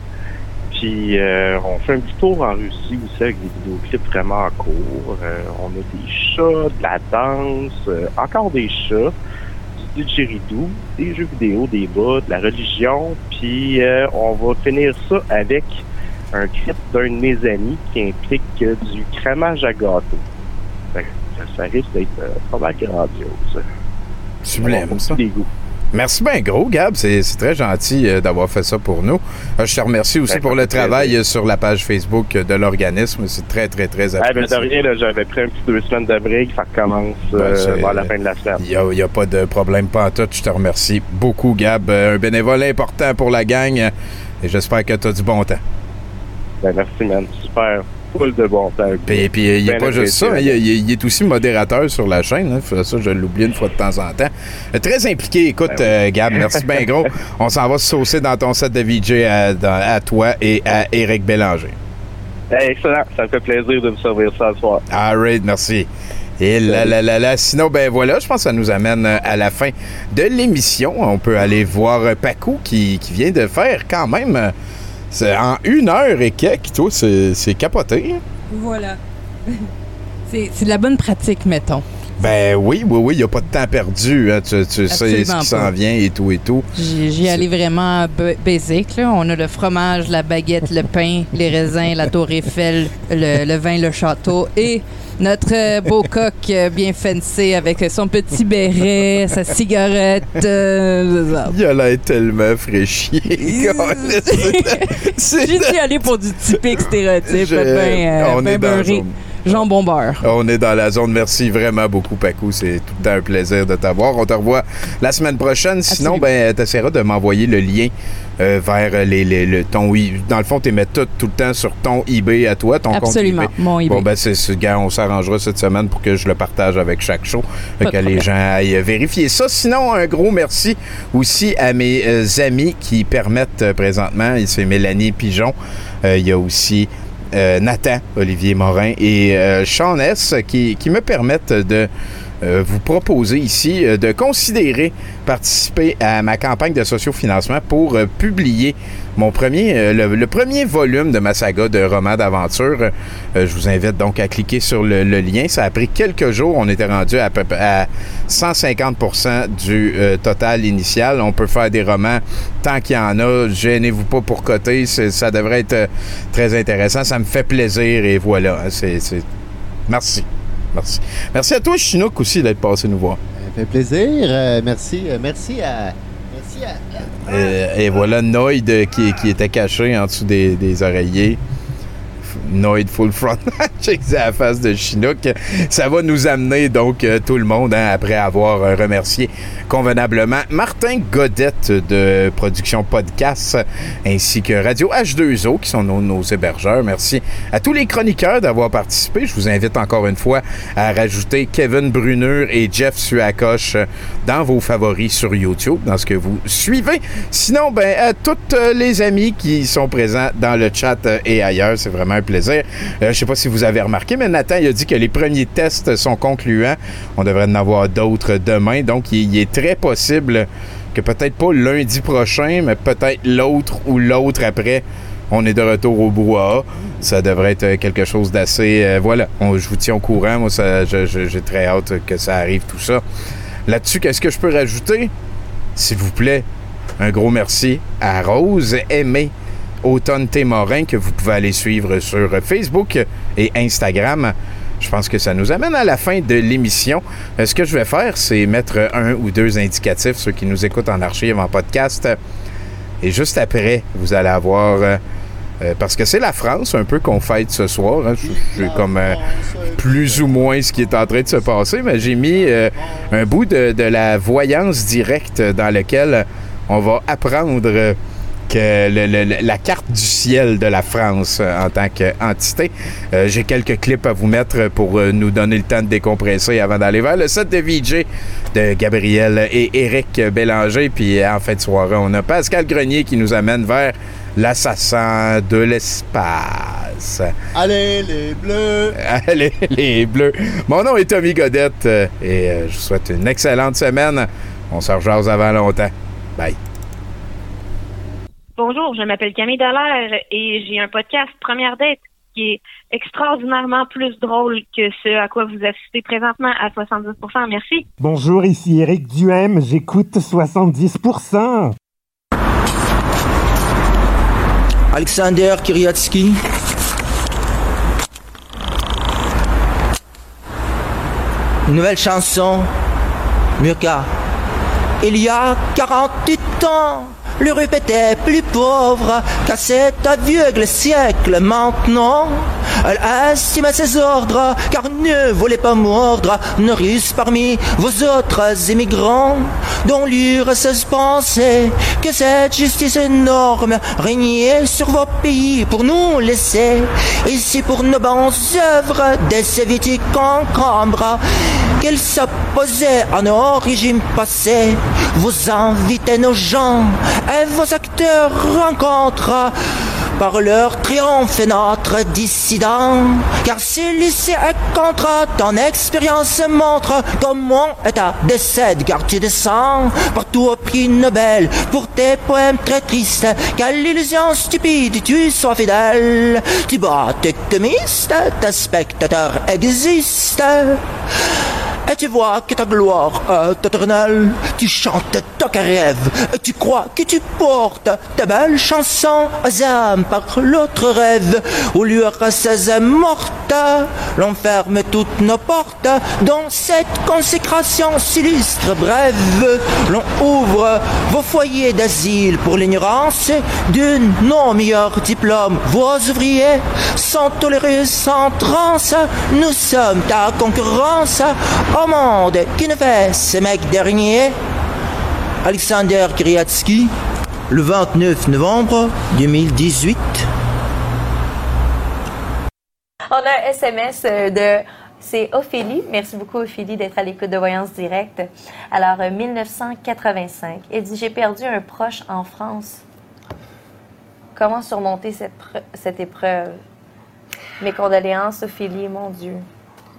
M: Puis euh, on fait un petit tour en Russie aussi avec des vidéoclips vraiment courts. Euh, on a des chats, de la danse, euh, encore des chats, du didgeridoo, des jeux vidéo, des bas, de la religion. Puis euh, on va finir ça avec un clip d'un de mes amis qui implique euh, du crémage à gâteau. Ça, ça risque d'être pas mal grandiose.
E: Sublime, ça?
M: des goûts.
E: Merci bien gros, Gab. C'est c'est très gentil euh, d'avoir fait ça pour nous. Euh, je te remercie aussi
M: Ben,
E: pour le travail euh, sur la page Facebook de l'organisme. C'est très, très, très
M: Ah, ben, de
E: apprécié.
M: rien, j'avais pris un petit deux semaines de break, ça recommence
E: Ben,
M: euh, vers la fin de la semaine.
E: Il n'y a, pas de problème pas en tout. Je te remercie beaucoup, Gab. Un bénévole important pour la gang. Et j'espère que tu as du bon temps.
M: Ben, merci, man. Super. Full de bon temps.
E: Puis, puis il a
M: Ben
E: pas juste ça, hein, il, est aussi modérateur sur la chaîne. hein. Ça, je l'oublie une fois de temps en temps. Euh, Très impliqué. Écoute,
M: Ben
E: euh, Gab, merci bien gros. On s'en va saucer dans ton set de VJ à, dans- à toi et à Éric Bélanger.
M: Hey, excellent. Ça me fait plaisir de vous servir ça ce soir.
E: All right, merci. Et là, là, là, là. Sinon, ben voilà, je pense que ça nous amène euh, à la fin de l'émission. On peut aller voir Pacou qui, qui vient de faire quand même c'est en une heure et quelques, toi, c'est c'est capoté. hein?
F: Voilà. C'est c'est de la bonne pratique, mettons.
E: Ben oui, oui, oui, il n'y a pas de temps perdu. hein. Tu, tu sais ce qui s'en vient et tout et tout.
F: J'y allais vraiment b- basic. Là. On a le fromage, la baguette, le pain, les raisins, la tour Eiffel, le, le vin, le château et notre euh, beau coq euh, bien fencé avec son petit béret, sa cigarette. euh.
E: Il a l'air tellement fraîchier.
F: J'ai dû aller pour du typique stéréotype.
E: Je-
F: ben, euh,
E: on
F: ben
E: est dans zone.
F: Jambon beurre.
E: On est dans la zone. Merci vraiment beaucoup, Pacou. C'est tout le temps un plaisir de t'avoir. On te revoit la semaine prochaine. Sinon, ben, tu essaieras de m'envoyer le lien euh, vers les, les- le, ton... Dans le fond, tu mets tout, tout le temps sur ton eBay à toi, ton
F: Absolument,
E: compte eBay.
F: mon eBay.
E: Bon, ben, c'est ce gars, on s'arrangera cette semaine pour que je le partage avec chaque show.
F: Pas
E: que les gens aillent vérifier ça. Sinon, un gros merci aussi à mes euh, amis qui permettent euh, présentement, c'est Mélanie Pigeon. Euh, Il y a aussi euh, Nathan, Olivier Morin et euh, Sean S qui, qui me permettent de euh, vous proposer ici euh, de considérer participer à ma campagne de sociofinancement pour euh, publier mon premier, euh, le, premier volume de ma saga de romans d'aventure. Euh, je vous invite donc à cliquer sur le, lien. Ça a pris quelques jours. On était rendu à, peu près à 150% du euh, total initial. On peut faire des romans tant qu'il y en a. Gênez-vous pas pour coter. Ça devrait être euh, très intéressant. Ça me fait plaisir et voilà. c'est- Merci. Merci. Merci à toi, Chinook, aussi, d'être passé nous voir.
G: Ça fait plaisir. Euh, merci. euh, merci à. Merci à.
E: Et voilà Noid euh, qui, qui était caché en dessous des, des oreillers. Noid full front. Check la face de Chinook. Ça va nous amener donc euh, tout le monde hein, après avoir euh, remercié convenablement Martin Godette de Production Podcast ainsi que Radio H2O qui sont nos, hébergeurs. Merci à tous les chroniqueurs d'avoir participé. Je vous invite encore une fois à rajouter Kevin Bruneur et Jeff Suacoche dans vos favoris sur YouTube, dans ce que vous suivez. Sinon, ben, à toutes euh, les amis qui sont présents dans le chat et ailleurs, c'est vraiment un plaisir. Euh, je sais pas si vous avez remarqué, mais Nathan il a dit que les premiers tests sont concluants. On devrait en avoir d'autres demain, donc il, est très possible que peut-être pas lundi prochain, mais peut-être l'autre ou l'autre après. On est de retour au brouhaha. Ça devrait être quelque chose d'assez... euh, voilà, je vous tiens au courant. Moi, j'ai très hâte que ça arrive, tout ça. Là-dessus, qu'est-ce que je peux rajouter? S'il vous plaît, un gros merci à Rose Aimée Automne Témorin que vous pouvez aller suivre sur Facebook et Instagram. Je pense que ça nous amène à la fin de l'émission. Euh, Ce que je vais faire, c'est mettre un ou deux indicatifs, ceux qui nous écoutent en archive, en podcast. Et juste après, vous allez avoir euh, Euh, parce que c'est la France un peu qu'on fête ce soir. hein. J'ai comme plus ou moins ce qui est en train de se passer, mais j'ai mis un bout de, de la voyance directe dans lequel on va apprendre euh, le- le- la carte du ciel de la France euh, en tant qu'entité. Euh, j'ai quelques clips à vous mettre pour euh, nous donner le temps de décompresser avant d'aller vers le set de VJ de Gabriel et Éric Bélanger. Puis euh, en fin de soirée, on a Pascal Grenier qui nous amène vers l'assassin de l'espace.
G: Allez, les bleus!
E: Allez, les bleus. Mon nom est Tommy Godette et je vous souhaite une excellente semaine. On se rejase avant longtemps. Bye.
N: Bonjour, je m'appelle Camille Dallaire et j'ai un podcast Première Date qui est extraordinairement plus drôle que ce à quoi vous assistez présentement à 70% Merci.
O: Bonjour, ici Eric Duhem, j'écoute 70%.
P: Alexander Kiriatsky. Une nouvelle chanson, Murka. Il y a 48 ans, l'Europe était plus pauvre qu'à cet aveugle siècle maintenant. Elle estimait ses ordres, car ne voulait pas mordre russe parmi vos autres immigrants, dont l'URSS pensait que cette justice énorme régnait sur vos pays pour nous laisser ici pour nos bonnes œuvres des soviétiques encombrants qu'ils s'opposaient à nos régimes passés. Vous invitez nos gens et vos acteurs rencontrent par leur triomphe notre dissident. Car si lycée est contre ton expérience montre comment état décède car tu descends partout au prix Nobel pour tes poèmes très tristes. Quelle illusion stupide tu sois fidèle. Tu bats tes commistes, tes spectateurs existent. Tu vois que ta gloire est éternelle. Tu chantes ta rêve. Tu crois que tu portes ta belle chanson aux âmes par l'autre rêve. Où l'URSS est morte, l'on ferme toutes nos portes. Dans cette consécration sinistre brève, l'on ouvre vos foyers d'asile pour l'ignorance d'une non meilleur diplôme. Vos ouvriers sont tolérés sans transe. Nous sommes ta concurrence au monde qui ne fait ce mec dernier? Alexander Kiriatsky, le 29 novembre 2018.
Q: On a un SMS euh, de. C'est Ophélie. Merci beaucoup, Ophélie, d'être à l'écoute de Voyance Directe. Alors, euh, 1985. Elle dit J'ai perdu un proche en France. Comment surmonter cette, cette épreuve? Mes condoléances, Ophélie, mon Dieu.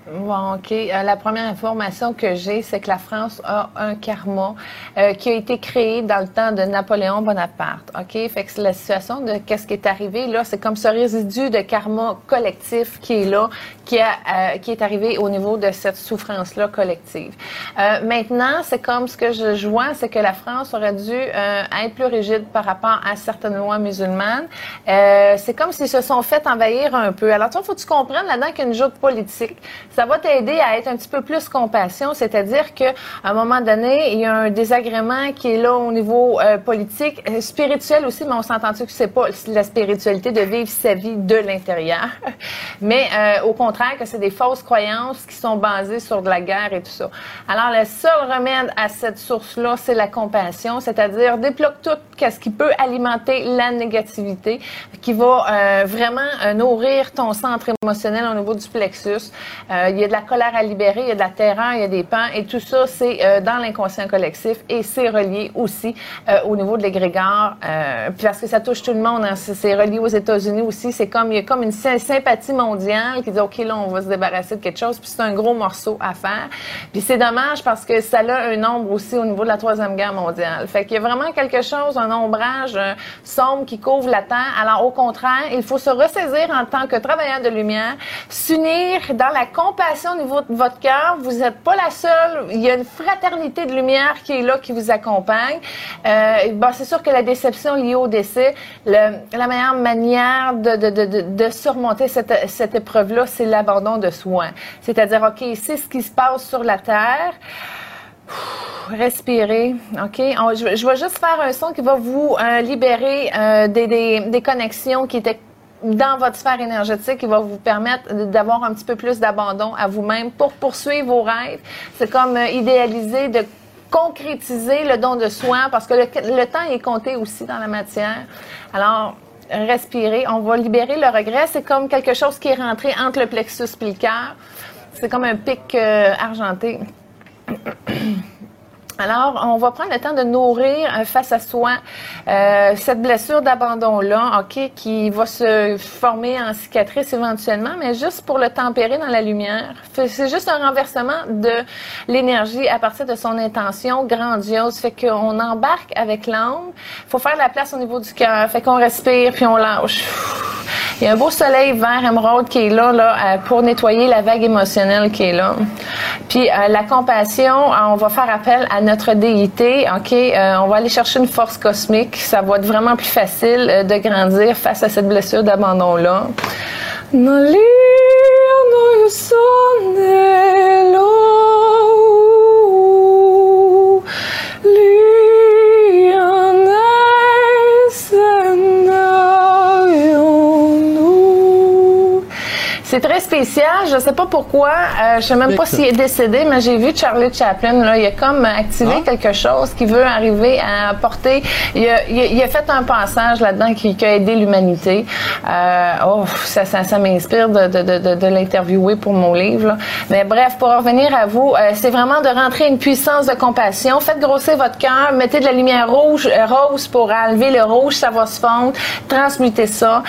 R: Bon, OK. Euh, la première information que j'ai, c'est que la France a un karma euh, qui a été créé dans le temps de Napoléon Bonaparte. OK? Fait que la situation de qu'est-ce qui est arrivé là, c'est comme ce résidu de karma collectif qui est là, qui, a, euh, qui est arrivé au niveau de cette souffrance-là collective. Euh, maintenant, c'est comme ce que je, je vois, c'est que la France aurait dû euh, être plus rigide par rapport à certaines lois musulmanes. Euh, c'est comme s'ils se sont fait envahir un peu. Alors, tu vois, faut que tu comprennes là-dedans qu'il y joute politique. Ça va t'aider à être un petit peu plus compassion, c'est-à-dire que à un moment donné, il y a un désagrément qui est là au niveau euh, politique, euh, spirituel aussi, mais on s'entend-tu que c'est pas la spiritualité de vivre sa vie de l'intérieur, mais euh, au contraire que c'est des fausses croyances qui sont basées sur de la guerre et tout ça. Alors le seul remède à cette source-là, c'est la compassion, c'est-à-dire débloque tout qu'est-ce qui peut alimenter la négativité, qui va euh, vraiment euh, nourrir ton centre émotionnel au niveau du plexus. Euh, il y a de la colère à libérer, il y a de la terreur, il y a des pans, et tout ça, c'est euh, dans l'inconscient collectif et c'est relié aussi euh, au niveau de l'égrégore, euh, parce que ça touche tout le monde. hein. C'est- relié aux États-Unis aussi. C'est comme il y a comme une sy- sympathie mondiale qui dit ok là on va se débarrasser de quelque chose, puis c'est un gros morceau à faire. Puis c'est dommage parce que ça a un nombre aussi au niveau de la troisième guerre mondiale. Fait qu'il y a vraiment quelque chose, un ombrage euh, sombre qui couvre la terre. Alors au contraire, il faut se ressaisir en tant que travailleur de lumière, s'unir dans la compassion au niveau de votre cœur. Vous n'êtes pas la seule. Il y a une fraternité de lumière qui est là, qui vous accompagne. Euh, bon, c'est sûr que la déception liée au décès, la meilleure manière de, surmonter cette, épreuve-là, c'est l'abandon de soi. C'est-à-dire, OK, c'est ce qui se passe sur la terre. respirer. OK? Je, vais juste faire un son qui va vous euh, libérer euh, des connexions qui étaient dans votre sphère énergétique qui va vous permettre d'avoir un petit peu plus d'abandon à vous-même pour poursuivre vos rêves. C'est comme euh, idéaliser de concrétiser le don de soi parce que le, temps est compté aussi dans la matière. Alors, respirer. On va libérer le regret. C'est comme quelque chose qui est rentré entre le plexus et. C'est comme un pic euh, argenté. Alors, on va prendre le temps de nourrir euh, face à soi euh, cette blessure d'abandon-là, OK, qui va se former en cicatrice éventuellement, mais juste pour le tempérer dans la lumière. C'est juste un renversement de l'énergie à partir de son intention grandiose. Fait qu'on embarque avec l'âme. faut faire de la place au niveau du cœur. Fait qu'on respire, puis on lâche. Il y a un beau soleil vert émeraude qui est là, là euh, pour nettoyer la vague émotionnelle qui est là. Puis euh, la compassion, euh, on va faire appel à notre déité, ok. Euh, on va aller chercher une force cosmique. Ça va être vraiment plus facile euh, de grandir face à cette blessure d'abandon C'est très spécial. Je sais pas pourquoi. Euh, je sais même pas s'il est décédé, mais j'ai vu Charlie Chaplin. Là, il a comme activé quelque chose qui veut arriver à apporter. Il a, il a- il a fait un passage là-dedans qui, qui a aidé l'humanité. Euh, oh, ça, ça, ça m'inspire de, de, de, l'interviewer pour mon livre. là. Mais bref, pour revenir à vous, euh, c'est vraiment de rentrer une puissance de compassion. Faites grossir votre cœur, mettez de la lumière rouge, euh, rose pour enlever le rouge, ça va se fondre. Transmutez ça.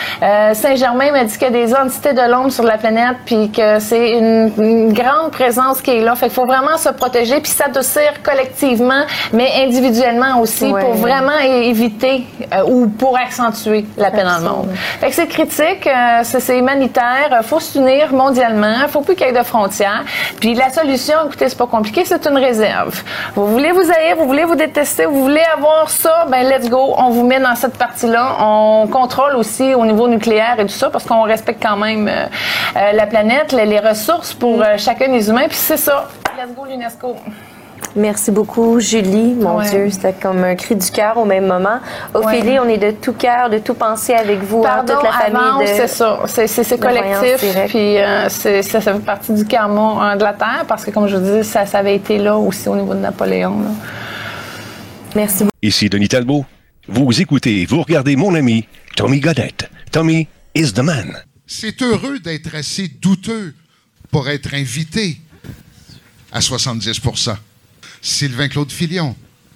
R: Saint-Germain m'a dit qu'il y a des entités de l'ombre sur la planète, puis que c'est une, une grande présence qui est là. Fait qu'il faut vraiment se protéger, puis s'adoucir collectivement, mais individuellement aussi,
Q: Ouais.
R: pour vraiment éviter euh, ou pour accentuer la paix dans le monde. Fait que c'est critique, euh, c'est c'est humanitaire, euh, faut s'unir mondialement, faut plus qu'il y ait de frontières. Puis la solution, écoutez, c'est pas compliqué, c'est une réserve. Vous voulez vous haïr, vous voulez vous détester, vous voulez avoir ça, ben let's go, on vous met dans cette partie-là. On contrôle aussi au niveau nucléaire et tout ça parce qu'on respecte quand même euh, la planète, les, les ressources pour euh, chacun des humains. Puis c'est ça. Let's go l'UNESCO.
Q: Merci beaucoup, Julie. Mon
R: Ouais.
Q: Dieu, c'était comme un cri du cœur au même moment. Ophélie,
R: Ouais.
Q: on est de tout cœur, de tout penser avec vous, hein,
R: Pardon,
Q: toute la famille de.
R: c'est ça. C'est, collectif. Puis euh, c'est, ça, ça fait partie du karma hein, de la Terre parce que, comme je vous dis, ça, ça avait été là aussi au niveau de Napoléon. là.
Q: Merci beaucoup.
A: Ici Denis Talbot. Vous écoutez, vous regardez mon ami Tommy Godette. Tommy is the man.
S: C'est heureux d'être assez douteux pour être invité à 70% Sylvain Claude Filion,